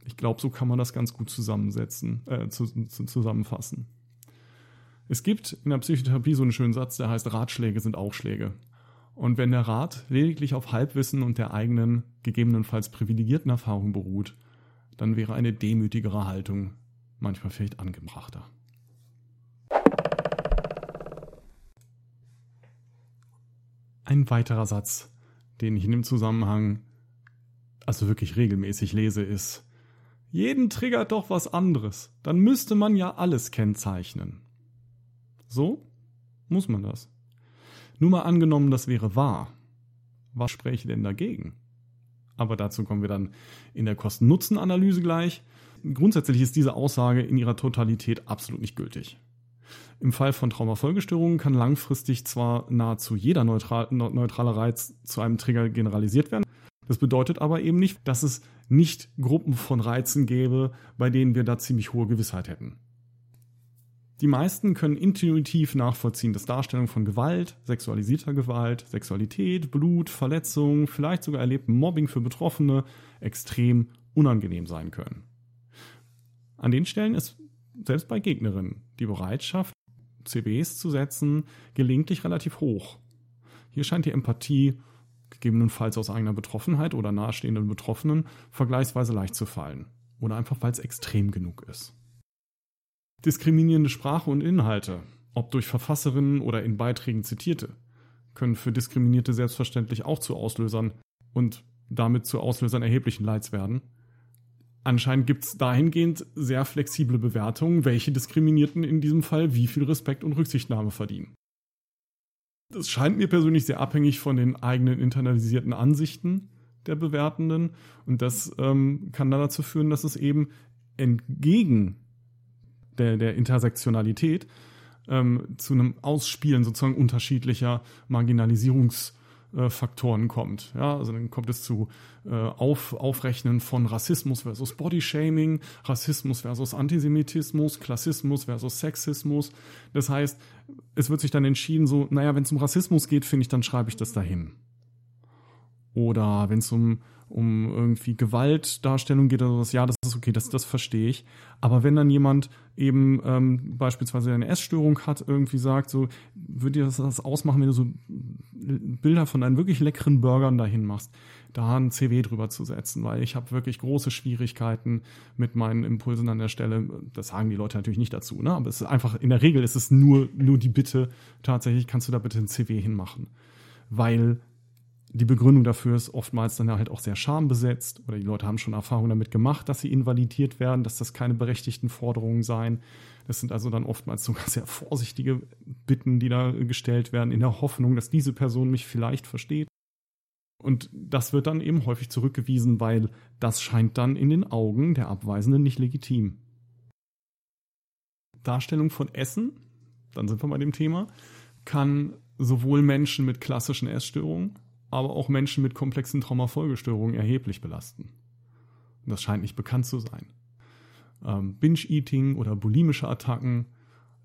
Ich glaube, so kann man das ganz gut zusammensetzen, äh, zu, zu, zusammenfassen. Es gibt in der Psychotherapie so einen schönen Satz, der heißt, Ratschläge sind auch Schläge. Und wenn der Rat lediglich auf Halbwissen und der eigenen, gegebenenfalls privilegierten Erfahrung beruht, dann wäre eine demütigere Haltung manchmal vielleicht angebrachter. Ein weiterer Satz, den ich in dem Zusammenhang also wirklich regelmäßig lese, ist, jeden triggert doch was anderes. Dann müsste man ja alles kennzeichnen. So? Muss man das? Nur mal angenommen, das wäre wahr. Was spräche denn dagegen? Aber dazu kommen wir dann in der Kosten-Nutzen-Analyse gleich. Grundsätzlich ist diese Aussage in ihrer Totalität absolut nicht gültig. Im Fall von Traumafolgestörungen kann langfristig zwar nahezu jeder neutral, neutrale Reiz zu einem Trigger generalisiert werden. Das bedeutet aber eben nicht, dass es nicht Gruppen von Reizen gäbe, bei denen wir da ziemlich hohe Gewissheit hätten. Die meisten können intuitiv nachvollziehen, dass Darstellungen von Gewalt, sexualisierter Gewalt, Sexualität, Blut, Verletzungen, vielleicht sogar erlebten Mobbing für Betroffene extrem unangenehm sein können. An den Stellen ist selbst bei Gegnerinnen die Bereitschaft, CBs zu setzen, gelegentlich relativ hoch. Hier scheint die Empathie, gegebenenfalls aus eigener Betroffenheit oder nahestehenden Betroffenen, vergleichsweise leicht zu fallen. Oder einfach, weil es extrem genug ist. Diskriminierende Sprache und Inhalte, ob durch Verfasserinnen oder in Beiträgen zitierte, können für Diskriminierte selbstverständlich auch zu Auslösern und damit zu Auslösern erheblichen Leids werden. Anscheinend gibt es dahingehend sehr flexible Bewertungen, welche Diskriminierten in diesem Fall wie viel Respekt und Rücksichtnahme verdienen. Das scheint mir persönlich sehr abhängig von den eigenen internalisierten Ansichten der Bewertenden und das ähm, kann dann dazu führen, dass es eben entgegen der, der Intersektionalität ähm, zu einem Ausspielen sozusagen unterschiedlicher Marginalisierungsfaktoren kommt. Ja, also dann kommt es zu äh, Auf, Aufrechnen von Rassismus versus Bodyshaming, Rassismus versus Antisemitismus, Klassismus versus Sexismus. Das heißt, es wird sich dann entschieden, so, naja, wenn es um Rassismus geht, finde ich, dann schreibe ich das dahin. Oder wenn es um um irgendwie Gewaltdarstellung geht oder sowas, ja, das ist okay, das, das verstehe ich. Aber wenn dann jemand eben ähm, beispielsweise eine Essstörung hat, irgendwie sagt, so, würde dir das, das ausmachen, wenn du so Bilder von deinen wirklich leckeren Burgern dahin machst, da ein CW drüber zu setzen, weil ich habe wirklich große Schwierigkeiten mit meinen Impulsen an der Stelle. Das sagen die Leute natürlich nicht dazu, ne? Aber es ist einfach, in der Regel ist es nur, nur die Bitte, tatsächlich kannst du da bitte ein CW hinmachen. Weil die Begründung dafür ist oftmals dann halt auch sehr schambesetzt oder die Leute haben schon Erfahrungen damit gemacht, dass sie invalidiert werden, dass das keine berechtigten Forderungen seien. Das sind also dann oftmals sogar sehr vorsichtige Bitten, die da gestellt werden, in der Hoffnung, dass diese Person mich vielleicht versteht. Und das wird dann eben häufig zurückgewiesen, weil das scheint dann in den Augen der Abweisenden nicht legitim. Darstellung von Essen, dann sind wir bei dem Thema, kann sowohl Menschen mit klassischen Essstörungen aber auch Menschen mit komplexen Traumafolgestörungen erheblich belasten. Das scheint nicht bekannt zu sein. Ähm, Binge-Eating oder bulimische Attacken,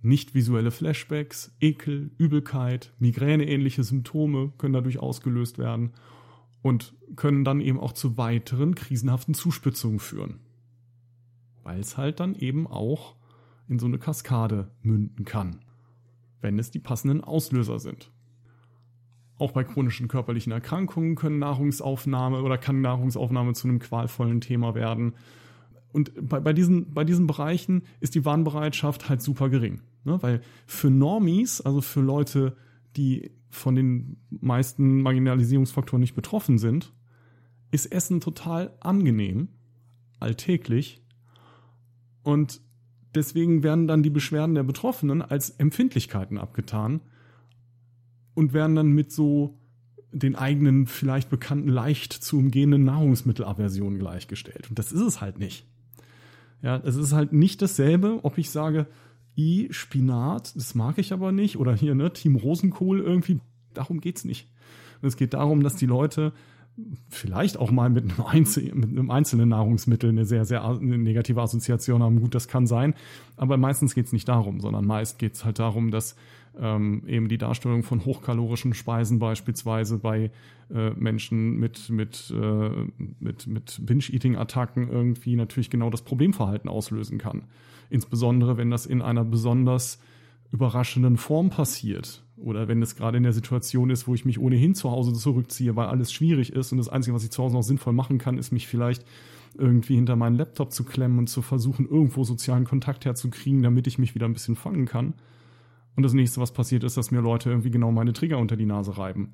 nicht visuelle Flashbacks, Ekel, Übelkeit, Migräneähnliche Symptome können dadurch ausgelöst werden und können dann eben auch zu weiteren krisenhaften Zuspitzungen führen. Weil es halt dann eben auch in so eine Kaskade münden kann, wenn es die passenden Auslöser sind. Auch bei chronischen körperlichen Erkrankungen können Nahrungsaufnahme oder kann Nahrungsaufnahme zu einem qualvollen Thema werden. Und bei, bei, diesen, bei diesen Bereichen ist die Warnbereitschaft halt super gering. Ne? Weil für Normies, also für Leute, die von den meisten Marginalisierungsfaktoren nicht betroffen sind, ist Essen total angenehm, alltäglich. Und deswegen werden dann die Beschwerden der Betroffenen als Empfindlichkeiten abgetan und werden dann mit so den eigenen, vielleicht bekannten, leicht zu umgehenden Nahrungsmittelaversionen gleichgestellt. Und das ist es halt nicht. Ja, es ist halt nicht dasselbe, ob ich sage, i, Spinat, das mag ich aber nicht, oder hier, ne, Team Rosenkohl irgendwie, darum geht's nicht. Es geht darum, dass die Leute vielleicht auch mal mit einem, Einzel mit einem einzelnen Nahrungsmittel eine sehr, sehr eine negative Assoziation haben. Gut, das kann sein, aber meistens geht's nicht darum, sondern meist geht's halt darum, dass ähm, eben die Darstellung von hochkalorischen Speisen beispielsweise bei äh, Menschen mit, mit, äh, mit, mit Binge-Eating-Attacken irgendwie natürlich genau das Problemverhalten auslösen kann. Insbesondere wenn das in einer besonders überraschenden Form passiert oder wenn es gerade in der Situation ist, wo ich mich ohnehin zu Hause zurückziehe, weil alles schwierig ist und das Einzige, was ich zu Hause noch sinnvoll machen kann, ist mich vielleicht irgendwie hinter meinen Laptop zu klemmen und zu versuchen, irgendwo sozialen Kontakt herzukriegen, damit ich mich wieder ein bisschen fangen kann. Und das nächste, was passiert ist, dass mir Leute irgendwie genau meine Trigger unter die Nase reiben.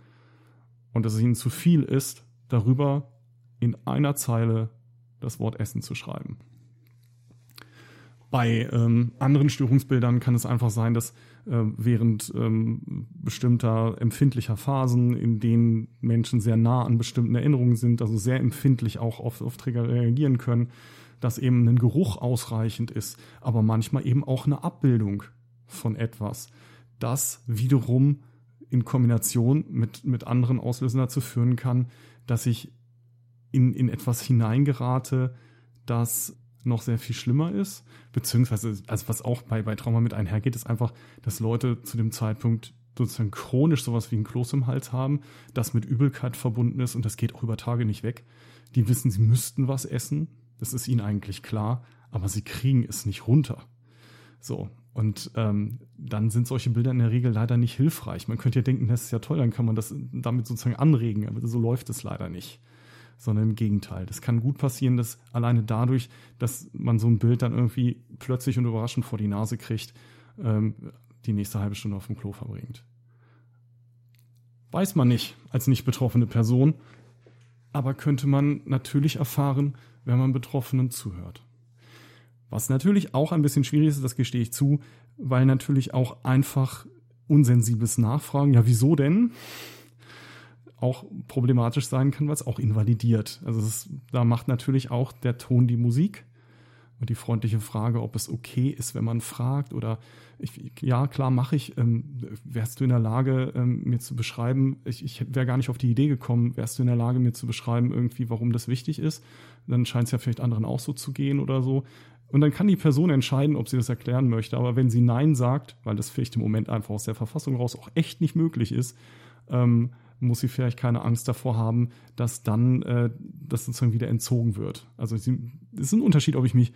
und dass es ihnen zu viel ist, darüber in einer Zeile das Wort Essen zu schreiben. Bei ähm, anderen Störungsbildern kann es einfach sein, dass während ähm, bestimmter empfindlicher Phasen, in denen Menschen sehr nah an bestimmten Erinnerungen sind, also sehr empfindlich auch auf, auf Trigger reagieren können, dass eben ein Geruch ausreichend ist, aber manchmal eben auch eine Abbildung von etwas, das wiederum in Kombination mit, mit anderen Auslösern dazu führen kann, dass ich in, in etwas hineingerate, das noch sehr viel schlimmer ist, beziehungsweise, also was auch bei, bei Trauma mit einhergeht, ist einfach, dass Leute zu dem Zeitpunkt sozusagen chronisch sowas wie ein Kloß im Hals haben, das mit Übelkeit verbunden ist und das geht auch über Tage nicht weg. Die wissen, sie müssten was essen, das ist ihnen eigentlich klar, aber sie kriegen es nicht runter. So, und ähm, dann sind solche Bilder in der Regel leider nicht hilfreich. Man könnte ja denken, das ist ja toll, dann kann man das damit sozusagen anregen, aber so läuft es leider nicht sondern im Gegenteil. Das kann gut passieren, dass alleine dadurch, dass man so ein Bild dann irgendwie plötzlich und überraschend vor die Nase kriegt, ähm, die nächste halbe Stunde auf dem Klo verbringt. Weiß man nicht als nicht betroffene Person, aber könnte man natürlich erfahren, wenn man Betroffenen zuhört. Was natürlich auch ein bisschen schwierig ist, das gestehe ich zu, weil natürlich auch einfach unsensibles Nachfragen, ja, wieso denn? Auch problematisch sein kann, weil es auch invalidiert. Also ist, da macht natürlich auch der Ton die Musik und die freundliche Frage, ob es okay ist, wenn man fragt oder ich, ja klar mache ich. Ähm, wärst du in der Lage, ähm, mir zu beschreiben? Ich, ich wäre gar nicht auf die Idee gekommen. Wärst du in der Lage, mir zu beschreiben, irgendwie, warum das wichtig ist? Dann scheint es ja vielleicht anderen auch so zu gehen oder so. Und dann kann die Person entscheiden, ob sie das erklären möchte. Aber wenn sie Nein sagt, weil das vielleicht im Moment einfach aus der Verfassung raus auch echt nicht möglich ist, ähm, muss sie vielleicht keine Angst davor haben, dass dann äh, das sozusagen wieder entzogen wird. Also es ist ein Unterschied, ob ich mich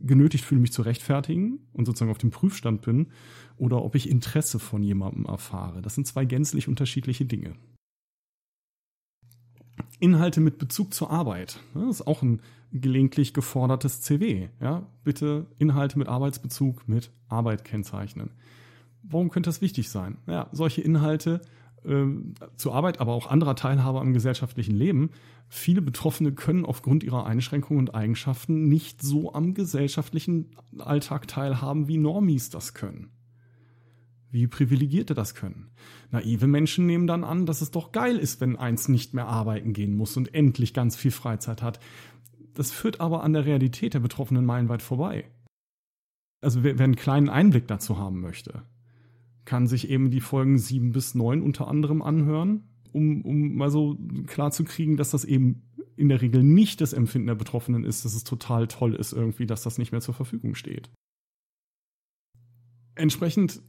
genötigt fühle, mich zu rechtfertigen und sozusagen auf dem Prüfstand bin oder ob ich Interesse von jemandem erfahre. Das sind zwei gänzlich unterschiedliche Dinge. Inhalte mit Bezug zur Arbeit. Das ist auch ein gelegentlich gefordertes CW. Ja, bitte Inhalte mit Arbeitsbezug mit Arbeit kennzeichnen. Warum könnte das wichtig sein? Ja, solche Inhalte ähm, zur Arbeit, aber auch anderer Teilhaber am gesellschaftlichen Leben. Viele Betroffene können aufgrund ihrer Einschränkungen und Eigenschaften nicht so am gesellschaftlichen Alltag teilhaben, wie Normies das können. Wie Privilegierte das können. Naive Menschen nehmen dann an, dass es doch geil ist, wenn eins nicht mehr arbeiten gehen muss und endlich ganz viel Freizeit hat. Das führt aber an der Realität der Betroffenen meilenweit vorbei. Also wer einen kleinen Einblick dazu haben möchte, kann sich eben die Folgen sieben bis neun unter anderem anhören, um, um mal so klar zu kriegen, dass das eben in der Regel nicht das Empfinden der Betroffenen ist, dass es total toll ist irgendwie, dass das nicht mehr zur Verfügung steht. Entsprechend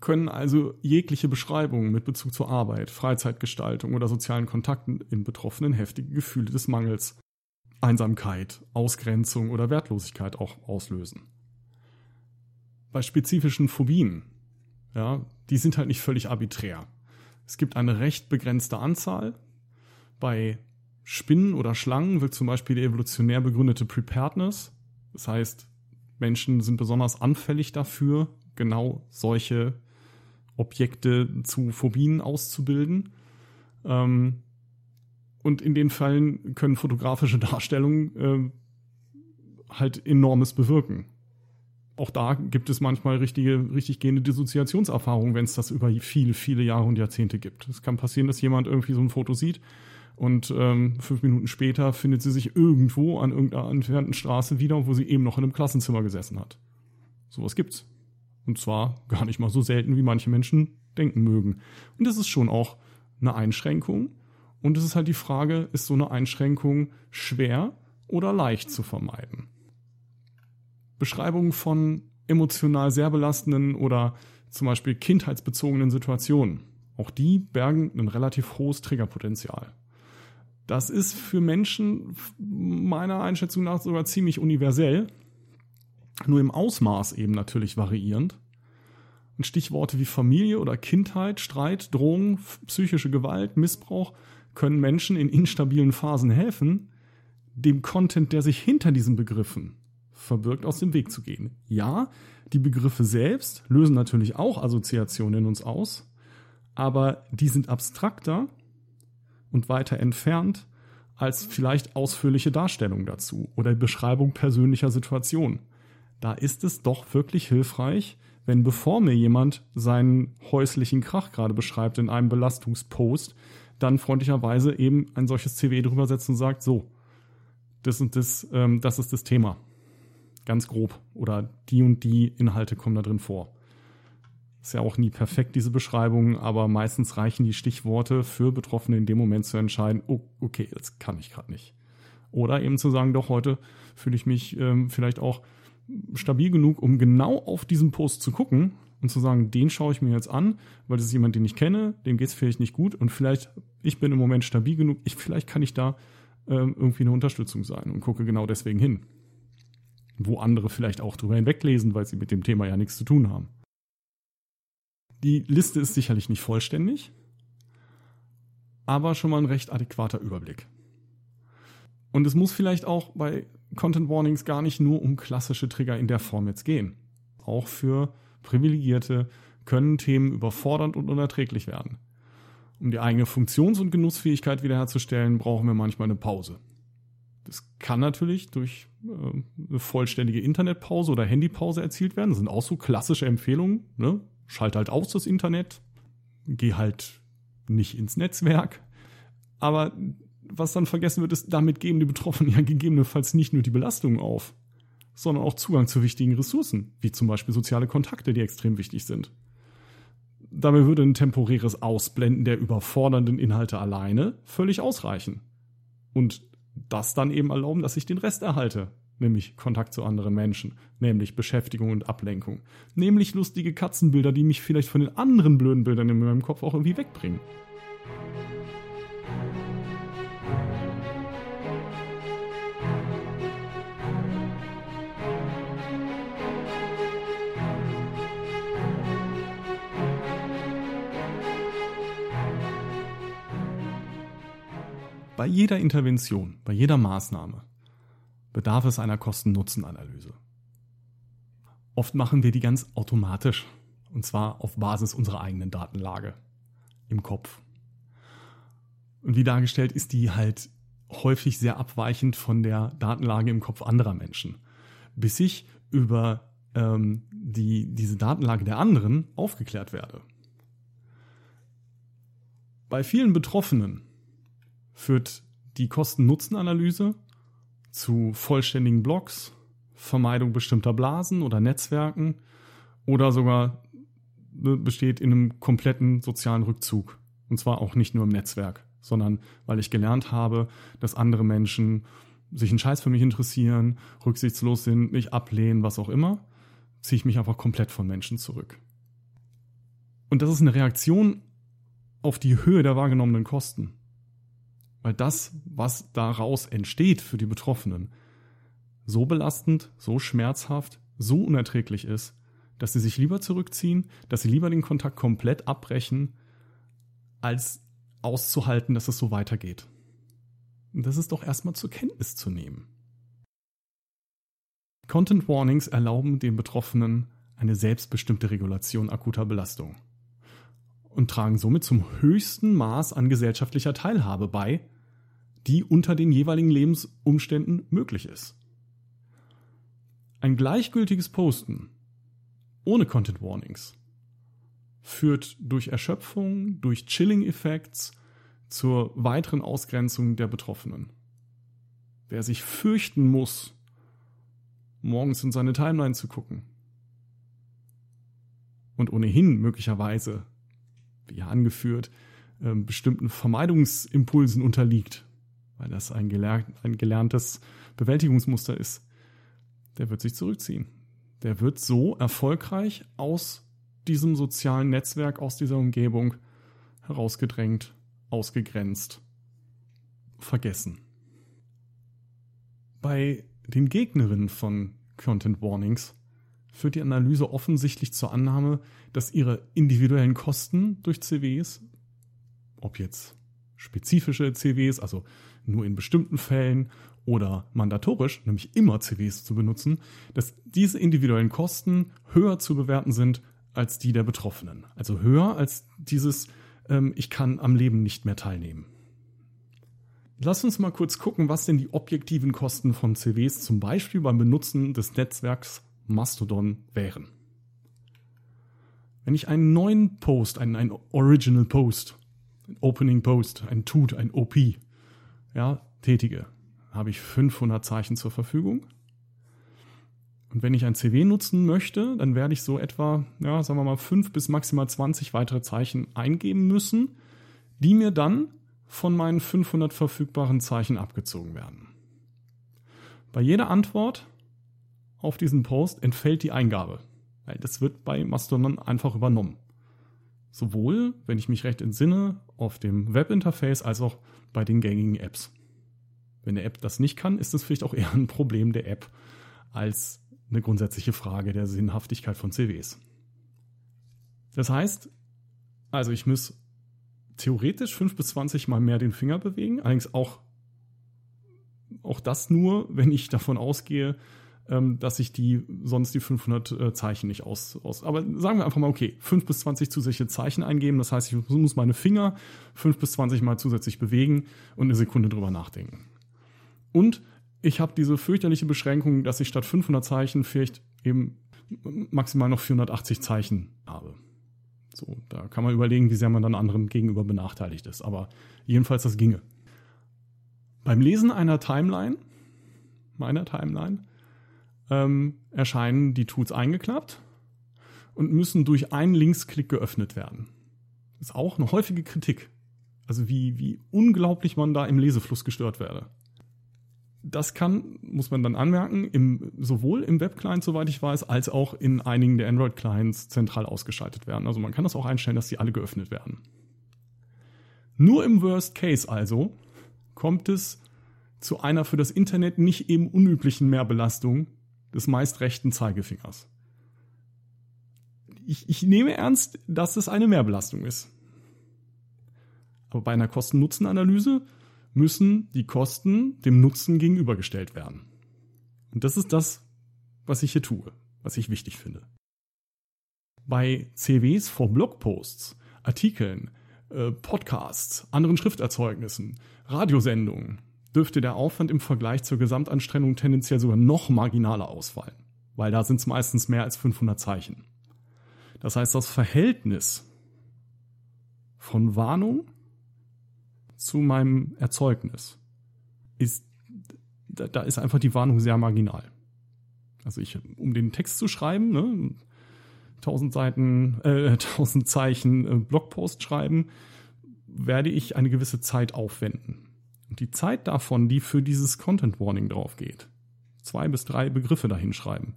können also jegliche Beschreibungen mit Bezug zur Arbeit, Freizeitgestaltung oder sozialen Kontakten in Betroffenen heftige Gefühle des Mangels, Einsamkeit, Ausgrenzung oder Wertlosigkeit auch auslösen. Bei spezifischen Phobien ja, die sind halt nicht völlig arbiträr. Es gibt eine recht begrenzte Anzahl. Bei Spinnen oder Schlangen wirkt zum Beispiel die evolutionär begründete Preparedness. Das heißt, Menschen sind besonders anfällig dafür, genau solche Objekte zu Phobien auszubilden. Ähm, und in den Fällen können fotografische Darstellungen äh, halt enormes bewirken auch da gibt es manchmal richtige, richtig gehende Dissoziationserfahrungen, wenn es das über viele, viele Jahre und Jahrzehnte gibt. Es kann passieren, dass jemand irgendwie so ein Foto sieht und ähm, fünf Minuten später findet sie sich irgendwo an irgendeiner entfernten Straße wieder, wo sie eben noch in einem Klassenzimmer gesessen hat. Sowas gibt's. Und zwar gar nicht mal so selten, wie manche Menschen denken mögen. Und das ist schon auch eine Einschränkung. Und es ist halt die Frage, ist so eine Einschränkung schwer oder leicht zu vermeiden? Beschreibungen von emotional sehr belastenden oder zum Beispiel kindheitsbezogenen Situationen. Auch die bergen ein relativ hohes Triggerpotenzial. Das ist für Menschen meiner Einschätzung nach sogar ziemlich universell, nur im Ausmaß eben natürlich variierend. Und Stichworte wie Familie oder Kindheit, Streit, Drohung, psychische Gewalt, Missbrauch können Menschen in instabilen Phasen helfen, dem Content, der sich hinter diesen Begriffen verbirgt, aus dem Weg zu gehen. Ja, die Begriffe selbst lösen natürlich auch Assoziationen in uns aus, aber die sind abstrakter und weiter entfernt als vielleicht ausführliche Darstellung dazu oder Beschreibung persönlicher Situationen. Da ist es doch wirklich hilfreich, wenn bevor mir jemand seinen häuslichen Krach gerade beschreibt in einem Belastungspost, dann freundlicherweise eben ein solches CW drüber setzt und sagt, so, das und das, ähm, das ist das Thema. Ganz grob. Oder die und die Inhalte kommen da drin vor. Ist ja auch nie perfekt, diese Beschreibung, aber meistens reichen die Stichworte für Betroffene in dem Moment zu entscheiden, oh, okay, das kann ich gerade nicht. Oder eben zu sagen, doch, heute fühle ich mich ähm, vielleicht auch stabil genug, um genau auf diesen Post zu gucken und zu sagen, den schaue ich mir jetzt an, weil das ist jemand, den ich kenne, dem geht es vielleicht nicht gut und vielleicht, ich bin im Moment stabil genug, ich, vielleicht kann ich da ähm, irgendwie eine Unterstützung sein und gucke genau deswegen hin. Wo andere vielleicht auch drüber hinweglesen, weil sie mit dem Thema ja nichts zu tun haben. Die Liste ist sicherlich nicht vollständig, aber schon mal ein recht adäquater Überblick. Und es muss vielleicht auch bei Content Warnings gar nicht nur um klassische Trigger in der Form jetzt gehen. Auch für Privilegierte können Themen überfordernd und unerträglich werden. Um die eigene Funktions- und Genussfähigkeit wiederherzustellen, brauchen wir manchmal eine Pause. Das kann natürlich durch äh, eine vollständige Internetpause oder Handypause erzielt werden. Das sind auch so klassische Empfehlungen. Ne? Schalt halt aus das Internet, geh halt nicht ins Netzwerk. Aber was dann vergessen wird, ist, damit geben die Betroffenen ja gegebenenfalls nicht nur die Belastung auf, sondern auch Zugang zu wichtigen Ressourcen, wie zum Beispiel soziale Kontakte, die extrem wichtig sind. Dabei würde ein temporäres Ausblenden der überfordernden Inhalte alleine völlig ausreichen. Und das dann eben erlauben, dass ich den Rest erhalte, nämlich Kontakt zu anderen Menschen, nämlich Beschäftigung und Ablenkung, nämlich lustige Katzenbilder, die mich vielleicht von den anderen blöden Bildern in meinem Kopf auch irgendwie wegbringen. Bei jeder Intervention, bei jeder Maßnahme bedarf es einer Kosten-Nutzen-Analyse. Oft machen wir die ganz automatisch, und zwar auf Basis unserer eigenen Datenlage im Kopf. Und wie dargestellt ist die halt häufig sehr abweichend von der Datenlage im Kopf anderer Menschen, bis ich über ähm, die, diese Datenlage der anderen aufgeklärt werde. Bei vielen Betroffenen führt die Kosten-Nutzen-Analyse zu vollständigen Blocks, Vermeidung bestimmter Blasen oder Netzwerken oder sogar ne, besteht in einem kompletten sozialen Rückzug. Und zwar auch nicht nur im Netzwerk, sondern weil ich gelernt habe, dass andere Menschen sich einen Scheiß für mich interessieren, rücksichtslos sind, mich ablehnen, was auch immer, ziehe ich mich einfach komplett von Menschen zurück. Und das ist eine Reaktion auf die Höhe der wahrgenommenen Kosten. Weil das, was daraus entsteht für die Betroffenen, so belastend, so schmerzhaft, so unerträglich ist, dass sie sich lieber zurückziehen, dass sie lieber den Kontakt komplett abbrechen, als auszuhalten, dass es so weitergeht. Und das ist doch erstmal zur Kenntnis zu nehmen. Content Warnings erlauben den Betroffenen eine selbstbestimmte Regulation akuter Belastung und tragen somit zum höchsten Maß an gesellschaftlicher Teilhabe bei, die unter den jeweiligen Lebensumständen möglich ist. Ein gleichgültiges Posten ohne Content Warnings führt durch Erschöpfung, durch Chilling-Effekts zur weiteren Ausgrenzung der Betroffenen. Wer sich fürchten muss, morgens in seine Timeline zu gucken und ohnehin möglicherweise wie angeführt, äh, bestimmten Vermeidungsimpulsen unterliegt, weil das ein, gelernt, ein gelerntes Bewältigungsmuster ist, der wird sich zurückziehen. Der wird so erfolgreich aus diesem sozialen Netzwerk, aus dieser Umgebung herausgedrängt, ausgegrenzt, vergessen. Bei den Gegnerinnen von Content Warnings führt die Analyse offensichtlich zur Annahme, dass ihre individuellen Kosten durch CWs, ob jetzt spezifische CWs, also nur in bestimmten Fällen oder mandatorisch, nämlich immer CWs zu benutzen, dass diese individuellen Kosten höher zu bewerten sind als die der Betroffenen. Also höher als dieses, ähm, ich kann am Leben nicht mehr teilnehmen. Lass uns mal kurz gucken, was denn die objektiven Kosten von CWs zum Beispiel beim Benutzen des Netzwerks Mastodon wären. Wenn ich einen neuen Post, einen, einen Original Post, ein Opening Post, ein Tut, ein OP, ja, tätige, habe ich 500 Zeichen zur Verfügung. Und wenn ich ein CW nutzen möchte, dann werde ich so etwa, ja, sagen wir mal, 5 bis maximal 20 weitere Zeichen eingeben müssen, die mir dann von meinen 500 verfügbaren Zeichen abgezogen werden. Bei jeder Antwort auf diesen Post entfällt die Eingabe, das wird bei Mastodon einfach übernommen. Sowohl, wenn ich mich recht entsinne, auf dem Webinterface als auch bei den gängigen Apps. Wenn eine App das nicht kann, ist es vielleicht auch eher ein Problem der App als eine grundsätzliche Frage der Sinnhaftigkeit von CWs. Das heißt, also ich muss theoretisch 5 bis 20 Mal mehr den Finger bewegen, allerdings auch, auch das nur, wenn ich davon ausgehe, ähm, dass ich die sonst die 500 äh, Zeichen nicht aus, aus. Aber sagen wir einfach mal, okay, 5 bis 20 zusätzliche Zeichen eingeben. Das heißt, ich muss meine Finger 5 bis 20 Mal zusätzlich bewegen und eine Sekunde drüber nachdenken. Und ich habe diese fürchterliche Beschränkung, dass ich statt 500 Zeichen vielleicht eben maximal noch 480 Zeichen habe. So, da kann man überlegen, wie sehr man dann anderen gegenüber benachteiligt ist. Aber jedenfalls, das ginge. Beim Lesen einer Timeline, meiner Timeline, ähm, erscheinen die Tools eingeklappt und müssen durch einen Linksklick geöffnet werden. Das ist auch eine häufige Kritik. Also wie, wie unglaublich man da im Lesefluss gestört werde. Das kann, muss man dann anmerken, im, sowohl im Web-Client, soweit ich weiß, als auch in einigen der Android-Clients zentral ausgeschaltet werden. Also man kann das auch einstellen, dass die alle geöffnet werden. Nur im Worst Case also kommt es zu einer für das Internet nicht eben unüblichen Mehrbelastung des meist rechten Zeigefingers. Ich, ich nehme ernst, dass es eine Mehrbelastung ist. Aber bei einer Kosten-Nutzen-Analyse müssen die Kosten dem Nutzen gegenübergestellt werden. Und das ist das, was ich hier tue, was ich wichtig finde. Bei CWs vor Blogposts, Artikeln, äh, Podcasts, anderen Schrifterzeugnissen, Radiosendungen dürfte der Aufwand im Vergleich zur Gesamtanstrengung tendenziell sogar noch marginaler ausfallen, weil da sind es meistens mehr als 500 Zeichen. Das heißt, das Verhältnis von Warnung zu meinem Erzeugnis ist, da, ist einfach die Warnung sehr marginal. Also ich, um den Text zu schreiben, ne, 1000 Seiten, äh, 1000 Zeichen äh, Blogpost schreiben, werde ich eine gewisse Zeit aufwenden. Und die Zeit davon, die für dieses Content Warning drauf geht, zwei bis drei Begriffe dahinschreiben,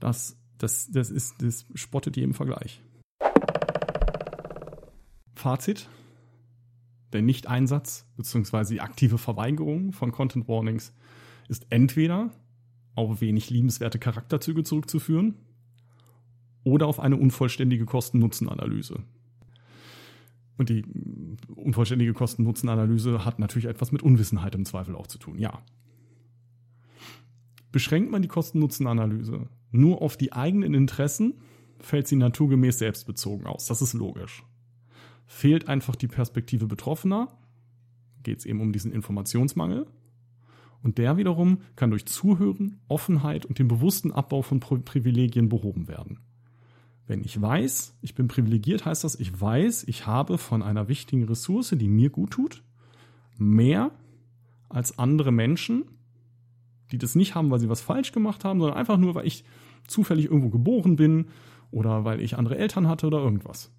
das, das, das ist, das spottet jedem Vergleich. Fazit, der Nicht-Einsatz bzw. die aktive Verweigerung von Content Warnings ist entweder auf wenig liebenswerte Charakterzüge zurückzuführen oder auf eine unvollständige Kosten-Nutzen-Analyse. Und die unvollständige Kosten-Nutzen-Analyse hat natürlich etwas mit Unwissenheit im Zweifel auch zu tun, ja. Beschränkt man die Kosten-Nutzen-Analyse nur auf die eigenen Interessen, fällt sie naturgemäß selbstbezogen aus. Das ist logisch fehlt einfach die Perspektive Betroffener, geht es eben um diesen Informationsmangel. Und der wiederum kann durch Zuhören, Offenheit und den bewussten Abbau von Privilegien behoben werden. Wenn ich weiß, ich bin privilegiert, heißt das, ich weiß, ich habe von einer wichtigen Ressource, die mir gut tut, mehr als andere Menschen, die das nicht haben, weil sie was falsch gemacht haben, sondern einfach nur, weil ich zufällig irgendwo geboren bin oder weil ich andere Eltern hatte oder irgendwas.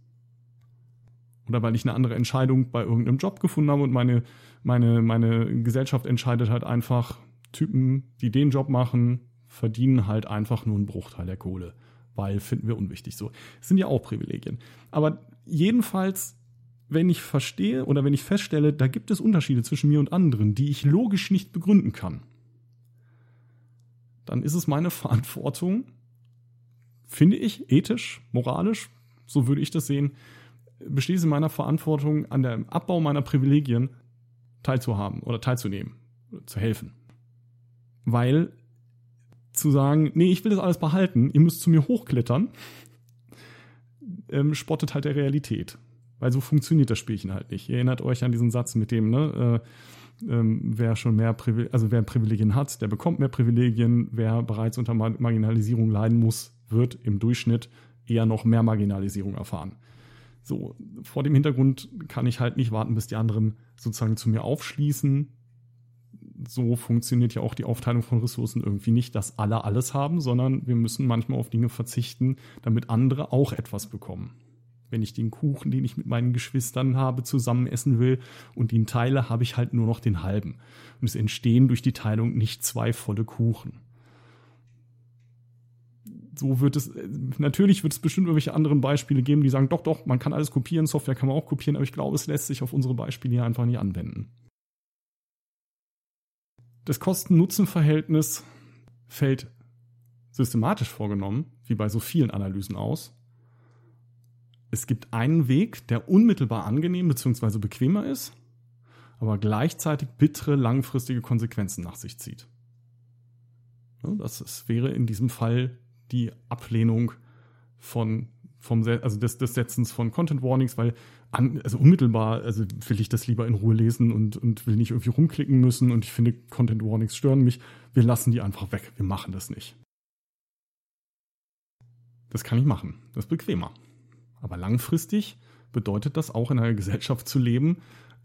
Oder weil ich eine andere Entscheidung bei irgendeinem Job gefunden habe und meine, meine, meine Gesellschaft entscheidet halt einfach, Typen, die den Job machen, verdienen halt einfach nur einen Bruchteil der Kohle, weil finden wir unwichtig so. Das sind ja auch Privilegien. Aber jedenfalls, wenn ich verstehe oder wenn ich feststelle, da gibt es Unterschiede zwischen mir und anderen, die ich logisch nicht begründen kann, dann ist es meine Verantwortung, finde ich, ethisch, moralisch, so würde ich das sehen, besteht es in meiner Verantwortung, an dem Abbau meiner Privilegien teilzuhaben oder teilzunehmen, zu helfen. Weil zu sagen, nee, ich will das alles behalten, ihr müsst zu mir hochklettern, ähm, spottet halt der Realität. Weil so funktioniert das Spielchen halt nicht. Ihr erinnert euch an diesen Satz mit dem, ne, äh, ähm, wer schon mehr Privilegien, also wer Privilegien hat, der bekommt mehr Privilegien. Wer bereits unter Marginalisierung leiden muss, wird im Durchschnitt eher noch mehr Marginalisierung erfahren. So, vor dem Hintergrund kann ich halt nicht warten, bis die anderen sozusagen zu mir aufschließen. So funktioniert ja auch die Aufteilung von Ressourcen irgendwie nicht, dass alle alles haben, sondern wir müssen manchmal auf Dinge verzichten, damit andere auch etwas bekommen wenn ich den Kuchen, den ich mit meinen Geschwistern habe, zusammen essen will und ihn teile, habe ich halt nur noch den halben. Und es entstehen durch die Teilung nicht zwei volle Kuchen. So wird es, natürlich wird es bestimmt irgendwelche anderen Beispiele geben, die sagen, doch, doch, man kann alles kopieren, Software kann man auch kopieren, aber ich glaube, es lässt sich auf unsere Beispiele hier einfach nicht anwenden. Das Kosten-Nutzen-Verhältnis fällt systematisch vorgenommen, wie bei so vielen Analysen aus es gibt einen Weg, der unmittelbar angenehm bzw. bequemer ist, aber gleichzeitig bittere langfristige Konsequenzen nach sich zieht. das wäre in diesem Fall die Ablehnung von vom, also des, des Setzens von Content Warnings, weil an, also unmittelbar, also will ich das lieber in Ruhe lesen und, und will nicht irgendwie rumklicken müssen und ich finde Content Warnings stören mich. Wir lassen die einfach weg. Wir machen das nicht. Das kann ich machen. Das ist bequemer. Aber langfristig bedeutet das auch in einer Gesellschaft zu leben,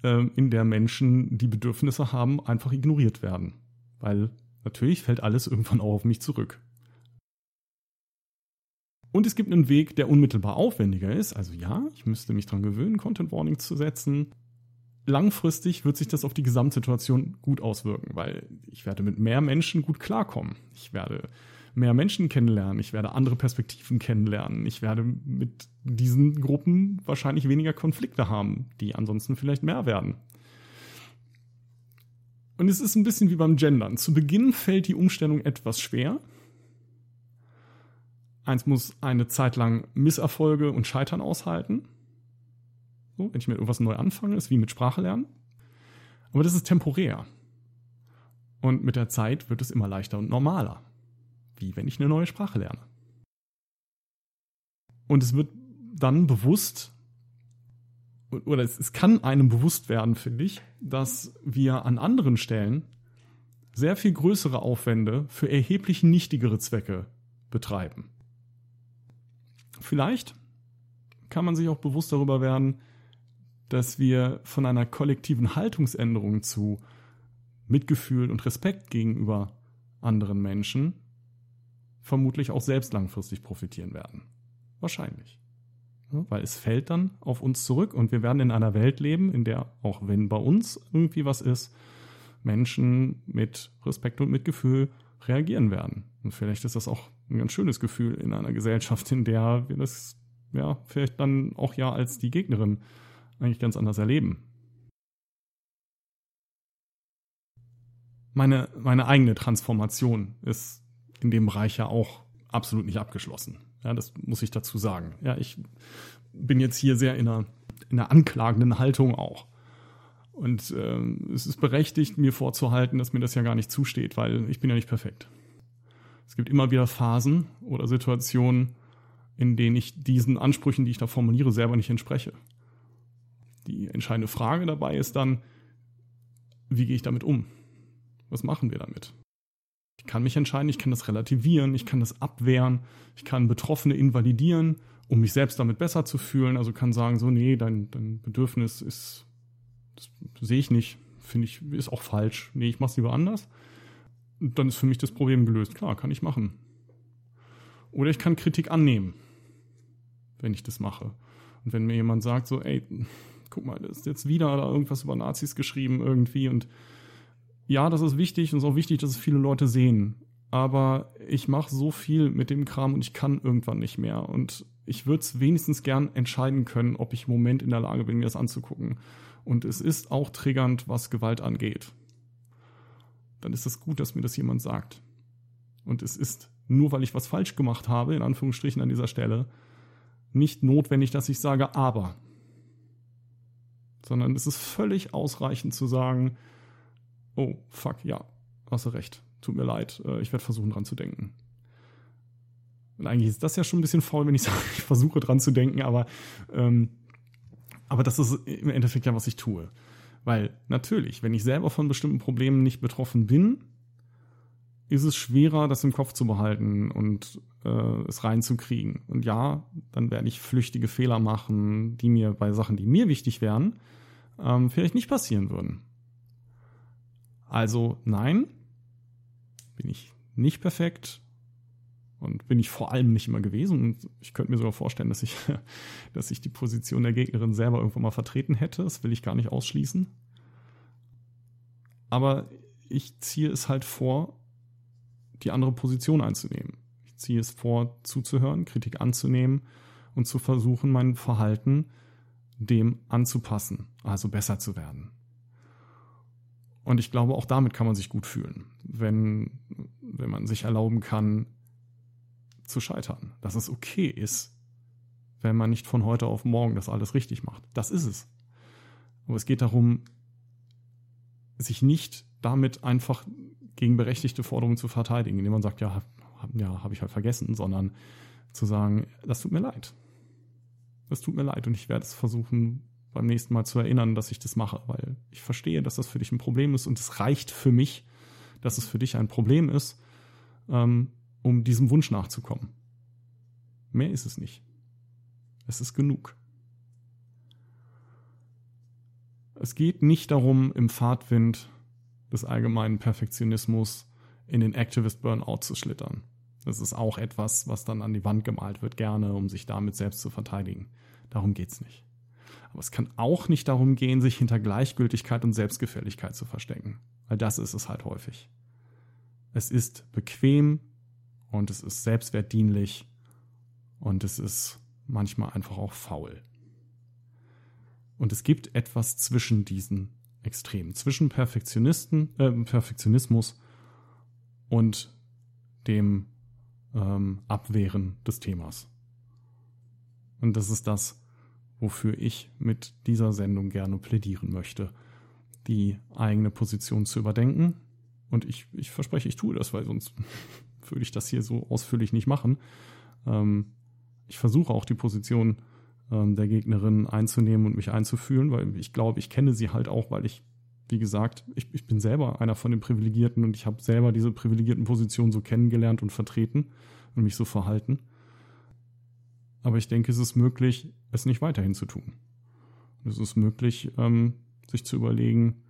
äh, in der Menschen, die Bedürfnisse haben, einfach ignoriert werden. Weil natürlich fällt alles irgendwann auch auf mich zurück. Und es gibt einen Weg, der unmittelbar aufwendiger ist. Also ja, ich müsste mich daran gewöhnen, Content Warning zu setzen. Langfristig wird sich das auf die Gesamtsituation gut auswirken, weil ich werde mit mehr Menschen gut klarkommen. Ich werde mehr Menschen kennenlernen, ich werde andere Perspektiven kennenlernen, ich werde mit diesen Gruppen wahrscheinlich weniger Konflikte haben, die ansonsten vielleicht mehr werden. Und es ist ein bisschen wie beim Gendern. Zu Beginn fällt die Umstellung etwas schwer. Eins muss eine Zeit lang Misserfolge und Scheitern aushalten. So, wenn ich mit irgendwas neu anfange, ist wie mit Sprache lernen. Aber das ist temporär. Und mit der Zeit wird es immer leichter und normaler wie wenn ich eine neue Sprache lerne. Und es wird dann bewusst, oder es, es kann einem bewusst werden, finde ich, dass wir an anderen Stellen sehr viel größere Aufwände für erheblich nichtigere Zwecke betreiben. Vielleicht kann man sich auch bewusst darüber werden, dass wir von einer kollektiven Haltungsänderung zu Mitgefühl und Respekt gegenüber anderen Menschen vermutlich auch selbst langfristig profitieren werden. Wahrscheinlich. Weil es fällt dann auf uns zurück und wir werden in einer Welt leben, in der, auch wenn bei uns irgendwie was ist, Menschen mit Respekt und Mitgefühl reagieren werden. Und vielleicht ist das auch ein ganz schönes Gefühl in einer Gesellschaft, in der wir das ja vielleicht dann auch ja als die Gegnerin eigentlich ganz anders erleben. Meine, meine eigene Transformation ist in dem Bereich ja auch absolut nicht abgeschlossen. Ja, das muss ich dazu sagen. Ja, ich bin jetzt hier sehr in einer, in einer anklagenden Haltung auch. Und äh, es ist berechtigt, mir vorzuhalten, dass mir das ja gar nicht zusteht, weil ich bin ja nicht perfekt. Es gibt immer wieder Phasen oder Situationen, in denen ich diesen Ansprüchen, die ich da formuliere, selber nicht entspreche. Die entscheidende Frage dabei ist dann, wie gehe ich damit um? Was machen wir damit? Ich kann mich entscheiden, ich kann das relativieren, ich kann das abwehren, ich kann Betroffene invalidieren, um mich selbst damit besser zu fühlen. Also kann sagen, so, nee, dein, dein Bedürfnis ist, das sehe ich nicht, finde ich, ist auch falsch. Nee, ich mache es lieber anders. Dann ist für mich das Problem gelöst. Klar, kann ich machen. Oder ich kann Kritik annehmen, wenn ich das mache. Und wenn mir jemand sagt, so, ey, guck mal, da ist jetzt wieder da irgendwas über Nazis geschrieben irgendwie und ja, das ist wichtig und es ist auch wichtig, dass es viele Leute sehen. Aber ich mache so viel mit dem Kram und ich kann irgendwann nicht mehr. Und ich würde es wenigstens gern entscheiden können, ob ich im Moment in der Lage bin, mir das anzugucken. Und es ist auch triggernd, was Gewalt angeht. Dann ist es gut, dass mir das jemand sagt. Und es ist nur, weil ich was falsch gemacht habe, in Anführungsstrichen an dieser Stelle, nicht notwendig, dass ich sage, aber. Sondern es ist völlig ausreichend zu sagen, oh, fuck, ja, hast du recht. Tut mir leid, äh, ich werde versuchen dran zu denken. Und eigentlich ist das ja schon ein bisschen faul, wenn ich sage, ich versuche dran zu denken, aber, ähm, aber das ist im Endeffekt ja, was ich tue. Weil natürlich, wenn ich selber von bestimmten Problemen nicht betroffen bin, ist es schwerer, das im Kopf zu behalten und äh, es reinzukriegen. Und ja, dann werde ich flüchtige Fehler machen, die mir bei Sachen, die mir wichtig wären, ähm, vielleicht nicht passieren würden. Also nein, bin ich nicht perfekt und bin ich vor allem nicht immer gewesen. Und ich könnte mir sogar vorstellen, dass ich, dass ich die Position der Gegnerin selber irgendwann mal vertreten hätte. Das will ich gar nicht ausschließen. Aber ich ziehe es halt vor, die andere Position einzunehmen. Ich ziehe es vor, zuzuhören, Kritik anzunehmen und zu versuchen, mein Verhalten dem anzupassen, also besser zu werden. Und ich glaube, auch damit kann man sich gut fühlen, wenn, wenn man sich erlauben kann, zu scheitern. Dass es okay ist, wenn man nicht von heute auf morgen das alles richtig macht. Das ist es. Aber es geht darum, sich nicht damit einfach gegen berechtigte Forderungen zu verteidigen, indem man sagt, ja, ja, habe ich halt vergessen, sondern zu sagen, das tut mir leid. Das tut mir leid und ich werde es versuchen, beim nächsten Mal zu erinnern, dass ich das mache, weil ich verstehe, dass das für dich ein Problem ist und es reicht für mich, dass es für dich ein Problem ist, ähm, um diesem Wunsch nachzukommen. Mehr ist es nicht. Es ist genug. Es geht nicht darum, im Fahrtwind des allgemeinen Perfektionismus in den Activist Burnout zu schlittern. Das ist auch etwas, was dann an die Wand gemalt wird, gerne, um sich damit selbst zu verteidigen. Darum geht's nicht. Aber es kann auch nicht darum gehen, sich hinter Gleichgültigkeit und Selbstgefälligkeit zu verstecken. Weil das ist es halt häufig. Es ist bequem und es ist selbstwertdienlich und es ist manchmal einfach auch faul. Und es gibt etwas zwischen diesen Extremen, zwischen Perfektionisten, äh, Perfektionismus und dem ähm, Abwehren des Themas. Und das ist das, wofür ich mit dieser Sendung gerne plädieren möchte, die eigene Position zu überdenken. Und ich, ich verspreche, ich tue das, weil sonst würde ich das hier so ausführlich nicht machen. Ähm, ich versuche auch die Position ähm, der Gegnerin einzunehmen und mich einzufühlen, weil ich glaube, ich kenne sie halt auch, weil ich, wie gesagt, ich, ich bin selber einer von den Privilegierten und ich habe selber diese privilegierten Positionen so kennengelernt und vertreten und mich so verhalten. Aber ich denke, es ist möglich, es nicht weiterhin zu tun. Es ist möglich, ähm, sich zu überlegen,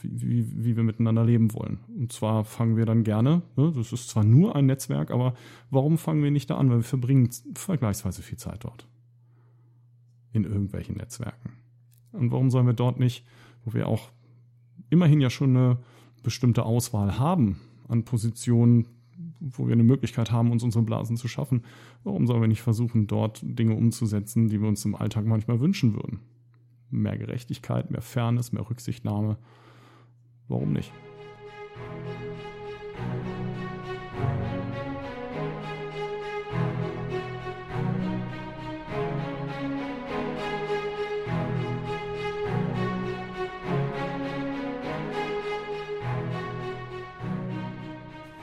wie, wie, wir miteinander leben wollen. Und zwar fangen wir dann gerne, ne, das ist zwar nur ein Netzwerk, aber warum fangen wir nicht da an? Weil wir verbringen vergleichsweise viel Zeit dort. In irgendwelchen Netzwerken. Und warum sollen wir dort nicht, wo wir auch immerhin ja schon eine bestimmte Auswahl haben an Positionen, wo wir eine Möglichkeit haben, uns unsere Blasen zu schaffen, warum sollen wir nicht versuchen, dort Dinge umzusetzen, die wir uns im Alltag manchmal wünschen würden? Mehr Gerechtigkeit, mehr Fairness, mehr Rücksichtnahme. Warum nicht?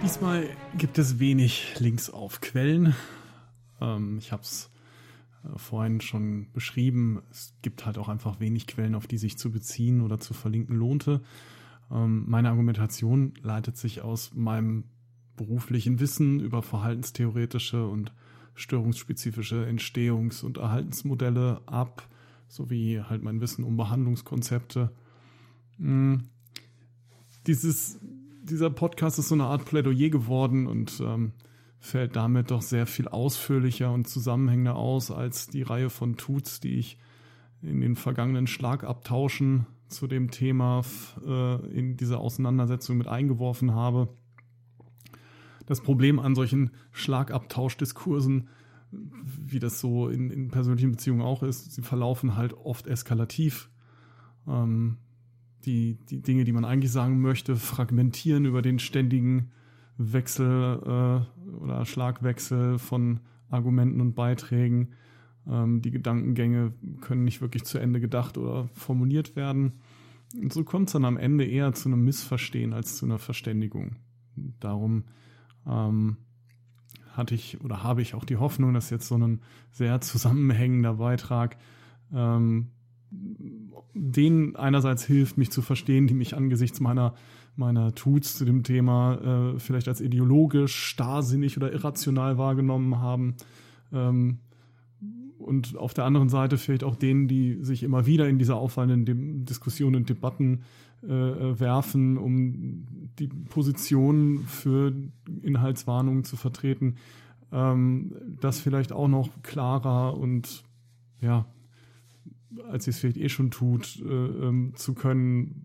Diesmal gibt es wenig Links auf Quellen. Ähm, ich habe es äh, vorhin schon beschrieben. Es gibt halt auch einfach wenig Quellen, auf die sich zu beziehen oder zu verlinken lohnte. Ähm, meine Argumentation leitet sich aus meinem beruflichen Wissen über verhaltenstheoretische und störungsspezifische Entstehungs- und Erhaltensmodelle ab, sowie halt mein Wissen um Behandlungskonzepte. Hm. Dieses, dieser Podcast ist so eine Art Plädoyer geworden und ähm, fällt damit doch sehr viel ausführlicher und zusammenhängender aus als die Reihe von Tuts, die ich in den vergangenen Schlagabtauschen zu dem Thema äh, in diese Auseinandersetzung mit eingeworfen habe. Das Problem an solchen Schlagabtauschdiskursen, wie das so in, in persönlichen Beziehungen auch ist, sie verlaufen halt oft eskalativ. Ähm, die, die Dinge, die man eigentlich sagen möchte, fragmentieren über den ständigen Wechsel äh, oder Schlagwechsel von Argumenten und Beiträgen. Ähm, die Gedankengänge können nicht wirklich zu Ende gedacht oder formuliert werden. Und so kommt es dann am Ende eher zu einem Missverstehen als zu einer Verständigung. Darum ähm, hatte ich oder habe ich auch die Hoffnung, dass jetzt so ein sehr zusammenhängender Beitrag ähm, denen einerseits hilft, mich zu verstehen, die mich angesichts meiner meiner Tuts zu dem Thema äh, vielleicht als ideologisch, starrsinnig oder irrational wahrgenommen haben. Ähm, und auf der anderen Seite vielleicht auch denen, die sich immer wieder in diese auffallenden Diskussionen und Debatten äh, äh, werfen, um die Position für Inhaltswarnungen zu vertreten, ähm, das vielleicht auch noch klarer und ja, als sie es vielleicht eh schon tut, äh, ähm, zu können.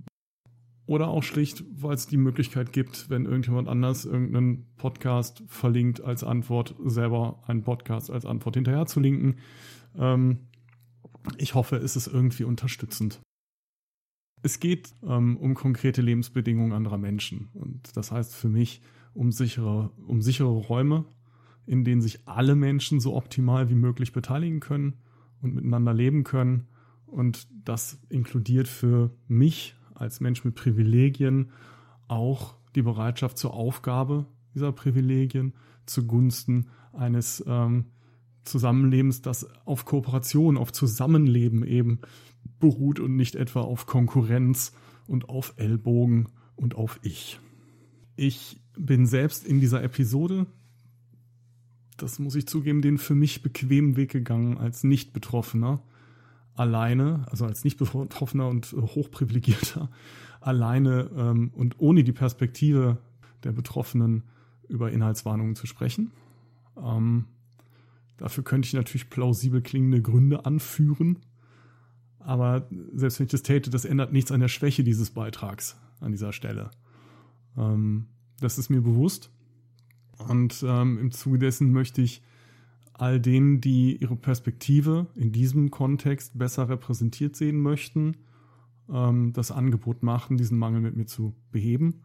Oder auch schlicht, weil es die Möglichkeit gibt, wenn irgendjemand anders irgendeinen Podcast verlinkt als Antwort, selber einen Podcast als Antwort hinterher zu linken. Ähm, ich hoffe, es ist irgendwie unterstützend. Es geht ähm, um konkrete Lebensbedingungen anderer Menschen. Und das heißt für mich um sichere, um sichere Räume, in denen sich alle Menschen so optimal wie möglich beteiligen können und miteinander leben können. Und das inkludiert für mich als Mensch mit Privilegien auch die Bereitschaft zur Aufgabe dieser Privilegien zugunsten eines ähm, Zusammenlebens, das auf Kooperation, auf Zusammenleben eben beruht und nicht etwa auf Konkurrenz und auf Ellbogen und auf Ich. Ich bin selbst in dieser Episode das muss ich zugeben, den für mich bequemen Weg gegangen als Nicht-Betroffener. Alleine, also als Nicht-Betroffener und Hochprivilegierter, alleine ähm, und ohne die Perspektive der Betroffenen über Inhaltswarnungen zu sprechen. Ähm, dafür könnte ich natürlich plausibel klingende Gründe anführen. Aber selbst wenn ich das täte, das ändert nichts an der Schwäche dieses Beitrags an dieser Stelle. Ähm, das ist mir bewusst. Und ähm, im Zuge dessen möchte ich all denen, die ihre Perspektive in diesem Kontext besser repräsentiert sehen möchten, ähm, das Angebot machen, diesen Mangel mit mir zu beheben.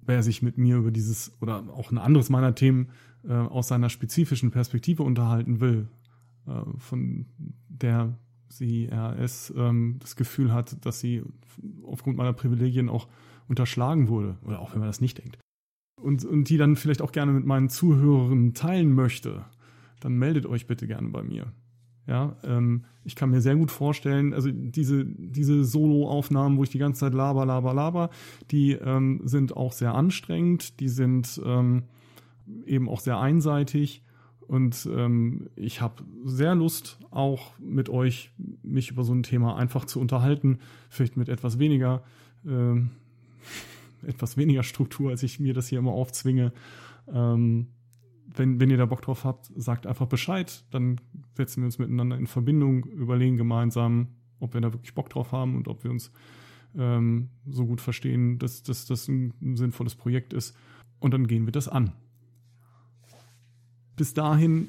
Wer sich mit mir über dieses oder auch ein anderes meiner Themen äh, aus seiner spezifischen Perspektive unterhalten will, äh, von der sie RS ähm, das Gefühl hat, dass sie aufgrund meiner Privilegien auch unterschlagen wurde, oder auch wenn man das nicht denkt, und, und die dann vielleicht auch gerne mit meinen Zuhörern teilen möchte, dann meldet euch bitte gerne bei mir. Ja, ähm, ich kann mir sehr gut vorstellen, also diese, diese Solo-Aufnahmen, wo ich die ganze Zeit laber, laber, laber, die ähm, sind auch sehr anstrengend, die sind ähm, eben auch sehr einseitig und ähm, ich habe sehr Lust, auch mit euch mich über so ein Thema einfach zu unterhalten, vielleicht mit etwas weniger ähm, etwas weniger Struktur, als ich mir das hier immer aufzwinge. Ähm, wenn, wenn ihr da Bock drauf habt, sagt einfach Bescheid, dann setzen wir uns miteinander in Verbindung, überlegen gemeinsam, ob wir da wirklich Bock drauf haben und ob wir uns ähm, so gut verstehen, dass, das ein, ein sinnvolles Projekt ist. Und dann gehen wir das an. Bis dahin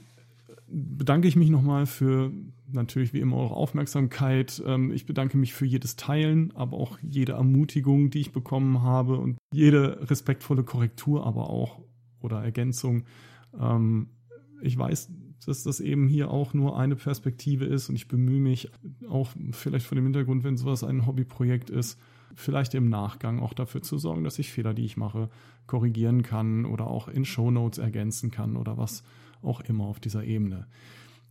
bedanke ich mich nochmal für natürlich wie immer eure Aufmerksamkeit. Ähm, ich bedanke mich für jedes Teilen, aber auch jede Ermutigung, die ich bekommen habe und jede respektvolle Korrektur, aber auch oder Ergänzung. Ähm, ich weiß, dass das eben hier auch nur eine Perspektive ist und ich bemühe mich auch vielleicht vor dem Hintergrund, wenn sowas ein Hobbyprojekt ist, vielleicht im Nachgang auch dafür zu sorgen, dass ich Fehler, die ich mache, korrigieren kann oder auch in Shownotes ergänzen kann oder was auch immer auf dieser Ebene.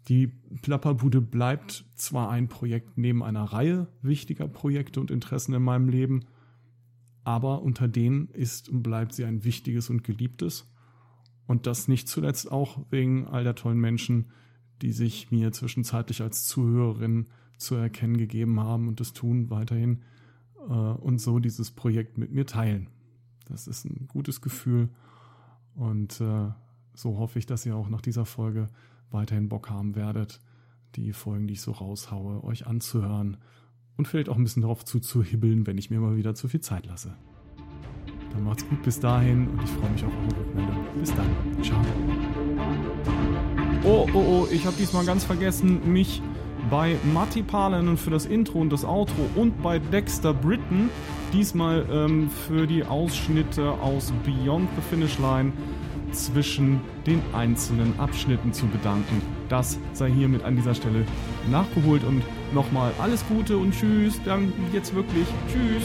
Die Plapperbude bleibt zwar ein Projekt neben einer Reihe wichtiger Projekte und Interessen in meinem Leben, aber unter denen ist und bleibt sie ein wichtiges und geliebtes. Und das nicht zuletzt auch wegen all der tollen Menschen, die sich mir zwischenzeitlich als Zuhörerin zu erkennen gegeben haben und das tun weiterhin äh, und so dieses Projekt mit mir teilen. Das ist ein gutes Gefühl und äh, so hoffe ich, dass ihr auch nach dieser Folge weiterhin Bock haben werdet, die Folgen, die ich so raushaue, euch anzuhören und vielleicht auch ein bisschen darauf zuzuhibbeln, wenn ich mir mal wieder zu viel Zeit lasse. Dann macht's gut bis dahin und ich freue mich auf eure Rückmeldung. Bis dann. Ciao. Oh, oh, oh, ich habe diesmal ganz vergessen, mich bei Matti Palanen für das Intro und das Outro und bei Dexter Britton diesmal ähm, für die Ausschnitte aus Beyond the Finish Line zwischen den einzelnen Abschnitten zu bedanken. Das sei hiermit an dieser Stelle nachgeholt und nochmal alles Gute und tschüss, dann jetzt wirklich tschüss.